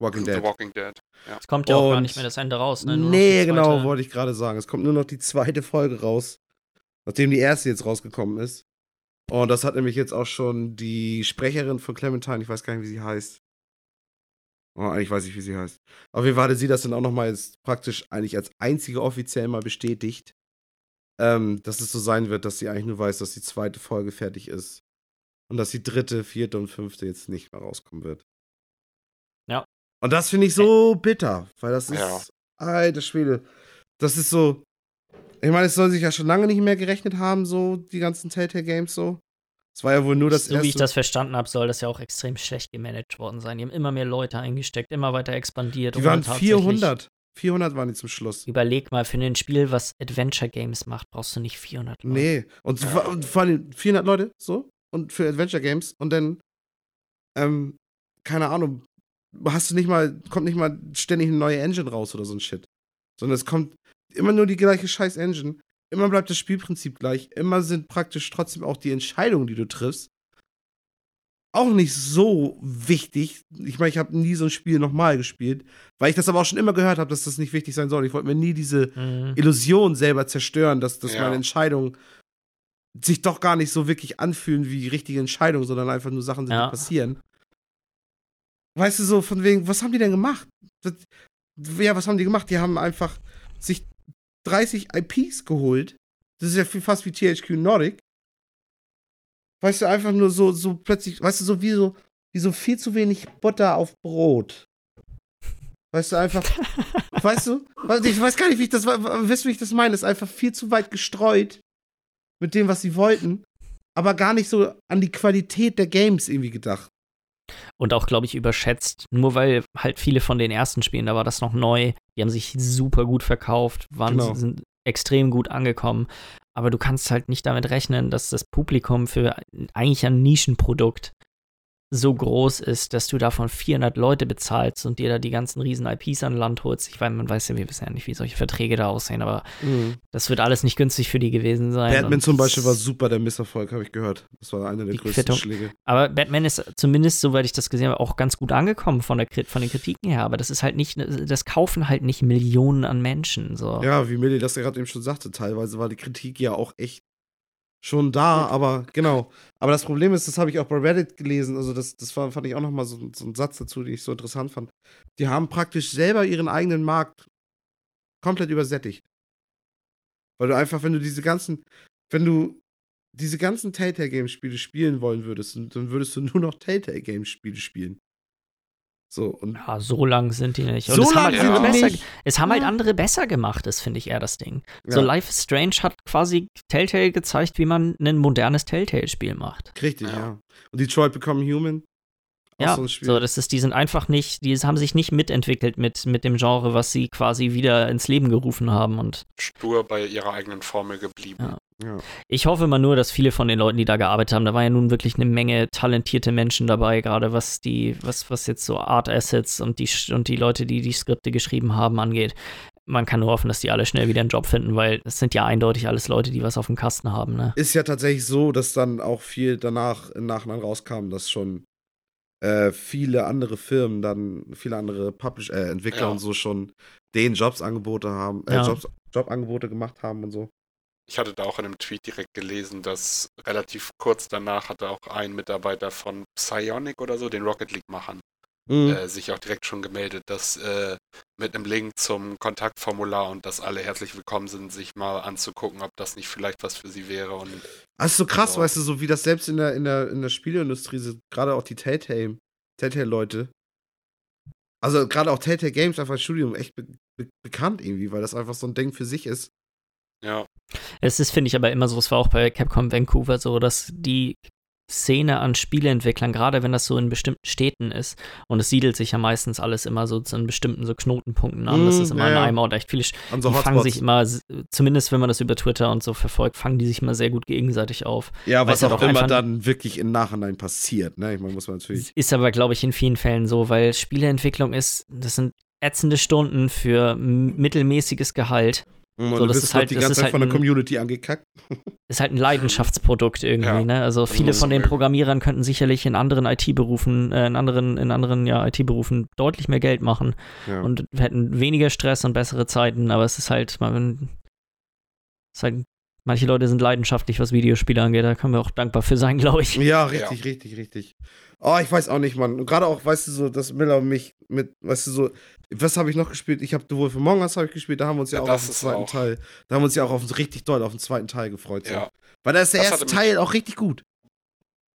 Walking The Dead. Walking Dead. Es kommt ja auch gar Und- nicht mehr das Ende raus, ne? Nur nee, genau, wollte ich gerade sagen. Es kommt nur noch die zweite Folge raus, nachdem die erste jetzt rausgekommen ist. Und das hat nämlich jetzt auch schon die Sprecherin von Clementine, ich weiß gar nicht, wie sie heißt. Oh, eigentlich weiß ich, wie sie heißt. Auf jeden Fall hatte sie das dann auch nochmal jetzt praktisch eigentlich als einzige offiziell mal bestätigt, ähm, dass es so sein wird, dass sie eigentlich nur weiß, dass die zweite Folge fertig ist. Und dass die dritte, vierte und fünfte jetzt nicht mehr rauskommen wird. Ja. Und das finde ich so bitter, weil das ist, Ja. alter Schwede, das ist so, Ich meine, es soll sich ja schon lange nicht mehr gerechnet haben, so die ganzen Telltale Games so. Es war ja wohl nur das so erste. wie ich das verstanden habe, soll das ja auch extrem schlecht gemanagt worden sein. Die haben immer mehr Leute eingesteckt, immer weiter expandiert. die und waren dann tatsächlich- 400. 400 waren die zum Schluss. Überleg mal, für ein Spiel, was Adventure Games macht, brauchst du nicht 400 Leute. Nee. Und, vor- und vor allem 400 Leute, so. Und für Adventure Games. Und dann, ähm, keine Ahnung, hast du nicht mal, kommt nicht mal ständig eine neue Engine raus oder so ein Shit. Sondern es kommt immer nur die gleiche scheiß Engine. Immer bleibt das Spielprinzip gleich. Immer sind praktisch trotzdem auch die Entscheidungen, die du triffst, auch nicht so wichtig. Ich meine, ich habe nie so ein Spiel nochmal gespielt, weil ich das aber auch schon immer gehört habe, dass das nicht wichtig sein soll. Ich wollte mir nie diese Mhm. Illusion selber zerstören, dass, dass Ja. meine Entscheidungen sich doch gar nicht so wirklich anfühlen wie richtige Entscheidungen, sondern einfach nur Sachen sind, Ja. die passieren. Weißt du, so von wegen, was haben die denn gemacht? Das, ja, was haben die gemacht? Die haben einfach sich 30 IPs geholt. Das ist ja viel- fast wie THQ Nordic. Weißt du, einfach nur so, so plötzlich, weißt du, so wie so, wie so viel zu wenig Butter auf Brot. Weißt du, einfach, weißt du, ich weiß gar nicht, wie ich das, wisst ihr, wie ich das meine? Ist einfach viel zu weit gestreut mit dem, was sie wollten, aber gar nicht so an die Qualität der Games irgendwie gedacht. Und auch, glaube ich, überschätzt. Nur weil halt viele von den ersten Spielen, da war das noch neu, die haben sich super gut verkauft, waren, Genau. sind extrem gut angekommen. Aber du kannst halt nicht damit rechnen, dass das Publikum für eigentlich ein Nischenprodukt so groß ist, dass du davon 400 Leute bezahlst und dir da die ganzen riesen IPs an Land holst. Ich meine, man weiß ja, wir wissen ja nicht, wie solche Verträge da aussehen, aber das wird alles nicht günstig für die gewesen sein. Batman zum Beispiel war super der Misserfolg, habe ich gehört. Das war einer der größten Quittung. Schläge. Aber Batman ist zumindest, soweit ich das gesehen habe, auch ganz gut angekommen von, der, von den Kritiken her. Aber das ist halt nicht, das kaufen halt nicht Millionen an Menschen. So. Ja, wie Millie das ja gerade eben schon sagte, teilweise war die Kritik ja auch echt schon da, aber genau. Aber das Problem ist, das habe ich auch bei Reddit gelesen, also das, das war, fand ich auch nochmal so, so ein Satz dazu, den ich so interessant fand. Die haben praktisch selber ihren eigenen Markt komplett übersättigt. Weil du einfach, wenn du diese ganzen, wenn du diese ganzen Telltale-Games-Spiele spielen wollen würdest, dann würdest du nur noch Telltale-Games-Spiele spielen. So, und Ja, so lang sind die nicht. Und so es haben lange halt sind andere die besser, nicht. Es haben halt andere besser gemacht, das finde ich eher das Ding. So, Ja. Life is Strange hat quasi Telltale gezeigt, wie man ein modernes Telltale-Spiel macht. Richtig, ja. Ja. Und Detroit Become Human. Ja, so ein Spiel. so, das ist, die sind einfach nicht, die haben sich nicht mitentwickelt mit, mit dem Genre, was sie quasi wieder ins Leben gerufen haben. Und Stur bei ihrer eigenen Formel geblieben. Ja. ja. ich hoffe mal nur, dass viele von den Leuten, die da gearbeitet haben, da war ja nun wirklich eine Menge talentierte Menschen dabei, gerade was die, was, was jetzt so Art Assets und die, und die Leute, die die Skripte geschrieben haben, angeht. Man kann nur hoffen, dass die alle schnell wieder einen Job finden, weil es sind ja eindeutig alles Leute, die was auf dem Kasten haben, ne? Ist ja tatsächlich so, dass dann auch viel danach im Nachhinein rauskam, dass schon äh, viele andere Firmen dann, viele andere Publish äh, Entwickler Ja. und so schon den Jobsangebote haben, äh, Ja. Jobs, Jobangebote gemacht haben und so. Ich hatte da auch in einem Tweet direkt gelesen, dass relativ kurz danach hatte auch ein Mitarbeiter von Psionic oder so, den Rocket League-Machern, Mhm. äh, sich auch direkt schon gemeldet, dass äh, mit einem Link zum Kontaktformular und dass alle herzlich willkommen sind, sich mal anzugucken, ob das nicht vielleicht was für sie wäre. Und Das ist so krass, Ja. weißt du, so wie das selbst in der, in der, in der Spieleindustrie sind, gerade auch die Telltale, Telltale-Leute. Also gerade auch Telltale Games einfach als Studium echt be be bekannt irgendwie, weil das einfach so ein Ding für sich ist. ja, Es ist, finde ich, aber immer so, es war auch bei Capcom Vancouver so, dass die Szene an Spieleentwicklern, gerade wenn das so in bestimmten Städten ist, und es siedelt sich ja meistens alles immer so zu bestimmten so Knotenpunkten an, das Mm, ist immer ja, in einem Ort echt viele, An so die fangen sich immer, zumindest wenn man das über Twitter und so verfolgt, fangen die sich immer sehr gut gegenseitig auf. ja, was ja auch doch immer dann wirklich im Nachhinein passiert, ne? Ich meine, muss man natürlich. Ist aber, glaube ich, in vielen Fällen so, weil Spieleentwicklung ist, das sind ätzende Stunden für mittelmäßiges Gehalt. Und So, das ist halt die ganze ist Zeit halt von der ein- Community angekackt. Ist halt ein Leidenschaftsprodukt irgendwie, Ja. ne? Also viele ist von den. Programmierern könnten sicherlich in anderen IT-Berufen, äh, in anderen, in anderen ja, IT-Berufen deutlich mehr Geld machen Ja. und hätten weniger Stress und bessere Zeiten, aber es ist halt, man, es ist halt, manche Leute sind leidenschaftlich, was Videospiele angeht, da können wir auch dankbar für sein, glaube ich. Ja, richtig, richtig, richtig. Oh, ich weiß auch nicht, Mann. Und Gerade auch, weißt du, so, dass Miller mich mit, weißt du, so, was habe ich noch gespielt? Ich habe The Wolf Among Us habe ich gespielt, da haben wir uns ja, Ja, auch auf den zweiten auch- Teil, da haben wir uns ja auch auf, richtig doll auf den zweiten Teil gefreut. So. ja. Weil da ist der Das erste Teil auch richtig gut.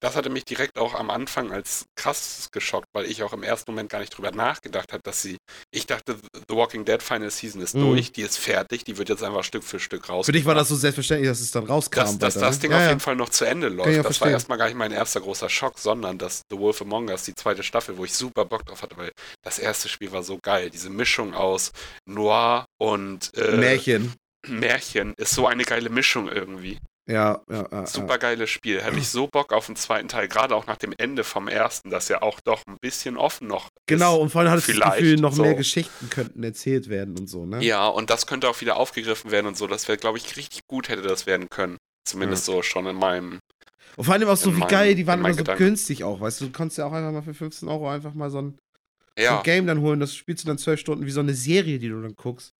Das hatte mich direkt auch am Anfang als krass geschockt, weil ich auch im ersten Moment gar nicht drüber nachgedacht habe, dass sie. Ich dachte, The Walking Dead Final Season ist Mhm. durch, die ist fertig, die wird jetzt einfach Stück für Stück raus. Für dich war das so selbstverständlich, dass es dann rauskam. dass, dass das? Ding ja, auf ja. jeden Fall noch zu Ende läuft. Das war verstehen. erstmal gar nicht mein erster großer Schock, sondern dass The Wolf Among Us, die zweite Staffel, wo ich super Bock drauf hatte, weil das erste Spiel war so geil. Diese Mischung aus Noir und äh, Märchen. Märchen ist so eine geile Mischung irgendwie. Ja, ja, ja. Super geiles Spiel. Hätte ich so Bock auf den zweiten Teil, gerade auch nach dem Ende vom ersten, das ja auch doch ein bisschen offen noch Genau, ist. und vor allem hattest du das Gefühl, noch so. mehr Geschichten könnten erzählt werden und so, ne? Ja, und das könnte auch wieder aufgegriffen werden und so. Das wäre, glaube ich, richtig gut hätte das werden können. Zumindest so schon in meinem. Und vor allem auch so wie meinem- geil, die waren immer so Gedanken. günstig auch, weißt du, du konntest ja auch einfach mal für 15 Euro einfach mal so ein, so Ja, ein Game dann holen, das spielst du dann zwölf Stunden wie so eine Serie, die du dann guckst.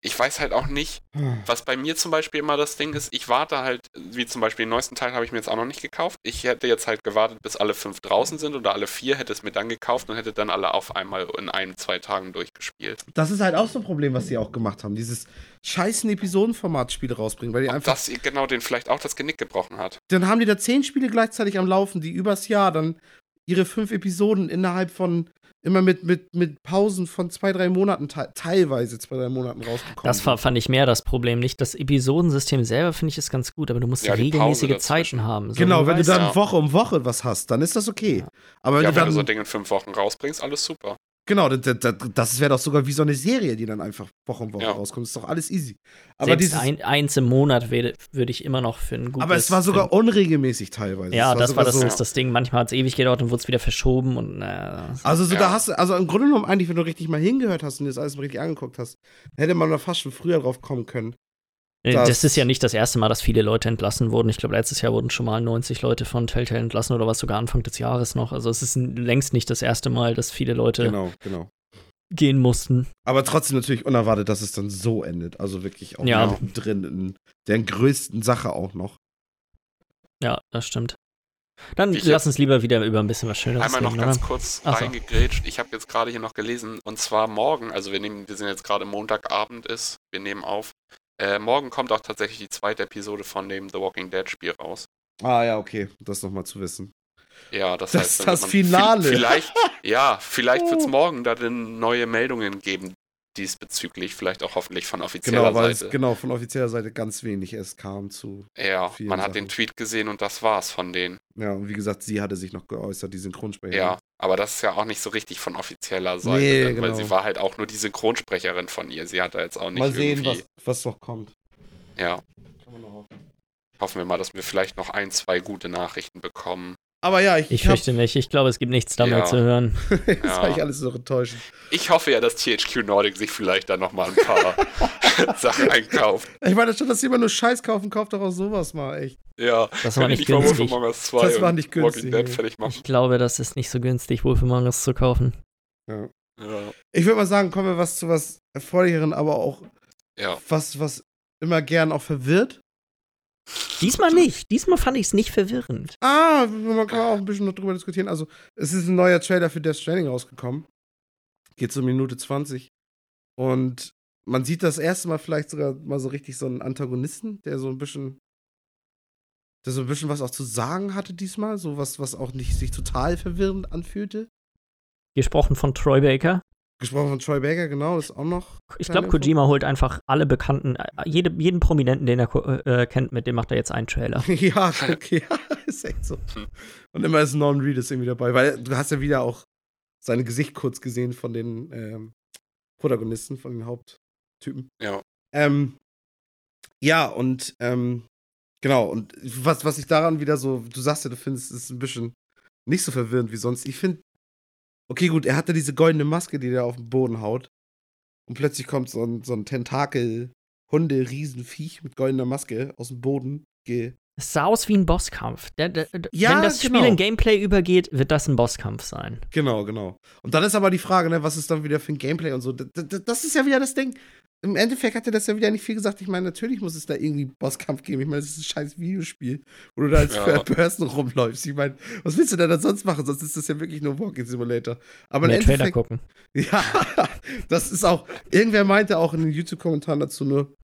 Ich weiß halt auch nicht, was bei mir zum Beispiel immer das Ding ist, ich warte halt, wie zum Beispiel den neuesten Teil habe ich mir jetzt auch noch nicht gekauft. Ich hätte jetzt halt gewartet, bis alle fünf draußen sind oder alle vier, hätte es mir dann gekauft und hätte dann alle auf einmal in ein, zwei Tagen durchgespielt. Das ist halt auch so ein Problem, was sie auch gemacht haben, dieses scheißen Episodenformat-Spiele rausbringen, weil die einfach, das genau den vielleicht auch das Genick gebrochen hat. dann haben die da zehn Spiele gleichzeitig am Laufen, die übers Jahr dann ihre fünf Episoden innerhalb von immer mit, mit, mit Pausen von zwei, drei Monaten, te teilweise zwei, drei Monaten rausgekommen. Das war, fand ich mehr das Problem. Nicht das Episodensystem selber, finde ich, ist ganz gut, aber du musst Ja, regelmäßige. Zeiten haben. So, Genau, wenn du weißt, dann ja. Woche um Woche was hast, dann ist das okay. Aber wenn ja, du wenn dann, du so ein Ding in fünf Wochen rausbringst, alles super. Genau, das, das, das wäre doch sogar wie so eine Serie, die dann einfach Woche um Woche Ja. rauskommt. ist doch alles easy. Aber, Selbst dieses, ein, eins im Monat würde würd ich immer noch für ein gutes. aber es war sogar unregelmäßig teilweise. Ja, Es das war das, so, das Ding. Manchmal hat es ewig gedauert und wurde es wieder verschoben und äh, Also so Ja. da hast du, also im Grunde genommen eigentlich, wenn du richtig mal hingehört hast und dir das alles mal richtig angeguckt hast, hätte man da fast schon früher drauf kommen können. Äh, Das- Das ist ja nicht das erste Mal, dass viele Leute entlassen wurden. Ich glaube, letztes Jahr wurden schon mal 90 Leute von Telltale entlassen oder was sogar Anfang des Jahres noch. Also es ist längst nicht das erste Mal, dass viele Leute Genau, genau. gehen mussten. Aber trotzdem natürlich unerwartet, dass es dann so endet. Also wirklich auch Ja. drin in der größten Sache auch noch. Ja, das stimmt. Dann Ich lass uns lieber wieder über ein bisschen was Schöneres Einmal noch reden, ganz oder? kurz Ach reingegrätscht. Ich habe jetzt gerade hier noch gelesen, und zwar morgen, also wir nehmen, wir sind jetzt gerade Montagabend ist, wir nehmen auf. Äh, morgen kommt auch tatsächlich die zweite Episode von dem The Walking Dead Spiel raus. Ah ja, okay, das nochmal zu wissen. Ja, das, Das heißt, ist das Finale. vi- Vielleicht, ja, vielleicht wird es morgen da dann neue Meldungen geben diesbezüglich, vielleicht auch hoffentlich von offizieller Genau, weil es Seite. genau von offizieller Seite ganz wenig erst kam zu. ja, man hat Sachen. den Tweet gesehen und das war's von denen. Ja, und wie gesagt, sie hatte sich noch geäußert, die Synchronsprecherin. Ja, aber das ist ja auch nicht so richtig von offizieller Seite, Nee, denn, weil genau. sie war halt auch nur die Synchronsprecherin von ihr. Sie hat da jetzt auch nicht Mal sehen, irgendwie. was, was noch kommt. Ja, Kann man noch hoffen. hoffen wir mal, dass wir vielleicht noch ein, zwei gute Nachrichten bekommen. Aber ja, ich, Ich hab, fürchte nicht. Ich glaube, es gibt nichts da mehr Ja. zu hören. das Ja. war eigentlich alles so enttäuschend. Ich hoffe ja, dass THQ Nordic sich vielleicht da nochmal ein paar Sachen einkauft. Ich meine, statt dass jemand nur Scheiß kaufen, kauft doch auch sowas mal, echt. Ja, Das war nicht günstig. Among Us 2 Das war nicht günstig. Ich glaube, das ist nicht so günstig, Wolf Among Us zu kaufen. Ja, Ich würde mal sagen, kommen wir was zu was Erfreulicheren, aber auch ja. was, was immer gern auch verwirrt. Diesmal nicht. Diesmal fand ich es nicht verwirrend. Ah, man kann auch ein bisschen noch drüber diskutieren. Also, es ist ein neuer Trailer für Death Stranding rausgekommen. Geht so Minute 20. Und man sieht das erste Mal vielleicht sogar mal so richtig so einen Antagonisten, der so ein bisschen, der so ein bisschen was auch zu sagen hatte diesmal. So was, was auch nicht sich total verwirrend anfühlte. Gesprochen von Troy Baker. Gesprochen von Troy Baker, genau, das ist auch noch. Ich glaube, Kojima holt einfach alle bekannten, äh, jede, jeden Prominenten, den er ko- äh, kennt, mit dem macht er jetzt einen Trailer. ja, okay, ja, ist echt so. Und immer ist Norman Reedus irgendwie dabei, weil du hast ja wieder auch sein Gesicht kurz gesehen von den ähm, Protagonisten, von den Haupttypen. Ja. Ähm, ja, und ähm, genau, und was, was ich daran wieder so, du sagst ja, du findest es ein bisschen nicht so verwirrend wie sonst. Ich finde, okay, gut, er hatte diese goldene Maske, die der auf den Boden haut. Und plötzlich kommt so ein, so ein Tentakel, Hunde-Riesenviech mit goldener Maske aus dem Boden ge Es sah aus wie ein Bosskampf. Der, der, der, Ja, wenn das genau. Spiel in Gameplay übergeht, wird das ein Bosskampf sein. Genau, genau. Und dann ist aber die Frage, ne, was ist dann wieder für ein Gameplay und so. Das, das, das ist ja wieder das Ding. Im Endeffekt hat er das ja wieder nicht viel gesagt. Ich meine, natürlich muss es da irgendwie Bosskampf geben. Ich meine, es ist ein scheiß Videospiel, wo du da als Ja. Third Person rumläufst. Ich meine, was willst du denn dann sonst machen? Sonst ist das ja wirklich nur ein Walking Simulator. Aber im Mehr Trailer Endeffekt, gucken. ja, das ist auch, irgendwer meinte auch in den YouTube-Kommentaren dazu nur,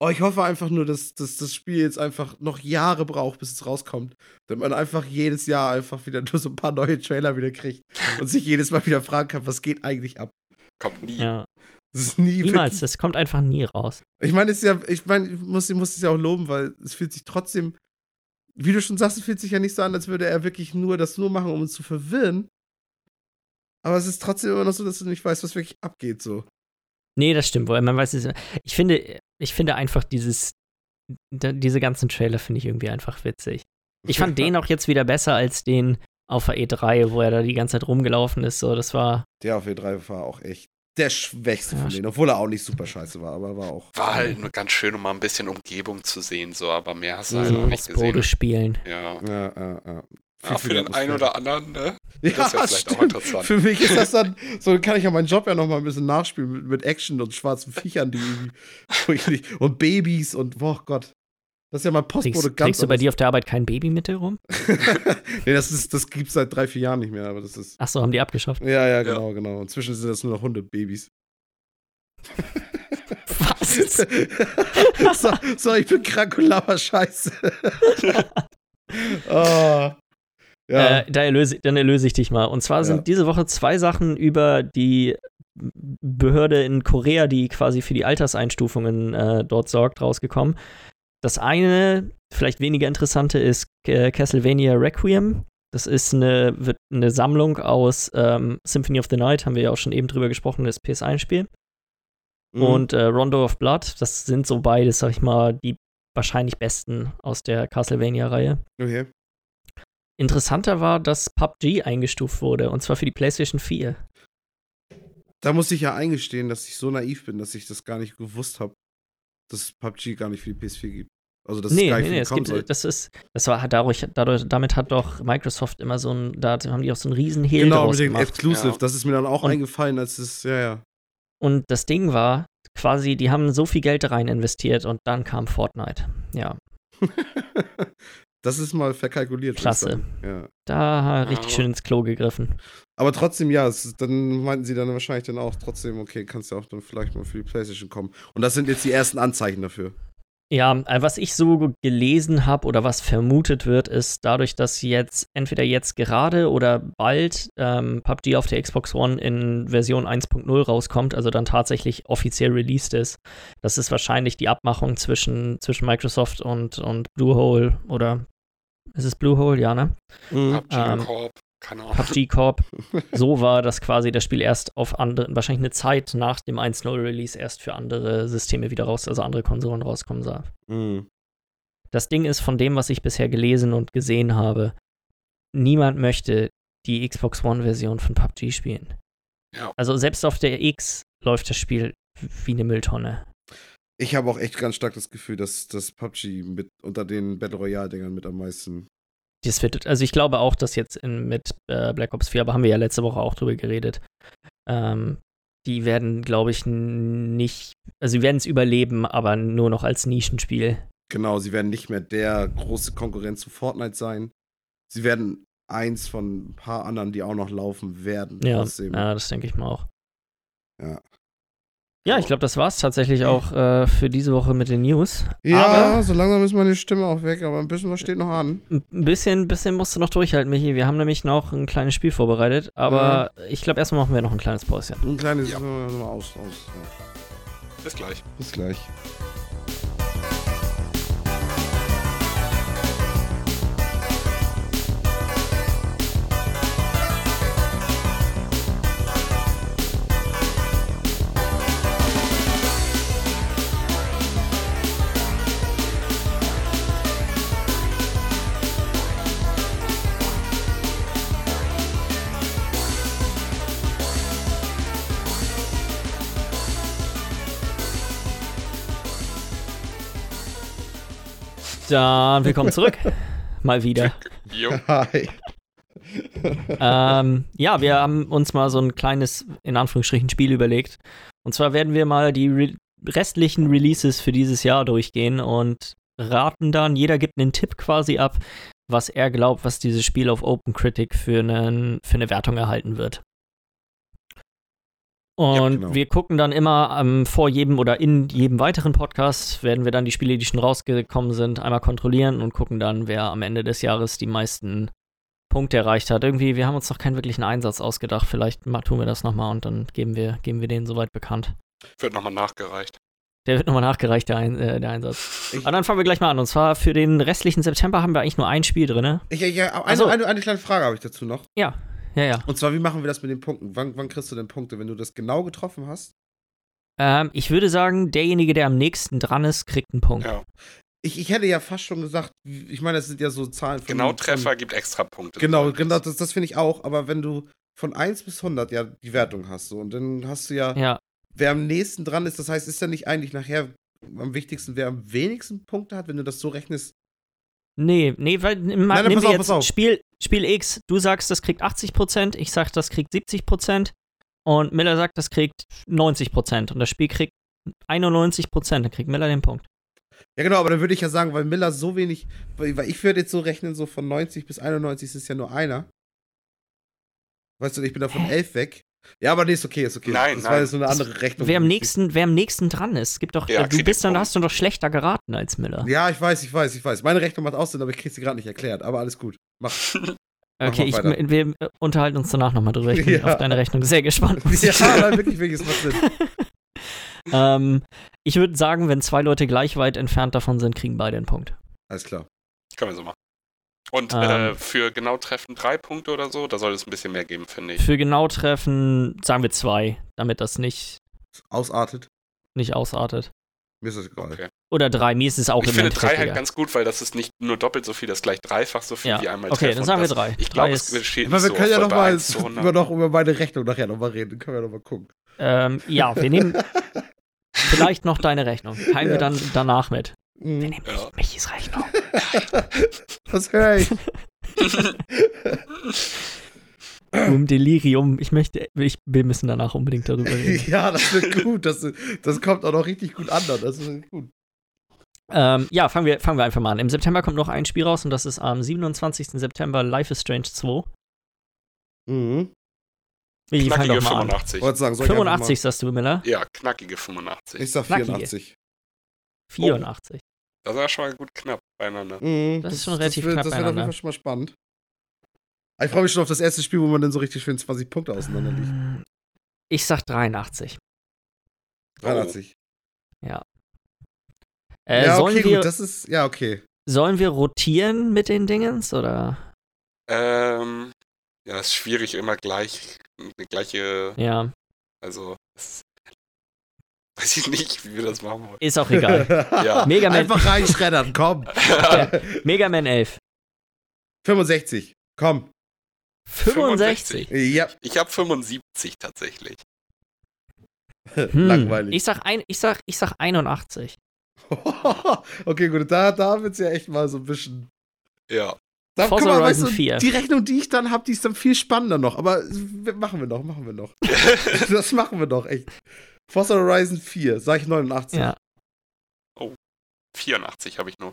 Oh, ich hoffe einfach nur, dass, dass das Spiel jetzt einfach noch Jahre braucht, bis es rauskommt. Damit man einfach jedes Jahr einfach wieder nur so ein paar neue Trailer wieder kriegt und sich jedes Mal wieder fragen kann, was geht eigentlich ab. Kommt nie. Ja. Das ist nie Niemals, das kommt einfach nie raus. Ich meine, es ja, ich meine, ich muss, ich muss es ja auch loben, weil es fühlt sich trotzdem, wie du schon sagst, es fühlt sich ja nicht so an, als würde er wirklich nur das nur machen, um uns zu verwirren. Aber es ist trotzdem immer noch so, dass du nicht weißt, was wirklich abgeht, so. Nee, das stimmt. wohl. Man weiß es. Ich finde, ich finde einfach dieses, diese ganzen Trailer finde ich irgendwie einfach witzig. Ich fand den auch jetzt wieder besser als den auf der E3, wo er da die ganze Zeit rumgelaufen ist. So, das war. Der auf E3 war auch echt der schwächste Ja, von denen, obwohl er auch nicht super scheiße war, aber war auch. War halt nur ganz schön, um mal ein bisschen Umgebung zu sehen, so, aber mehr hast du halt Mhm. auch nicht aufs Bode gesehen. spielen. Ja. Ja, ja, ja. ja für den einen oder anderen, ne? Ja, Das wäre vielleicht auch stimmt. interessant. Für mich ist das dann, so kann ich ja meinen Job ja noch mal ein bisschen nachspielen mit, mit Action und schwarzen Viechern, die irgendwie, und Babys und, boah Gott. Das ist ja mein Postbote Kriegst, ganz kriegst du bei dir auf der Arbeit kein Baby mit dir rum? nee, das, ist, das gibt's seit drei, vier Jahren nicht mehr, aber das ist. Achso, haben die abgeschafft. Ja, ja, genau, genau. Inzwischen sind das nur noch Hundebabys. Was? so, so, ich bin krank und laber Scheiße. oh. Ja. Äh, da erlöse, dann erlöse ich dich mal. Und zwar sind Ja. diese Woche zwei Sachen über die Behörde in Korea, die quasi für die Alterseinstufungen äh, dort sorgt, rausgekommen. Das eine, vielleicht weniger interessante, ist äh, Castlevania Requiem. Das ist eine, wird eine Sammlung aus ähm, Symphony of the Night, haben wir ja auch schon eben drüber gesprochen, das PS1-Spiel. Mhm. Und äh, Rondo of Blood, das sind so beides, sag ich mal, die wahrscheinlich besten aus der Castlevania-Reihe. Okay. Interessanter war, dass PUBG eingestuft wurde, und zwar für die PlayStation 4. Da muss ich ja eingestehen, dass ich so naiv bin, dass ich das gar nicht gewusst habe, dass es PUBG gar nicht für die PS4 gibt. Also, dass nee, nee, nee, es gibt, das ist, das war dadurch, dadurch, damit hat doch Microsoft immer so ein, da haben die auch so einen riesen Hehl Genau, draus mit dem gemacht. Exclusive. Ja. Das ist mir dann auch Und- eingefallen, als es, ja, ja. Und das Ding war, quasi, die haben so viel Geld da rein investiert und dann kam Fortnite. Ja, das ist mal verkalkuliert. Klasse. Ja. da richtig Ja. schön ins Klo gegriffen. Aber trotzdem, ja, es, dann meinten sie dann wahrscheinlich dann auch trotzdem, okay, kannst du auch dann vielleicht mal für die PlayStation kommen. Und das sind jetzt die ersten Anzeichen dafür. Ja, äh, was ich so gelesen habe oder was vermutet wird, ist dadurch, dass jetzt entweder jetzt gerade oder bald ähm, PUBG auf der Xbox One in Version 1.0 rauskommt, also dann tatsächlich offiziell released ist. Das ist wahrscheinlich die Abmachung zwischen, zwischen Microsoft und, und Bluehole oder ist es Bluehole? Ja, ne? Mhm. PUBG Ähm, Corp, keine Ahnung. PUBG Corp. so war, dass quasi das Spiel erst auf andere, wahrscheinlich eine Zeit nach dem 1.0 Release erst für andere Systeme wieder raus, also andere Konsolen rauskommen soll. Mhm. Das Ding ist von dem, was ich bisher gelesen und gesehen habe, niemand möchte die Xbox One-Version von PUBG spielen. Ja. Also selbst auf der X läuft das Spiel wie eine Mülltonne. Ich habe auch echt ganz stark das Gefühl, dass das PUBG mit unter den Battle Royale-Dingern mit am meisten. Das wird, also ich glaube auch, dass jetzt in, mit äh, Black Ops 4, aber haben wir ja letzte Woche auch drüber geredet, ähm, die werden, glaube ich, nicht, also sie werden es überleben, aber nur noch als Nischenspiel. Genau, sie werden nicht mehr der große Konkurrent zu Fortnite sein. Sie werden eins von ein paar anderen, die auch noch laufen werden. Ja, ja das denke ich mal auch. Ja. Ja, ich glaube, das war es tatsächlich auch äh, für diese Woche mit den News. Ja, Aber so langsam ist meine Stimme auch weg, aber ein bisschen was steht noch an. ein bisschen, bisschen musst du noch durchhalten, Michi. Wir haben nämlich noch ein kleines Spiel vorbereitet, aber ich glaube, erstmal machen wir noch ein kleines Päuschen. Ein kleines Ja. mal aus, aus. Ja. Bis gleich. Bis gleich. Dann willkommen zurück. mal wieder. Jo. Hi. ähm, ja, wir haben uns mal so ein kleines, in Anführungsstrichen, Spiel überlegt. Und zwar werden wir mal die re restlichen Releases für dieses Jahr durchgehen und raten dann, jeder gibt einen Tipp quasi ab, was er glaubt, was dieses Spiel auf OpenCritic für, einen, für eine Wertung erhalten wird. Und genau. wir gucken dann immer ähm, vor jedem oder in jedem weiteren Podcast, werden wir dann die Spiele, die schon rausgekommen sind, einmal kontrollieren und gucken dann, wer am Ende des Jahres die meisten Punkte erreicht hat. Irgendwie, wir haben uns noch keinen wirklichen Einsatz ausgedacht. Vielleicht tun wir das nochmal und dann geben wir, geben wir den soweit bekannt. Wird nochmal nachgereicht. Der wird nochmal nachgereicht, der, Ein äh, der Einsatz. Ich- Und dann fangen wir gleich mal an. Und zwar für den restlichen September haben wir eigentlich nur ein Spiel drin. Ich, ich, eine, Ach so. eine, eine kleine Frage habe ich dazu noch. Ja, ja, ja. Und zwar, wie machen wir das mit den Punkten? Wann, wann kriegst du denn Punkte, wenn du das genau getroffen hast? Ähm, ich würde sagen, derjenige, der am nächsten dran ist, kriegt einen Punkt. Ja. Ich, ich hätte ja fast schon gesagt, ich meine, das sind ja so Zahlen von. Genau von- Treffer gibt extra Punkte. Genau, genau, das, das finde ich auch. Aber wenn du von 1 bis 100 ja die Wertung hast, so, und dann hast du ja, Ja, wer am nächsten dran ist, das heißt, ist ja nicht eigentlich nachher am wichtigsten, wer am wenigsten Punkte hat, wenn du das so rechnest? Nee, nee, weil nimm, Nein, nein, nimm pass wir auf, jetzt pass auf. Spiel, Spiel X, du sagst, das kriegt 80%, ich sag, das kriegt 70% und Miller sagt, das kriegt 90% und das Spiel kriegt 91%, dann kriegt Miller den Punkt. Ja, genau, aber dann würde ich ja sagen, weil Miller so wenig, weil, ich würde jetzt so rechnen, so von 90 bis 91 ist es ja nur einer. Weißt du, ich bin da von 11 weg. Ja, aber nee, ist okay, ist okay. Nein, das war nein. jetzt so eine andere Rechnung. Wer am nächsten, wer am nächsten dran ist, gibt doch, Ja, äh, du bist dann, hast du doch schlechter geraten als Miller. Ja, ich weiß, ich weiß, ich weiß. Meine Rechnung macht Aussinn, aber ich krieg sie gerade nicht erklärt. Aber alles gut. Mach. Okay, ich, wir äh, unterhalten uns danach nochmal drüber. Ich bin Ja. auf deine Rechnung sehr gespannt. ja, nein, wirklich, wirklich, es macht Sinn. ähm, ich würde sagen, wenn zwei Leute gleich weit entfernt davon sind, kriegen beide einen Punkt. Alles klar. Können wir so machen. Und Ähm. äh, für genau Treffen drei Punkte oder so, da soll es ein bisschen mehr geben, finde ich. Für genau treffen sagen wir zwei, damit das nicht, Ausartet. nicht ausartet. Mir ist das egal. Okay. Oder drei, mir ist es auch Ich finde drei halt ganz gut, weil das ist nicht nur doppelt so viel, das ist gleich dreifach so viel Ja. wie einmal Okay, Treffen. dann sagen wir Und drei. Ich Drei glaube, es ist- steht Aber wir so können ja oft noch bei mal 1 zu 100. über, noch über meine Rechnung nachher nochmal reden. Können wir noch mal gucken. Ähm, ja, wir nehmen vielleicht noch deine Rechnung. Teilen wir Ja. dann danach mit. Wir Mhm. nehmen Ja. Mich, Michis Rechnung. Was höre ich? Um Delirium. Ich möchte, ich, wir müssen danach unbedingt darüber reden. ja, das wird gut. Das, das kommt auch noch richtig gut an. Das ist gut. ähm, ja, fangen wir, fangen wir einfach mal an. Im September kommt noch ein Spiel raus und das ist am 27. September Life is Strange 2. Mhm. Ich fang Knackige doch mal an. 85. Wollte sagen, soll ich einfach 85 sagst du, Miller? Ja, knackige Mal, 85. ich sag Knackige. 84. 84. Das war schon mal gut knapp beieinander. Mhm, Das ist schon relativ wird, knapp Das wird auf jeden. Fall schon mal spannend. Ich freue mich schon auf das erste Spiel, wo man dann so richtig schön 20 Punkte auseinander liegt. Ähm, Ich sag 83. 83. Äh, ja, sollen, okay, wir, gut. Das ist, ja, okay. sollen wir rotieren mit den Dingens oder? Ähm, ja, ist schwierig, immer gleich, eine gleiche, Ja, also, es, weiß ich nicht, wie wir das machen wollen. ist auch egal. Ja. Mega Man, Einfach reinschreddern, komm. Mega Man 11. 65, komm. 65. Ja, Ich habe 75 tatsächlich. Hm, langweilig. Ich sag, ein, ich, sag, ich sag 81. okay, gut, da, da wird's ja echt mal so ein bisschen. Ja. Da, Forza mal, Horizon weißt du, 4. Die Rechnung, die ich dann habe, die ist dann viel spannender noch. Aber machen wir noch, machen wir noch. das machen wir doch, echt. Forza Horizon 4, sag ich 89. Ja. 84 habe ich nur.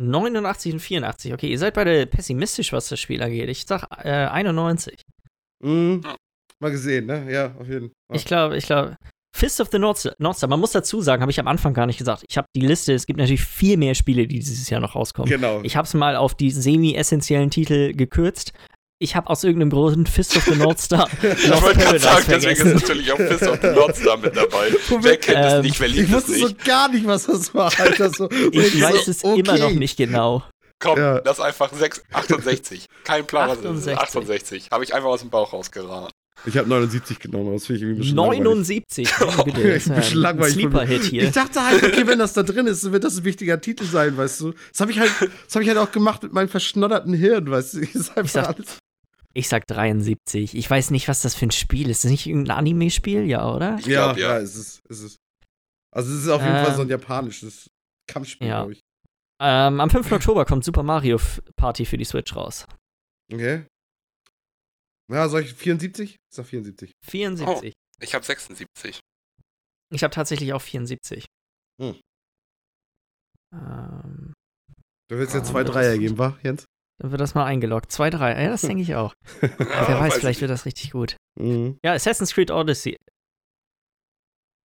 89 und 84. Okay, ihr seid beide pessimistisch, was das Spiel angeht. Ich sag äh, 91. Mhm. Ja. Mal gesehen, ne? Ja, auf jeden Fall. Ich glaube, ich glaube. Fist of the North Star. North Star. Man muss dazu sagen, habe ich am Anfang gar nicht gesagt. Ich habe die Liste, es gibt natürlich viel mehr Spiele, die dieses Jahr noch rauskommen. Genau. Ich habe es mal auf die semi-essentiellen Titel gekürzt. Ich habe aus irgendeinem Grund Fist of the North Star Ich wollte gerade sagen, deswegen vergessen. ist natürlich auch Fist of the North Star mit dabei. Wer kennt es Ähm, nicht, wer ich liebt es wusste so nicht? gar nicht, was das war, Alter. So, und Ich so, weiß es immer noch okay. nicht genau. Komm, Ja. das ist einfach 6, 68. Kein Plan, was es ist. 68. 68. Habe ich einfach aus dem Bauch rausgeraten. Ich habe 79 genommen, das finde ich irgendwie ein bisschen langweilig. 79. Bitte, das ist Ein bisschen langweilig. Sleeper-Hit hier. Ich dachte halt, okay, wenn das da drin ist, wird das ein wichtiger Titel sein, weißt du. Das habe ich halt, das habe ich halt auch gemacht mit meinem verschnodderten Hirn, weißt du. Einfach sag- alles. Ich sag 73. Ich weiß nicht, was das für ein Spiel ist. Ist das nicht irgendein Anime-Spiel? Ja, oder? Ich Ja, glaube, ja, ja. es ist, es ist. Also es ist auf jeden Ähm, Fall so ein japanisches Kampfspiel, ja. glaube ich. Ähm, am 5. Oktober kommt Super Mario Party für die Switch raus. Okay. Ja, soll ich 74? Ich sag 74. 74. Ich habe 76. Ich habe tatsächlich auch 74. Hm. Ähm, Du willst jetzt Ah, zwei Dreier ist- geben, wa, Jens? Dann wird das mal eingeloggt. 2, 3. Ja, das denke ich auch. Ja, Wer weiß, ich vielleicht wird das richtig gut. Mhm. Ja, Assassin's Creed Odyssey.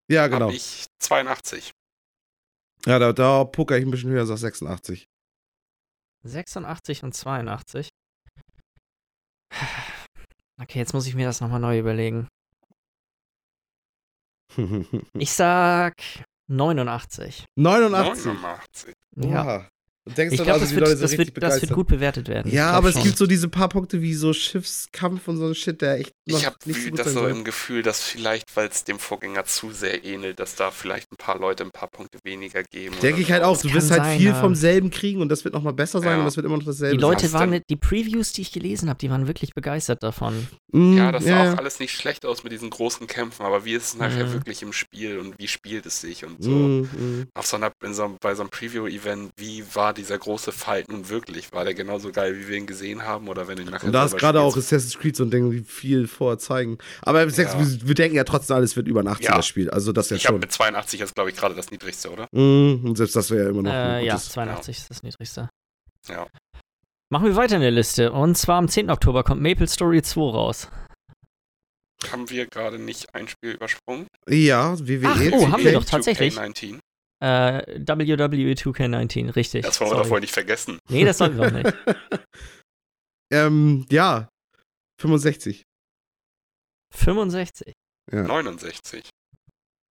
Ja, genau. Hab ich 82. Ja, da, da poker ich ein bisschen höher, sag 86. 86 und 82. Okay, jetzt muss ich mir das nochmal neu überlegen. Ich sag 89. 89. 89. Ja. Du denkst Ich glaube, also, das, wird, das, wird, das wird gut bewertet werden. Ja, aber es schon. gibt so diese paar Punkte wie so Schiffskampf und so ein Shit, der echt noch Ich habe nicht so gut das sein so im Gefühl, dass vielleicht, weil es dem Vorgänger zu sehr ähnelt, dass da vielleicht ein paar Leute ein paar Punkte weniger geben. Denke ich halt auch. Du wirst halt sein, viel ja. vom selben kriegen und das wird nochmal besser sein Ja. und das wird immer noch dasselbe Die Leute waren, denn? die Previews, die ich gelesen habe, die waren wirklich begeistert davon. Mm, Ja, das sah ja, auch alles nicht schlecht aus mit diesen großen Kämpfen, aber wie ist es nachher Mhm. wirklich im Spiel und wie spielt es sich und so. Mm, mm. Auf so einer, in so, einem- bei so einem Preview-Event, wie war dieser große Fight nun wirklich? War der genauso geil, wie wir ihn gesehen haben? Oder wenn ihn nachher Und da ist gerade auch? Assassin's Creed so ein Ding, die viel vorher zeigen. Aber sechs, Ja. wir, wir denken ja trotzdem, alles wird über ein 80er Ja. Spiel. Also das ja Ich schon. mit 82 jetzt, glaube ich, gerade das niedrigste, oder? Mm, und selbst das wäre ja immer noch Äh, ein ja, gutes. 82 ist das niedrigste. Ja. Machen wir weiter in der Liste. Und zwar am 10. Oktober kommt Maple Story 2 raus. Haben wir gerade nicht ein Spiel übersprungen? Ja, WWE. Ach, oh, haben wir 2K. doch tatsächlich. 2K19. Äh, WWE 2K19, richtig. Das wollen wir doch wohl nicht vergessen. Nee, das sollten wir auch nicht. ähm, ja. 65. 65. Ja. 69.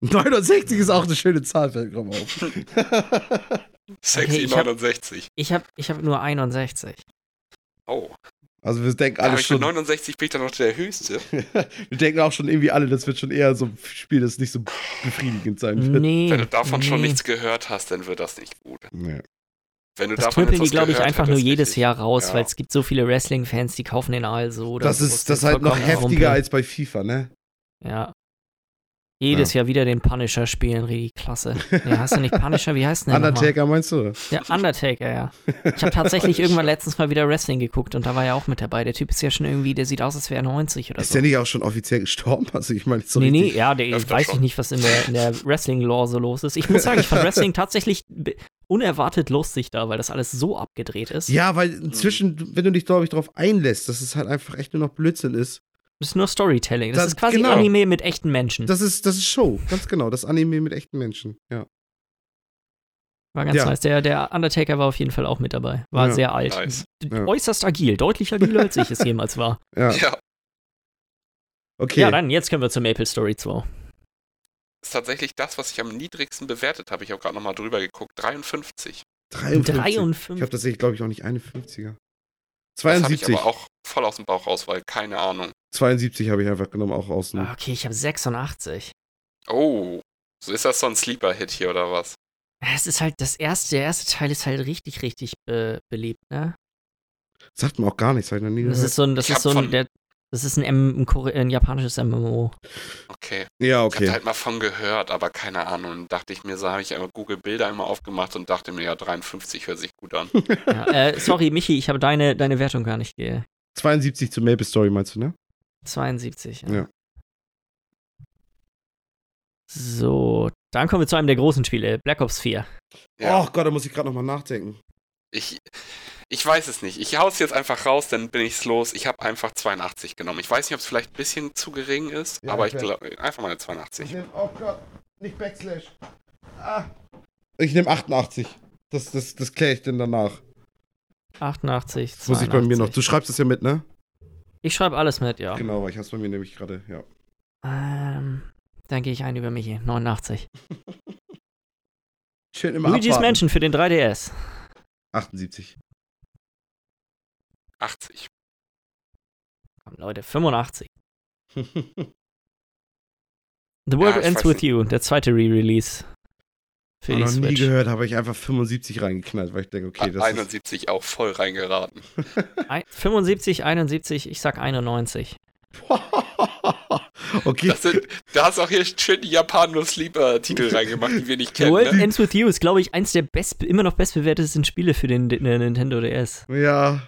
69 ist auch eine schöne Zahl, fällt gerade mal auf. Sexy ich hab- 69. Ich habe ich hab nur 61. Oh. Also wir denken alle ich mit schon. 69 bin ich dann noch der Höchste. wir denken auch schon irgendwie alle, das wird schon eher so ein Spiel, das nicht so befriedigend sein wird. Nee. Wenn du davon schon nee. nichts gehört hast, dann wird das nicht gut. Nee. Wenn du Das davon knüppeln die, glaube ich, einfach nur jedes richtig. Jahr raus, Ja. weil es gibt so viele Wrestling-Fans, die kaufen den Aal so. Oder Das so. ist das ist halt noch heftiger als bei FIFA, ne? Ja. Jedes Jahr wieder den Punisher spielen, richtig klasse. Ja, hast du nicht Punisher? Wie heißt denn der nochmal? Undertaker meinst du? Der Undertaker, ja. Ich habe tatsächlich irgendwann letztens mal wieder Wrestling geguckt und da war er auch mit dabei. Der Typ ist ja schon irgendwie, der sieht aus, als wäre er 90 oder Ist so. der nicht auch schon offiziell gestorben? Also ich meine, so nee, nee, ja, der, Öfter weiß ich nicht, was in der, in der Wrestling-Lore so los ist. Ich muss sagen, ich fand Wrestling tatsächlich unerwartet lustig da, weil das alles so abgedreht ist. Ja, weil inzwischen, wenn du dich, glaube ich, darauf einlässt, dass es halt einfach echt nur noch Blödsinn ist. Das ist nur Storytelling. Das, Das- ist quasi genau. Anime mit echten Menschen. Das ist, das ist Show, ganz genau. Das Anime mit echten Menschen. Ja. war ganz ja. nice. Der, der Undertaker war auf jeden Fall auch mit dabei. War Ja. sehr alt. Nice. Ja. Äußerst agil. Deutlich agiler, als ich es jemals war. Ja, Ja, okay. Ja, dann, jetzt können wir zur Maple Story 2. ist tatsächlich das, was ich am niedrigsten bewertet habe. Ich habe gerade nochmal drüber geguckt. 53. 53. Ich 53. habe tatsächlich, glaube ich, auch nicht eine 50er. Das habe ich 72. aber auch voll aus dem Bauch raus, weil keine Ahnung. 72 habe ich einfach genommen, auch außen. Ah, Okay, ich habe 86. Oh, so ist das so ein Sleeper-Hit hier oder was? Es ist halt das erste, der erste Teil ist halt richtig, richtig be beliebt, ne? Sagt mir auch gar nichts, habe ich noch nie Das gehört. ist so ein, das Ich ist so hab ein, der, das ist ein, M, ein, Kore- ein japanisches MMO. Okay. ja, Ich habe okay. halt mal von gehört, aber keine Ahnung. Und dachte ich mir, so habe ich einmal Google Bilder einmal aufgemacht und dachte mir, ja, 53 hört sich gut an. Ja, äh, sorry, Michi, ich habe deine, deine Wertung gar nicht ge 72 zu Maple Story meinst du, ne? 72. Ja. Ja. So, dann kommen wir zu einem der großen Spiele, Black Ops 4. Ja, Oh Gott, da muss ich gerade nochmal nachdenken. ich, ich weiß es nicht. Ich hau's jetzt einfach raus, dann bin ich's los. Ich habe einfach 82 genommen. Ich weiß nicht, ob es vielleicht ein bisschen zu gering ist, Ja, aber ich ich glaube, einfach mal eine 82. nehm, oh Gott, nicht Backslash. Ah. Ich nehme 88. Das, das, das kläre ich denn danach. 88, Das muss ich bei mir noch. 82. Du schreibst es ja mit, ne? Ich schreibe alles mit, ja. Genau, weil ich hab's bei mir nämlich gerade, ja. Ähm, dann gehe ich ein über Michi, 89. Schön immer Luigi's abwarten. Mansion für den 3DS. 78. 80. Komm, Leute, 85. The World Ends With You, der zweite Re-Release. Für die noch nie Switch. gehört, habe ich einfach 75 reingeknallt, weil ich denke, okay, das ist, 71 auch voll reingeraten. Ein- 75, 71, ich sag 91. okay, Das sind, da hast du auch hier schön die Japan-Sleeper-Titel reingemacht, die wir nicht kennen. World Ne? Ends With You ist, glaube ich, eins der best, immer noch bestbewertesten Spiele für den, den Nintendo DS. ja.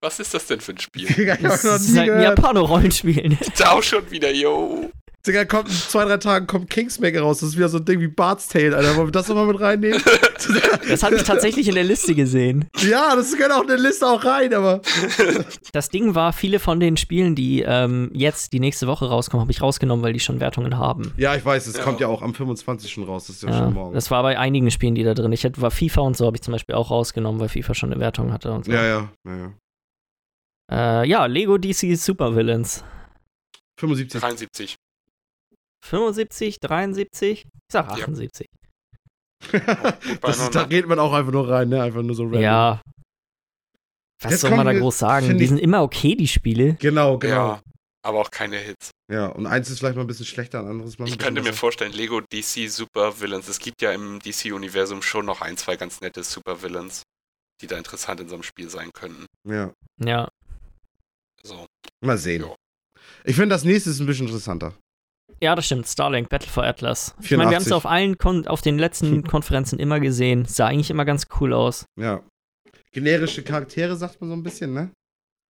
Was ist das denn für ein Spiel? Das ist halt ein gehört. Japano-Rollenspiel. ne? Da auch schon wieder, yo. Digga, kommt in zwei, drei Tagen kommt Kingsmaker raus. Das ist wieder so ein Ding wie Bart's Tale, Alter. Wollen wir das nochmal mit reinnehmen? Das habe ich tatsächlich in der Liste gesehen. ja, das gehört auch in der Liste auch rein, aber. Das Ding war, viele von den Spielen, die ähm, jetzt die nächste Woche rauskommen, habe ich rausgenommen, weil die schon Wertungen haben. Ja, ich weiß, es Ja. kommt ja auch am 25. schon raus. Das ist ja, Ja, schon morgen. das war bei einigen Spielen, die da drin. Ich hätte war FIFA und so habe ich zum Beispiel auch rausgenommen, weil FIFA schon eine Wertung hatte und so. ja, ja, ja, ja. Äh, ja, Lego DC Super Villains. 75. 73. 75, 73, ich sag Ja. 78. Gut Das ist, da geht man auch einfach nur rein, ne? Einfach nur so random. Ja. Was Jetzt soll man da groß sagen? Die sind immer okay, die Spiele. Genau, genau. Ja, Ja. aber auch keine Hits. und eins ist vielleicht mal ein bisschen schlechter, ein anderes mal ein Ich könnte mir vorstellen, Lego DC Super Villains. Es gibt ja im DC-Universum schon noch ein, zwei ganz nette Super Villains, die da interessant in so einem Spiel sein könnten. Ja, Ja. So. mal sehen. Jo. Ich finde, das nächste ist ein bisschen interessanter. Ja, das stimmt. Starlink, Battle for Atlas. Ich meine, wir haben es 84. auf allen, Kon auf den letzten Konferenzen immer gesehen. Sah eigentlich immer ganz cool aus. Ja. Generische Charaktere, sagt man so ein bisschen, ne?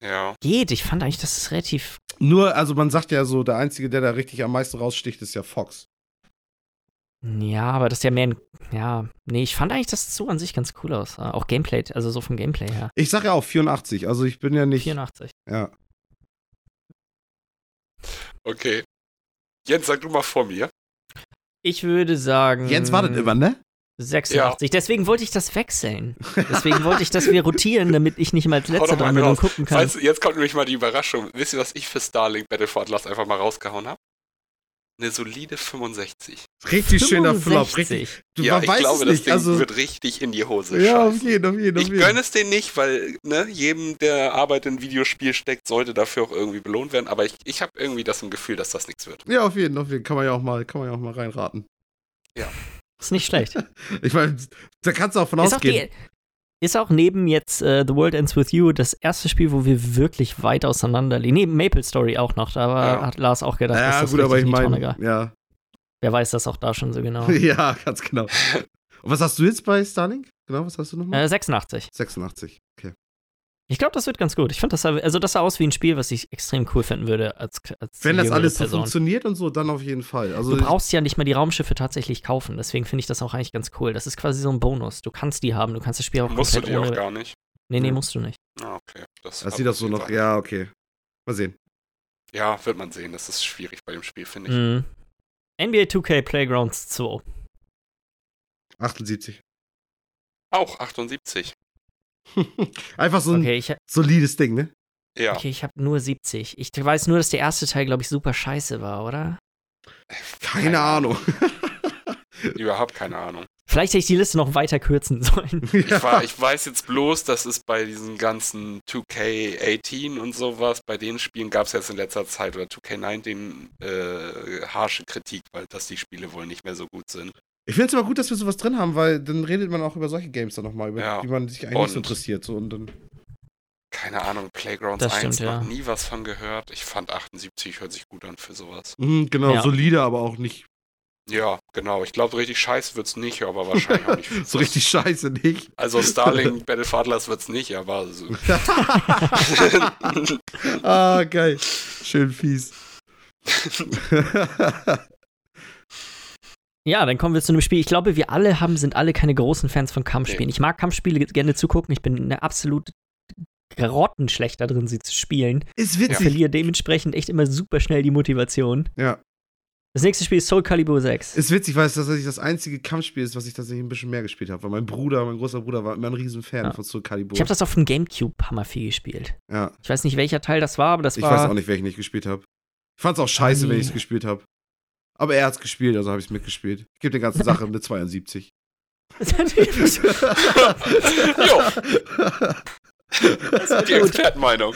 Ja. Geht, ich fand eigentlich, das ist relativ. Nur, also man sagt ja so, der Einzige, der da richtig am meisten raussticht, ist ja Fox. Ja, aber das ist ja mehr ein. Ja, nee, ich fand eigentlich das so an sich ganz cool aus. Äh, Auch Gameplay, also so vom Gameplay her. Ich sag ja auch 84, also ich bin ja nicht. 84. Ja. Okay. Jens, sag du mal vor mir. Ich würde sagen. Jens wartet immer, ne? 86. Deswegen wollte ich das wechseln. Deswegen wollte ich, dass wir rotieren, damit ich nicht mal als letzter dran bin und raus. gucken kann. Du, jetzt kommt nämlich mal die Überraschung. Wisst ihr, was ich für Starlink Battle for Atlas einfach mal rausgehauen habe? Eine solide 65. Richtig schöner Flop. Richtig. 65. Du ja, ich weiß glaube, es das nicht. Ding Also, wird richtig in die Hose ja, auf jeden, auf jeden, auf Ich jeden. gönne es denen nicht, weil ne, jedem, der Arbeit in ein Videospiel steckt, sollte dafür auch irgendwie belohnt werden. Aber ich, ich habe irgendwie das im Gefühl, dass das nichts wird. Ja, auf jeden, auf jeden. Kann man ja auch mal, kann man ja auch mal reinraten. Ist nicht schlecht. Ich meine, da kannst du auch von Ist auch, ausgehen. die, ist auch neben jetzt äh, The World Ends With You das erste Spiel, wo wir wirklich weit auseinander liegen. Neben Maple Story auch noch. Da war, Ja. hat Lars auch gedacht, ja, das gut, aber ich meine, ja. Wer weiß das auch da schon so genau. ja, ganz genau. Und was hast du jetzt bei Starlink? Genau, was hast du nochmal? äh, 86. 86. Okay. Ich glaube, das wird ganz gut. Ich fand das, sah- also das sah aus wie ein Spiel, was ich extrem cool finden würde als, als Wenn das alles so Person. funktioniert und so, dann auf jeden Fall. Also Du brauchst ja nicht mal die Raumschiffe tatsächlich kaufen. Deswegen finde ich das auch eigentlich ganz cool. Das ist quasi so ein Bonus. Du kannst die haben. Du kannst das Spiel auch Musst du die auch ohne. gar nicht. Nee, nee, Ja. musst du nicht. Ah, okay. Das, das sieht das so noch. Ja, okay. Mal sehen. Ja, wird man sehen. Das ist schwierig bei dem Spiel, finde ich. Mhm. NBA 2K Playgrounds 2. 78. Auch 78. Einfach so ein Okay, ich, solides Ding, ne? Ja. okay, ich habe nur 70. Ich weiß nur, dass der erste Teil, glaube ich, super scheiße war, oder? Keine Ahnung. Überhaupt keine Ahnung. Vielleicht hätte ich die Liste noch weiter kürzen sollen. Ich, war, ich weiß jetzt bloß, dass es bei diesen ganzen 2K18 und sowas, bei den Spielen gab es jetzt in letzter Zeit oder 2K19 äh, harsche Kritik, weil dass die Spiele wohl nicht mehr so gut sind. Ich finde es aber gut, dass wir sowas drin haben, weil dann redet man auch über solche Games dann nochmal, über Ja. die man sich eigentlich nicht so Und- interessiert. So, und dann, Keine Ahnung, Playgrounds Das 1 stimmt, noch ja. nie was von gehört. Ich fand 78 hört sich gut an für sowas. Mhm, genau, Ja. solide, aber auch nicht Ja, genau. Ich glaube, richtig scheiß wird's nicht, aber wahrscheinlich auch nicht. für so richtig scheiße, nicht? Also Starlink Battle for Atlas wird's nicht, aber so. ah, geil. Schön fies. Ja, dann kommen wir zu einem Spiel. Ich glaube, wir alle haben, sind alle keine großen Fans von Kampfspielen. Nee. Ich mag Kampfspiele gerne zugucken. Ich bin eine absolut grottenschlecht da drin, sie zu spielen. ist Ich witzig. verliere dementsprechend echt immer super schnell die Motivation. Ja. Das nächste Spiel ist Soul Calibur 6. Ist witzig, weil es tatsächlich das einzige Kampfspiel ist, was ich tatsächlich ein bisschen mehr gespielt habe. Weil mein Bruder, mein großer Bruder, war immer ein Riesenfan Ja. von Soul Calibur. Ich habe das auf dem Gamecube hammer viel gespielt. ja. Ich weiß nicht, welcher Teil das war, aber das Ich war. weiß auch nicht, welchen ich gespielt habe. Ich fand es auch scheiße, wenn nee. ich es gespielt habe. Aber er hat es gespielt, also habe ich es mitgespielt. Ich gebe der ganzen Sache eine 72. jo, die Expertenmeinung.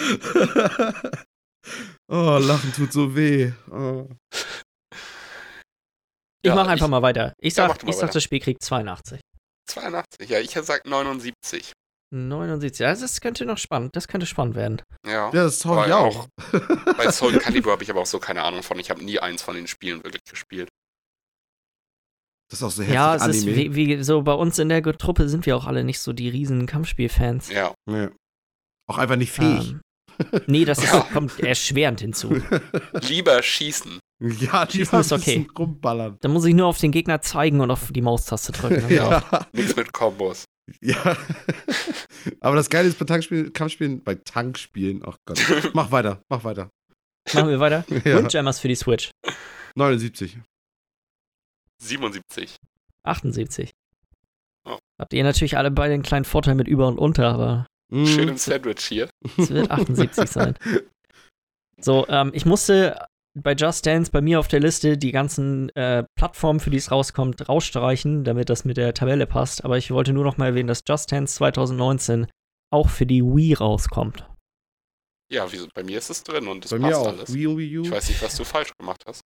oh, Lachen tut so weh. Oh. ich Ja, mache einfach ich- mal weiter. Ich Ja, sag, mal ich sag weiter. das Spiel kriegt 82. 82, ja, ich hätte gesagt 79. 79. Ja, das könnte noch spannend. Das könnte spannend werden. Ja. Ja, das hoffe ich auch. Bei Soul Calibur habe ich aber auch so keine Ahnung von. Ich habe nie eins von den Spielen wirklich gespielt. Das ist auch so herzlich Ja, es Anime. ist wie, wie so bei uns in der Truppe sind wir auch alle nicht so die riesen Kampfspielfans. Ja. Nee. Auch einfach nicht fähig. Ähm, nee, das ist, Ja. kommt erschwerend hinzu. Lieber schießen. Ja, die Schießen ist okay. rumballern. Da muss ich nur auf den Gegner zeigen und auf die Maustaste drücken. Dann ja. Ja, Nichts mit Kombos. Ja. Aber das Geile ist bei Tankspielen, Kampfspielen, bei Tankspielen, ach Gott. Mach weiter, mach weiter. Machen wir weiter. Ja. Windjammers für die Switch. 79. 77. 78. Oh. Habt ihr natürlich alle beide einen kleinen Vorteil mit über und unter, aber Mm. Schön im Sandwich hier. es wird 78 sein. So, ähm, ich musste bei Just Dance bei mir auf der Liste die ganzen äh, Plattformen, für die es rauskommt, rausstreichen, damit das mit der Tabelle passt. Aber ich wollte nur noch mal erwähnen, dass Just Dance 2019 auch für die Wii rauskommt. Ja, wie, bei mir ist es drin und es Bei passt mir auch. alles. Wii Wii U. Ich weiß nicht, was du falsch gemacht hast.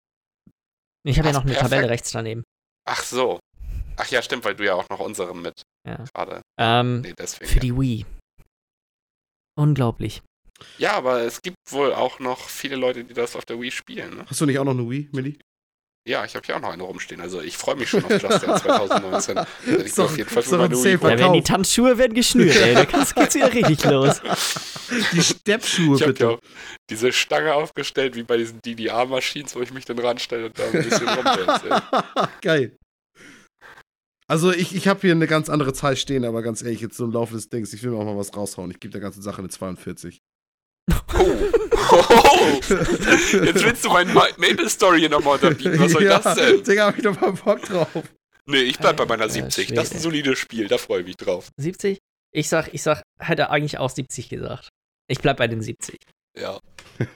Ich habe ja noch eine perfekt. Tabelle rechts daneben. Ach so. Ach ja, stimmt, weil du ja auch noch unseren mit Ja. gerade. Ähm, Nee, deswegen. für ja. die Wii. Unglaublich. Ja, aber es gibt wohl auch noch viele Leute, die das auf der Wii spielen. Ne? Hast du nicht auch noch eine Wii, Milli? Ja, ich habe hier auch noch eine rumstehen. Also ich freue mich schon auf Just Dance 2019. Da werde ich doch- auf jeden Fall ein meine Wii holen. werden die. Tanzschuhe werden geschnürt, ey. Da geht's, wieder richtig los. Die Steppschuhe, Ich bitte. ja diese Stange aufgestellt, wie bei diesen DDR-Maschinen, wo ich mich dann ranstelle und da ein bisschen rumdance. Geil. Also ich, ich habe hier eine ganz andere Zahl stehen, aber ganz ehrlich, jetzt so im Laufe des Dings, ich will mir auch mal was raushauen. Ich gebe der ganzen Sache eine 42. Oh. oh. Jetzt willst du meine Ma- Maple-Story hier nochmal unterbieten. Was soll ja, das denn? Digga, hab ich doch mal Bock drauf. Nee, ich bleib bei meiner Alter 70. Das ist ein solides Spiel, da freue ich mich drauf. 70? Ich sag, ich sag, hätte eigentlich auch 70 gesagt. Ich bleib bei den 70. Ja.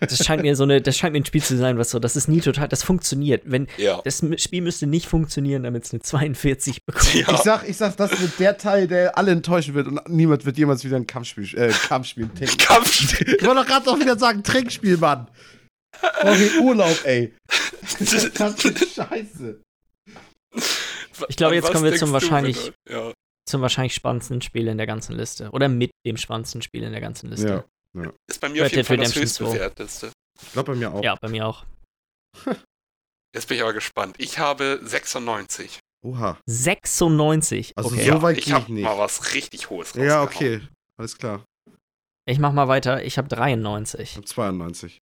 Das scheint mir so eine, das scheint mir ein Spiel zu sein, was so, das ist nie total, das funktioniert. Wenn, Ja. das Spiel müsste nicht funktionieren, damit es eine 42 bekommt. Ja. Ich sag, ich sag, das wird der Teil, der alle enttäuschen wird und niemand wird jemals wieder ein Kampfspiel, äh, Kampfspiel. Kampfspiel. Ich wollte doch gerade noch wieder sagen, Trinkspiel, Mann. Oh, wie Urlaub, ey. Das ist scheiße. Ich glaube, jetzt kommen wir zum wahrscheinlich-? Ja. Zum wahrscheinlich spannendsten Spiel in der ganzen Liste. Oder mit dem spannendsten Spiel in der ganzen Liste. Ja. Ist bei mir auf Red jeden Dead Fall das Redemption 2. höchstbewerteste. Ich glaube bei mir auch. Ja, bei mir auch. Jetzt bin ich aber gespannt. Ich habe 96. Oha. 96. Also okay. so ja, weit ich habe ich nicht. mal was richtig Hohes Ja, okay. Alles klar. Ich mach mal weiter. Ich habe 93. Ich hab 92.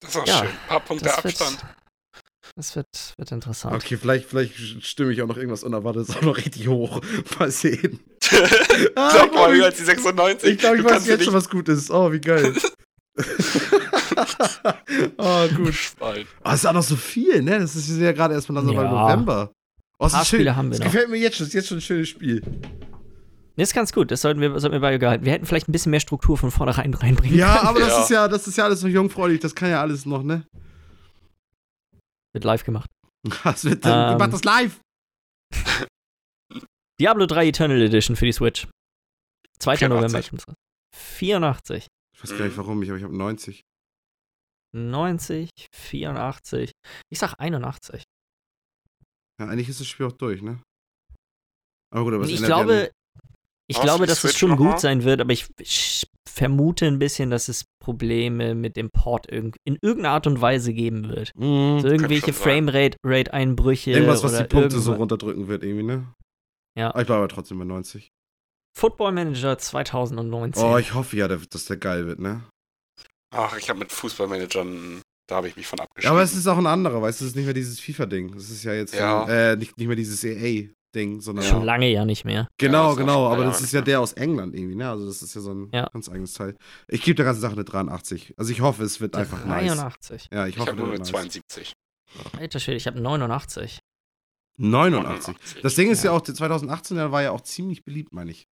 Das ist auch Ja, schön. Ein paar Punkte Das Abstand. wird, das wird, wird interessant. Okay, vielleicht, vielleicht stimme ich auch noch irgendwas Unerwartetes auch noch richtig hoch. Mal sehen. Ah, Sag mal glaub höher ich- als die 96. Ich glaube, ich Du weiß kannst jetzt schon, was gut ist. Oh, wie geil. oh, gut. Oh, es ist auch noch so viel, ne? Das ist ja gerade erstmal langsam Ja. bei November. Oh, ist schön. Spiele haben wir Das noch. gefällt mir jetzt schon. Das ist jetzt schon ein schönes Spiel. Nee, ist ganz gut. Das sollten wir, sollten wir beibehalten. Wir hätten vielleicht ein bisschen mehr Struktur von vornherein reinbringen Ja, können. aber das Ja. ist ja, das ist ja alles noch jungfräulich. Das kann ja alles noch, ne? Wird live gemacht. Das wird Ähm. dann, macht das live. Diablo 3 Eternal Edition für die Switch. 2. 84. November. kommt's raus. 84. Ich weiß gar nicht warum, ich, aber ich habe 90. 90, 84. Ich sag 81. Ja, eigentlich ist das Spiel auch durch, ne? Aber gut, aber es ich glaube, ich glaube, dass es Switch schon noch gut mal? sein wird, aber ich sch- vermute ein bisschen, dass es Probleme mit dem Port irg in irgendeiner Art und Weise geben wird. Mhm. So irgendwelche schon. Framerate-Einbrüche. Irgendwas, was die Punkte so irgendwas. runterdrücken wird, irgendwie, ne? Ja. Aber ich bleibe aber trotzdem bei 90. Football Manager 2019. Oh, ich hoffe ja, dass der geil wird, ne? Ach, ich habe mit Fußballmanagern, da habe ich mich von Ja, abgeschrieben. aber es ist auch ein anderer, weißt du, es ist nicht mehr dieses FIFA-Ding. Es ist ja jetzt Ja. Von, äh, nicht, nicht mehr dieses EA-Ding, sondern. Schon lange ja nicht mehr. Genau, Ja, genau, aber das ist ja der aus England irgendwie, ne? Also das ist ja so ein Ja. ganz eigenes Teil. Ich gebe der ganzen Sache eine 83. Also ich hoffe, es wird einfach nice. 83. Ja, ich ich hoffe, habe nur eine wird nice. 72. Alter Schwede, ich habe 89. 89. Das Ding ist ja, Ja. auch, 2018 der war ja auch ziemlich beliebt, meine ich.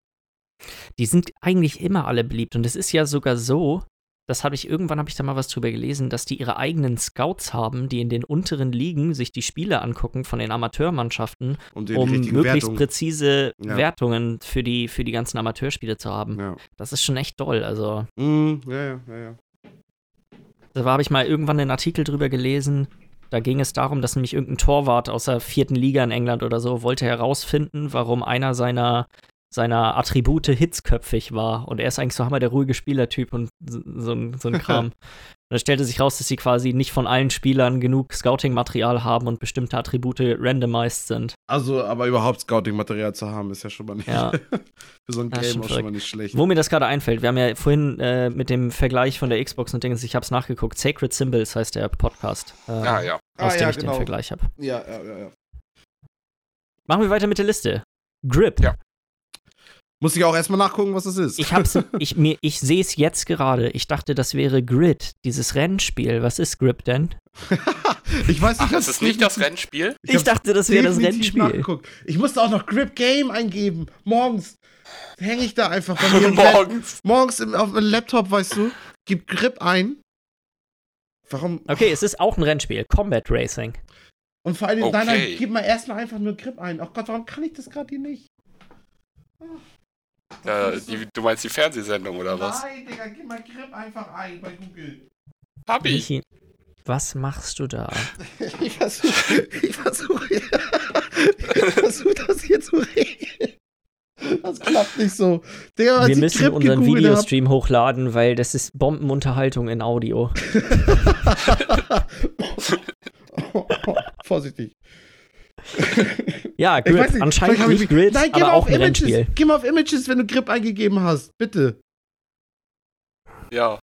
Die sind eigentlich immer alle beliebt. Und es ist ja sogar so, das habe ich irgendwann, habe ich da mal was drüber gelesen, dass die ihre eigenen Scouts haben, die in den unteren Ligen sich die Spiele angucken von den Amateurmannschaften, Um die um möglichst Wertungen. präzise Ja. Wertungen für die, für die ganzen Amateurspiele zu haben. Ja. Das ist schon echt toll. Also, Mm, ja, ja, ja, ja. da habe ich mal irgendwann einen Artikel drüber gelesen. Da ging es darum, dass nämlich irgendein Torwart aus der vierten Liga in England oder so wollte herausfinden, warum einer seiner, seiner Attribute hitzköpfig war. Und er ist eigentlich so hammer der ruhige Spielertyp und so, so, ein- so ein Kram. Und es stellte sich raus, dass sie quasi nicht von allen Spielern genug Scouting-Material haben und bestimmte Attribute randomized sind. Also, aber überhaupt Scouting-Material zu haben, ist ja schon mal nicht. Ja. Für so ein Das ist Game schon auch schon mal nicht schlecht. Wo mir das gerade einfällt, wir haben ja vorhin äh, mit dem Vergleich von der Xbox und Dingens, ich habe es nachgeguckt, Sacred Symbols heißt der Podcast, äh, Ah ja. aus Ah, dem ja, ich genau. den Vergleich habe. Ja, ja, ja, ja. Machen wir weiter mit der Liste. Grip. Ja. Muss ich auch erstmal nachgucken, was das ist. Ich hab's, ich, mir, ich sehe es jetzt gerade. Ich dachte, das wäre Grid, dieses Rennspiel. Was ist Grip denn? ich weiß nicht, Ach, das ist nicht das Rennspiel? Ich, hab dachte, das wäre das Rennspiel. nachgeguckt. Ich musste auch noch Grip Game eingeben. Morgens hänge ich da einfach bei mir. Morgens. Morgens im, auf dem Laptop, weißt du, gib Grip ein. Warum? Okay, es ist auch ein Rennspiel. Combat Racing. Und vor allem, nein, nein, Okay. gib mal erstmal einfach nur Grip ein. Ach Gott, warum kann ich das gerade hier nicht? Äh, die, du meinst die Fernsehsendung oder was? Nein, Digga, gib mal Grip einfach ein bei Google. Hab ich. Michi, was machst du da? Ich versuche, ich versuche, ich versuche das hier zu regeln. Das klappt nicht so. Digga, Wir müssen Grip unseren gegoogelt hab- Videostream hochladen, weil das ist Bombenunterhaltung in Audio. Vorsichtig. Ja, Ich Grip. weiß nicht, Anscheinend ich nicht Grid, Nein, geh aber mal auch auf ein Images. Rennspiel. Geh mal auf Images, wenn du Grip eingegeben hast. Bitte. Ja.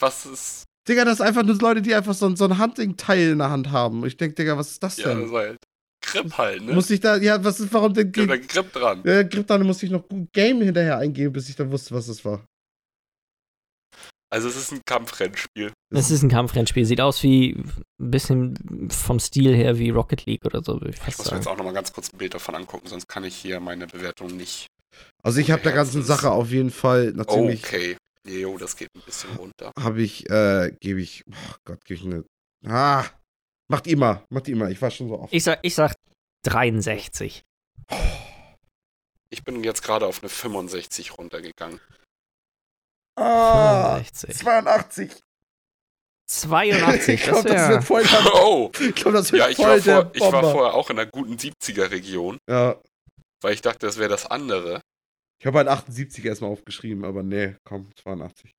Was ist. Digga, das ist einfach nur Leute, die einfach so, ein- so ein Hunting-Teil in der Hand haben. Ich denke, Digga, was ist das Ja, das denn? halt Grip halt, ne? Muss ich da, ja, was ist, warum denn? Gibt da Grip dran. Ja, Grip dann musste ich noch Game hinterher eingeben, bis ich dann wusste, was das war. Also es ist ein Kampfrennspiel. Es ist ein Kampfrennspiel. Sieht aus wie ein bisschen vom Stil her wie Rocket League oder so, würde ich Ich muss mir jetzt auch nochmal ganz kurz ein Bild davon angucken, sonst kann ich hier meine Bewertung nicht. Also ich habe der ganzen. Sache auf jeden Fall, nachdem ich, Okay. Jo, das geht ein bisschen runter. habe ich, äh, gebe ich, oh Gott, gebe ich eine, ah, macht immer, macht immer, ich war schon so oft. Ich sag, ich sag 63. Ich bin jetzt gerade auf eine 65 runtergegangen. Ah, 65. 82. 82, ich glaube, das das wird voll Oh! ich glaub, das wird Ja, ich voll war, der vor, ich war vorher auch in einer guten 70er-Region, Ja, weil ich dachte, das wäre das andere. ich habe halt 78 erstmal aufgeschrieben, aber nee, komm, 82.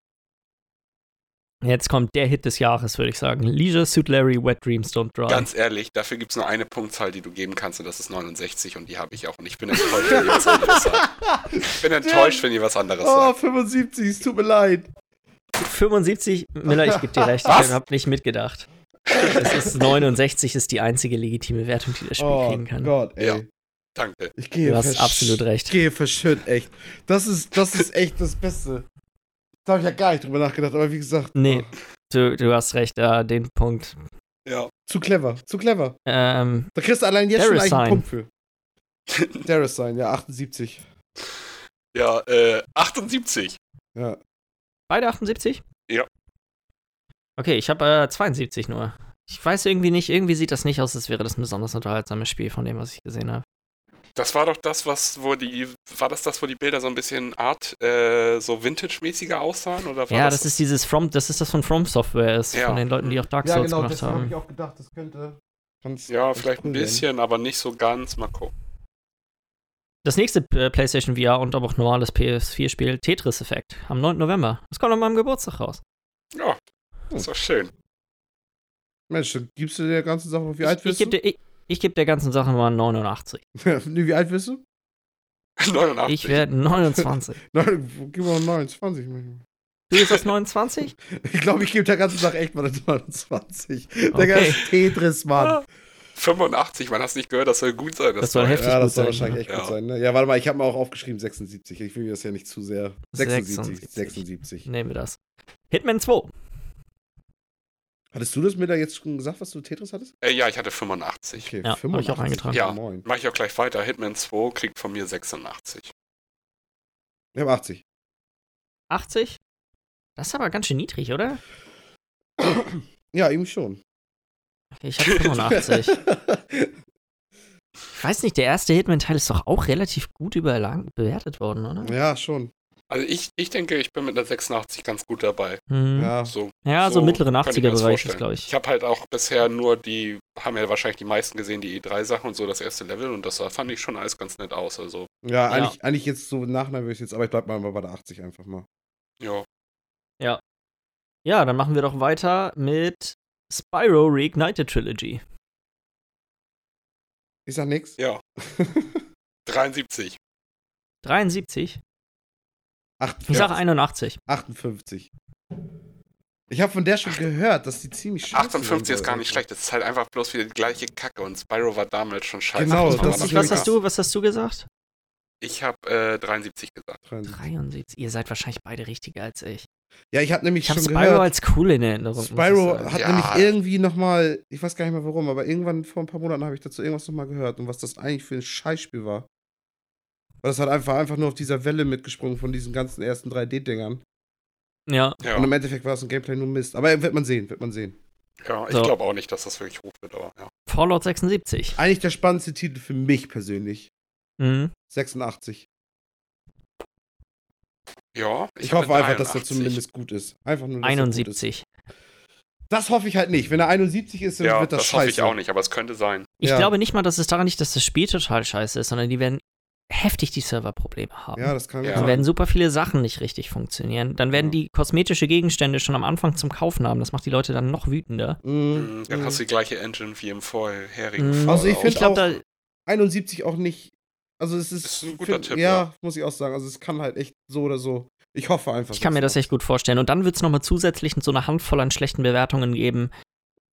Jetzt kommt der Hit des Jahres, würde ich sagen. Leisure Suit Larry, Wet Dreams Don't Dry. Ganz ehrlich, dafür gibt es nur eine Punktzahl, die du geben kannst, und das ist 69, und die habe ich auch. Und ich bin enttäuscht, wenn ihr was anderes sagt. Ich bin enttäuscht, wenn ihr was anderes Oh, sagt. 75, es tut mir leid. 75, Miller, ich gebe dir recht. Was? Ich habe nicht mitgedacht. Es ist 69 ist die einzige legitime Wertung, die das Spiel Oh kriegen kann. Gott, ey. Ja. Danke. Ich gehe Du hast absolut recht. Ich gehe verschütt, echt. Das ist, das ist echt das Beste. Da habe ich ja gar nicht drüber nachgedacht, aber wie gesagt. Nee. Du, du hast recht, ja, den Punkt. Ja. zu clever, zu clever. Ähm, Da kriegst du allein jetzt schon einen. Punkt für. Darius sein, ja, 78. Ja, äh, 78. Ja. beide 78? Ja. Okay, ich habe äh, 72 nur. Ich weiß irgendwie nicht, irgendwie sieht das nicht aus, als wäre das ein besonders unterhaltsames Spiel von dem, was ich gesehen habe. Das war doch das, was, wo die, war das das, wo die Bilder so ein bisschen Art, äh, so Vintage-mäßiger aussahen? Oder war Ja, das ist dieses From, das ist das von From Software ist, Ja. von den Leuten, die auch Dark Ja, Souls genau, gemacht deswegen habe haben. ich auch gedacht, das könnte. ganz- Ja, ganz vielleicht ein bisschen, aber nicht so ganz. Mal gucken. Das nächste äh, PlayStation VR und aber auch normales PS4-Spiel, Tetris Effect, am 9. November. Das kommt an meinem Geburtstag raus. Ja, das ist doch schön. Mensch, dann gibst du der ganzen Sache, wie alt Ich, ich wirst gebe du? ich, ich geb der ganzen Sache mal 89. nee, wie alt wirst du? 89. Ich werde 29. Nein, gib mal 29. Du bist das 29? Ich glaube, ich gebe der ganzen Sache echt mal eine 29. Der Okay. ganze Tetris, Mann. 85, man hat es nicht gehört, das soll gut sein. Das soll war- heftig Ja, gut das soll sein, wahrscheinlich echt ja. gut sein. Ne? Ja, warte mal, ich habe mal auch aufgeschrieben 76. Ich will mir das ja nicht zu sehr. 76. 76. 76. Nehmen wir das. Hitman 2. Hattest du das mir da jetzt schon gesagt, was du Tetris hattest? Äh, ja, ich hatte 85. Okay, Ja, hab ich auch eingetragen. Ja. Moin. Mach ich auch gleich weiter. Hitman 2 kriegt von mir 86. Ich habe 80. 80? Das ist aber ganz schön niedrig, oder? Ja, irgendwie schon. Ich habe 85. Ich weiß nicht, der erste Hitman-Teil ist doch auch relativ gut überlang bewertet worden, oder? ja, schon. Also ich, ich denke, ich bin mit einer 86 ganz gut dabei. Hm. Ja, Ja. So, so, mittleren kann ich mir das 80er-Bereich ist, glaube ich. Ich habe halt auch bisher nur die, haben ja wahrscheinlich die meisten gesehen, die E3-Sachen und so, das erste Level und das sah- fand ich schon alles ganz nett aus. Also, Ja, eigentlich, eigentlich jetzt so im Nachhinein würde ich jetzt, aber ich bleib mal bei der 80 einfach mal. ja. Ja, dann machen wir doch weiter mit Spyro Reignited Trilogy. Ich sag nix. Ja. 73. 73. Acht- Ich sage 81. 58. Ich habe von der schon gehört, dass die ziemlich scheiße 58 sein ist gar nicht schlecht. Es ist halt einfach bloß wieder die gleiche Kacke und Spyro war damals schon scheiße. Genau, das ist was hast du, was hast du gesagt? Ich habe äh, 73 gesagt. 73. 73. Ihr seid wahrscheinlich beide richtiger als ich. Ja, ich habe nämlich Ich habe schon Spyro gehört. als cool in Erinnerung. Spyro hat Ja. nämlich irgendwie nochmal, ich weiß gar nicht mehr warum, aber irgendwann vor ein paar Monaten habe ich dazu irgendwas nochmal gehört und was das eigentlich für ein Scheißspiel war. Weil das hat einfach, einfach nur auf dieser Welle mitgesprungen von diesen ganzen ersten 3D-Dingern. Ja, Ja, Und im Endeffekt war es ein Gameplay nur Mist. Aber wird man sehen, wird man sehen. ja ich So. glaube auch nicht, dass das wirklich hoch wird, aber ja. Fallout 76. Eigentlich der spannendste Titel für mich persönlich. Mhm. 86. Ja, Ich, hab hoffe einfach, dass er 81. zumindest gut ist. Einfach nur, dass er gut ist. 71. Das hoffe ich halt nicht. Wenn er 71 ist, dann Ja, wird das, das, scheiße. hoffe ich auch nicht, aber es könnte sein. Ich Ja. glaube nicht mal, dass es daran liegt, dass das Spiel total scheiße ist, sondern die werden heftig die Serverprobleme haben. Ja, das kann Ja. Dann werden super viele Sachen nicht richtig funktionieren. Dann werden Ja. die kosmetische Gegenstände schon am Anfang zum Kaufen haben. Das macht die Leute dann noch wütender. Mhm. Mhm, Dann Mhm. hast du die gleiche Engine wie im vorherigen Mhm. Also ich finde Ich glaube, auch da 71 auch nicht. Also es ist, Ist ein guter find- Tipp, Ja, ja. muss ich auch sagen. Also es kann halt echt so oder so. Ich hoffe einfach. Ich kann mir das echt gut vorstellen. Und dann wird es nochmal zusätzlich so eine Handvoll an schlechten Bewertungen geben.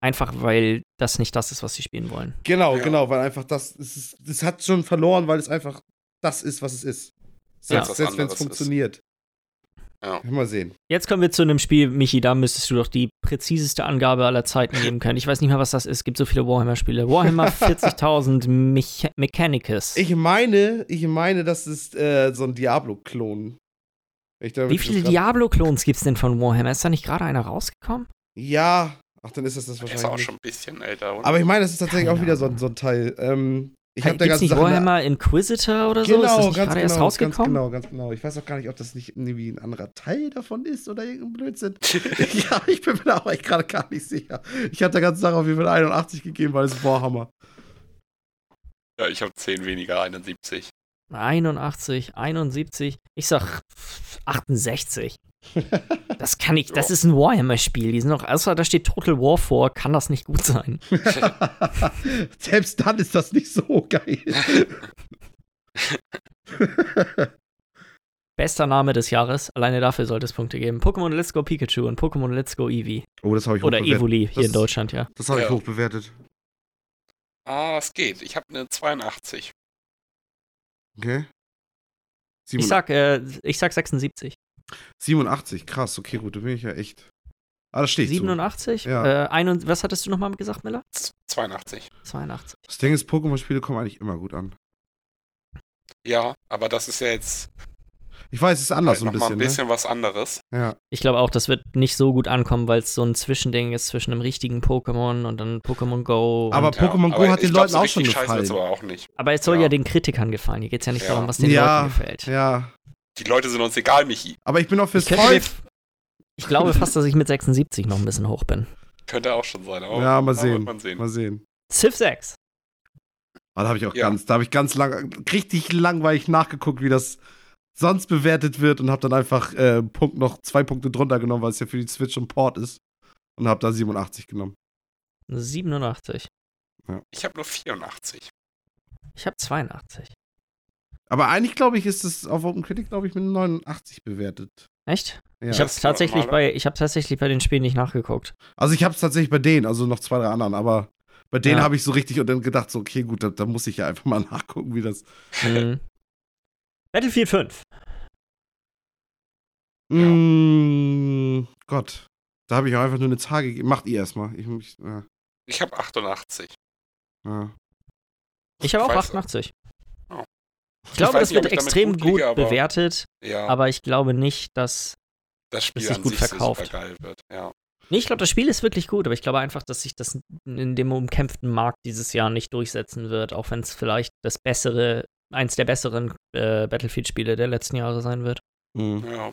Einfach weil das nicht das ist, was sie spielen wollen. Genau, Ja. genau, weil einfach das, es, es hat schon verloren, weil es einfach das ist, was es ist. Ja. Selbst, Was selbst wenn es ist. funktioniert. Ja. Mal sehen. Jetzt kommen wir zu einem Spiel, Michi, da müsstest du doch die präziseste Angabe aller Zeiten geben können. Ich weiß nicht mehr, was das ist. Es gibt so viele Warhammer-Spiele. Warhammer 40.000 Mecha Mechanicus. Ich meine, ich meine, das ist äh, so ein Diablo-Klon. Wie das viele ist Diablo-Klons gibt es denn von Warhammer? Ist da nicht gerade einer rausgekommen? Ja. Ach, dann ist das das Der ist wahrscheinlich. auch schon ein bisschen älter. Oder? Aber ich meine, das ist tatsächlich Keine auch wieder so, so ein Teil. Ähm, ich habe da ganz nicht. Warhammer Inquisitor oder so? Genau, ist das nicht ganz genau, erst ganz rausgekommen? genau, ganz genau. Ich weiß auch gar nicht, ob das nicht irgendwie ein anderer Teil davon ist oder irgendein Blödsinn. ja, ich bin mir da auch echt gerade gar nicht sicher. Ich habe der ganzen Sache auf jeden Fall 81 gegeben, weil es Warhammer. ja, ich habe 10 weniger, 71. 81, 71, ich sag 68. Das kann ich, das ist ein Warhammer-Spiel. Die sind noch, außer da steht Total War vor, kann das nicht gut sein. Selbst dann ist das nicht so geil. Bester Name des Jahres, alleine dafür sollte es Punkte geben. Pokémon Let's Go Pikachu und Pokémon Let's Go Eevee. oh, das habe ich Oder. Evoli hier Das- in Deutschland, ja. Das habe ich Ja. hoch bewertet. Ah, es geht. Ich habe eine 82. Okay. Ich sag, äh, ich sag 76. 87, krass, okay, gut, da bin ich ja echt. Ah, das steht 87? Ja. Äh, ein und, was hattest du nochmal gesagt, Miller? Z- 82. 82. Das Ding ist, Pokémon-Spiele kommen eigentlich immer gut an. Ja, aber das ist ja jetzt Ich weiß, es ist anders halt ein bisschen, ein bisschen was anderes. ne? Ja. Ich glaube auch, das wird nicht so gut ankommen, weil es so ein Zwischending ist zwischen einem richtigen Pokémon und dann Pokémon Go. Aber und, Ja, Pokémon Go aber hat den glaub, Leuten so auch schon gefallen. aber auch nicht. aber es soll ja. ja. den Kritikern gefallen. Hier geht es ja nicht Ja. darum, was den Ja, Leuten gefällt. Ja. Die Leute sind uns egal, Michi. Aber ich bin auch fürs Ich, Volk. ich glaube fast, dass ich mit 76 noch ein bisschen hoch bin. Könnte auch schon sein. Aber Ja, mal sehen. Man sehen. Mal sehen. Civ 6. Ah, da habe ich auch Ja. ganz, da habe ich ganz lang, richtig langweilig nachgeguckt, wie das sonst bewertet wird und habe dann einfach äh, Punkt noch zwei Punkte drunter genommen, weil es ja für die Switch und Port ist. Und habe da 87 genommen. 87. Ich habe nur 84. Ich habe 82. Aber eigentlich glaube ich, ist es auf Open Critic, glaube ich, mit 89 bewertet. Echt? Ja. ich habe ist tatsächlich bei, ich habe tatsächlich bei den Spielen nicht nachgeguckt. Also ich habe es tatsächlich bei denen, also noch zwei, drei anderen, aber bei denen Ja. habe ich so richtig und dann gedacht, so, okay, gut, da, da muss ich ja einfach mal nachgucken, wie das. Mhm. Battlefield 5. Mm, Gott. Da habe ich auch einfach nur eine Zahl gegeben. Macht ihr erstmal. Ich, ich, ja, Ich habe 88. ja. Ich habe auch weiß- 88. Ich glaube, weiß das nicht, wird ich extrem gut gut, liege, aber- bewertet, Ja, aber ich glaube nicht, dass. das Spiel sich an gut sich verkauft. super geil wird. Ja. Nee, ich glaube, das Spiel ist wirklich gut, aber ich glaube einfach, dass sich das in dem umkämpften Markt dieses Jahr nicht durchsetzen wird, auch wenn es vielleicht das bessere, eins der besseren äh, Battlefield-Spiele der letzten Jahre sein wird. Mhm. ja.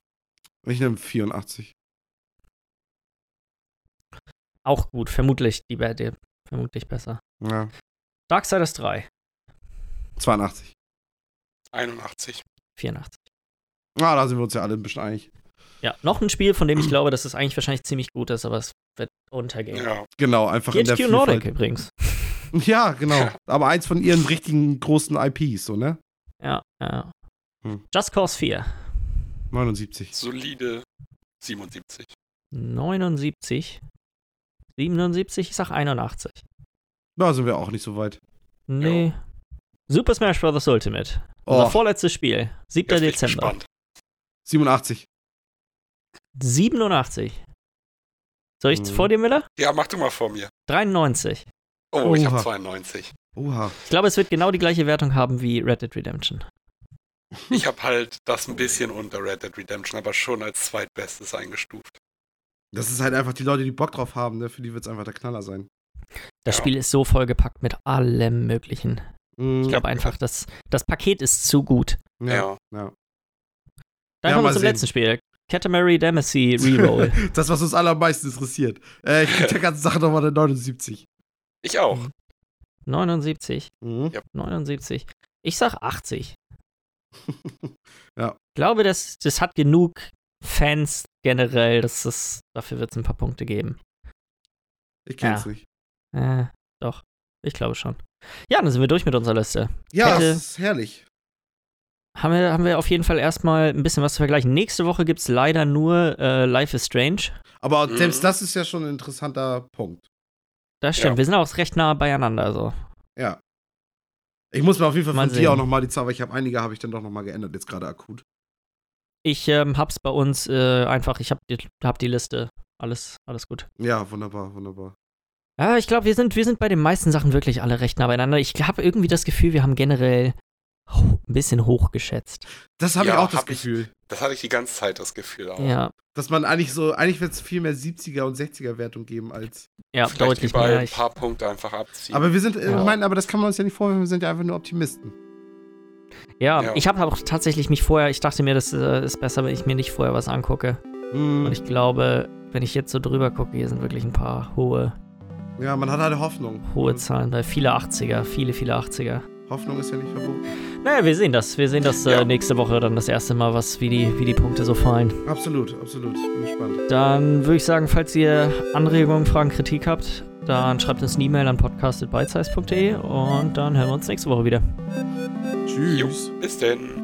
Ich nehme 84. Auch gut, vermutlich die, die vermutlich besser. Ja. Darksiders 3, 82. 81. 84. Ah, da sind wir uns ja alle ein bisschen einig. Ja, noch ein Spiel, von dem ich glaube, dass es eigentlich wahrscheinlich ziemlich gut ist, aber es wird untergehen. Ja. Genau, einfach in der THQ Nordic Vielfalt. übrigens. Ja, genau. Ja. Aber eins von ihren richtigen großen IPs, so, ne? Ja, ja. Hm. Just Cause 4. 79. Solide 77. 79. 77, ich sag 81. Da sind wir auch nicht so weit. Nee. Super Smash Bros. Ultimate. Unser Oh, vorletztes Spiel. 7. Jetzt bin ich Dezember. gespannt. 87. 87. Soll ich Mhm. vor dir, Miller? Ja, mach du mal vor mir. 93. Oh, ich Oha. habe 92. Oha. Ich glaube, es wird genau die gleiche Wertung haben wie Red Dead Redemption. Ich habe halt das ein bisschen unter Red Dead Redemption, aber schon als zweitbestes eingestuft. Das ist halt einfach die Leute, die Bock drauf haben, ne? Für die wird es einfach der Knaller sein. Das Ja. Spiel ist so vollgepackt mit allem Möglichen. Mhm. Ich glaube einfach, das, das Paket ist zu gut. ja. Ja. ja. Dann Ja, kommen wir zum sehen. letzten Spiel. Katamari Damacy Reroll. das, was uns alle am meisten interessiert. Äh, ich krieg der ganzen Sache nochmal eine 79. Ich auch. 79. Mhm. 79. Ich sag 80. Ja. Ich glaube, das, das hat genug Fans generell, dass das, dafür wird es ein paar Punkte geben. Ich kenn's Ja. nicht. Äh, doch. Ich glaube schon. Ja, dann sind wir durch mit unserer Liste. Ja, Hätte- das ist herrlich. Haben wir, haben wir auf jeden Fall erstmal ein bisschen was zu vergleichen. Nächste Woche gibt es leider nur äh, Life is Strange. Aber Mhm. selbst das ist ja schon ein interessanter Punkt. Das stimmt. Ja. Wir sind auch recht nah beieinander. Also. Ja. Ich muss mir auf jeden Fall Mal von sehen. dir auch nochmal die Zahl, weil ich habe einige habe ich dann doch nochmal geändert, jetzt gerade akut. Ich ähm, hab's bei uns äh, einfach, ich hab die, hab die Liste. Alles, alles gut. Ja, wunderbar, wunderbar. Ja, ich glaube, wir sind, wir sind bei den meisten Sachen wirklich alle recht nah beieinander. Ich habe irgendwie das Gefühl, wir haben generell ein bisschen hochgeschätzt. Das habe Ja, ich auch das hab ich- Gefühl. Das hatte ich die ganze Zeit, das Gefühl auch. Ja, Dass man eigentlich so, eigentlich wird es viel mehr 70er und 60er Wertung geben als. ja, Vielleicht deutlich mehr. ein Ich, paar Punkte einfach abziehen. Aber wir sind, äh, Ja. meinen, aber das kann man uns ja nicht vorwerfen, wir sind ja einfach nur Optimisten. ja, Ja. ich habe auch tatsächlich mich vorher, ich dachte mir, das äh, ist besser, wenn ich mir nicht vorher was angucke. Hm. Und ich glaube, wenn ich jetzt so drüber gucke, hier sind wirklich ein paar hohe, Ja, man hat halt Hoffnung. hohe Zahlen, weil viele 80er, viele, viele 80er. Hoffnung ist ja nicht verboten. Naja, wir sehen das. Wir sehen das äh, Ja. nächste Woche dann das erste Mal, was, wie, die, wie die Punkte so fallen. Absolut, absolut. Bin gespannt. Dann würde ich sagen, falls ihr Anregungen, Fragen, Kritik habt, dann schreibt uns eine E-Mail an podcast.bitesize.de und dann hören wir uns nächste Woche wieder. Tschüss. Bis denn.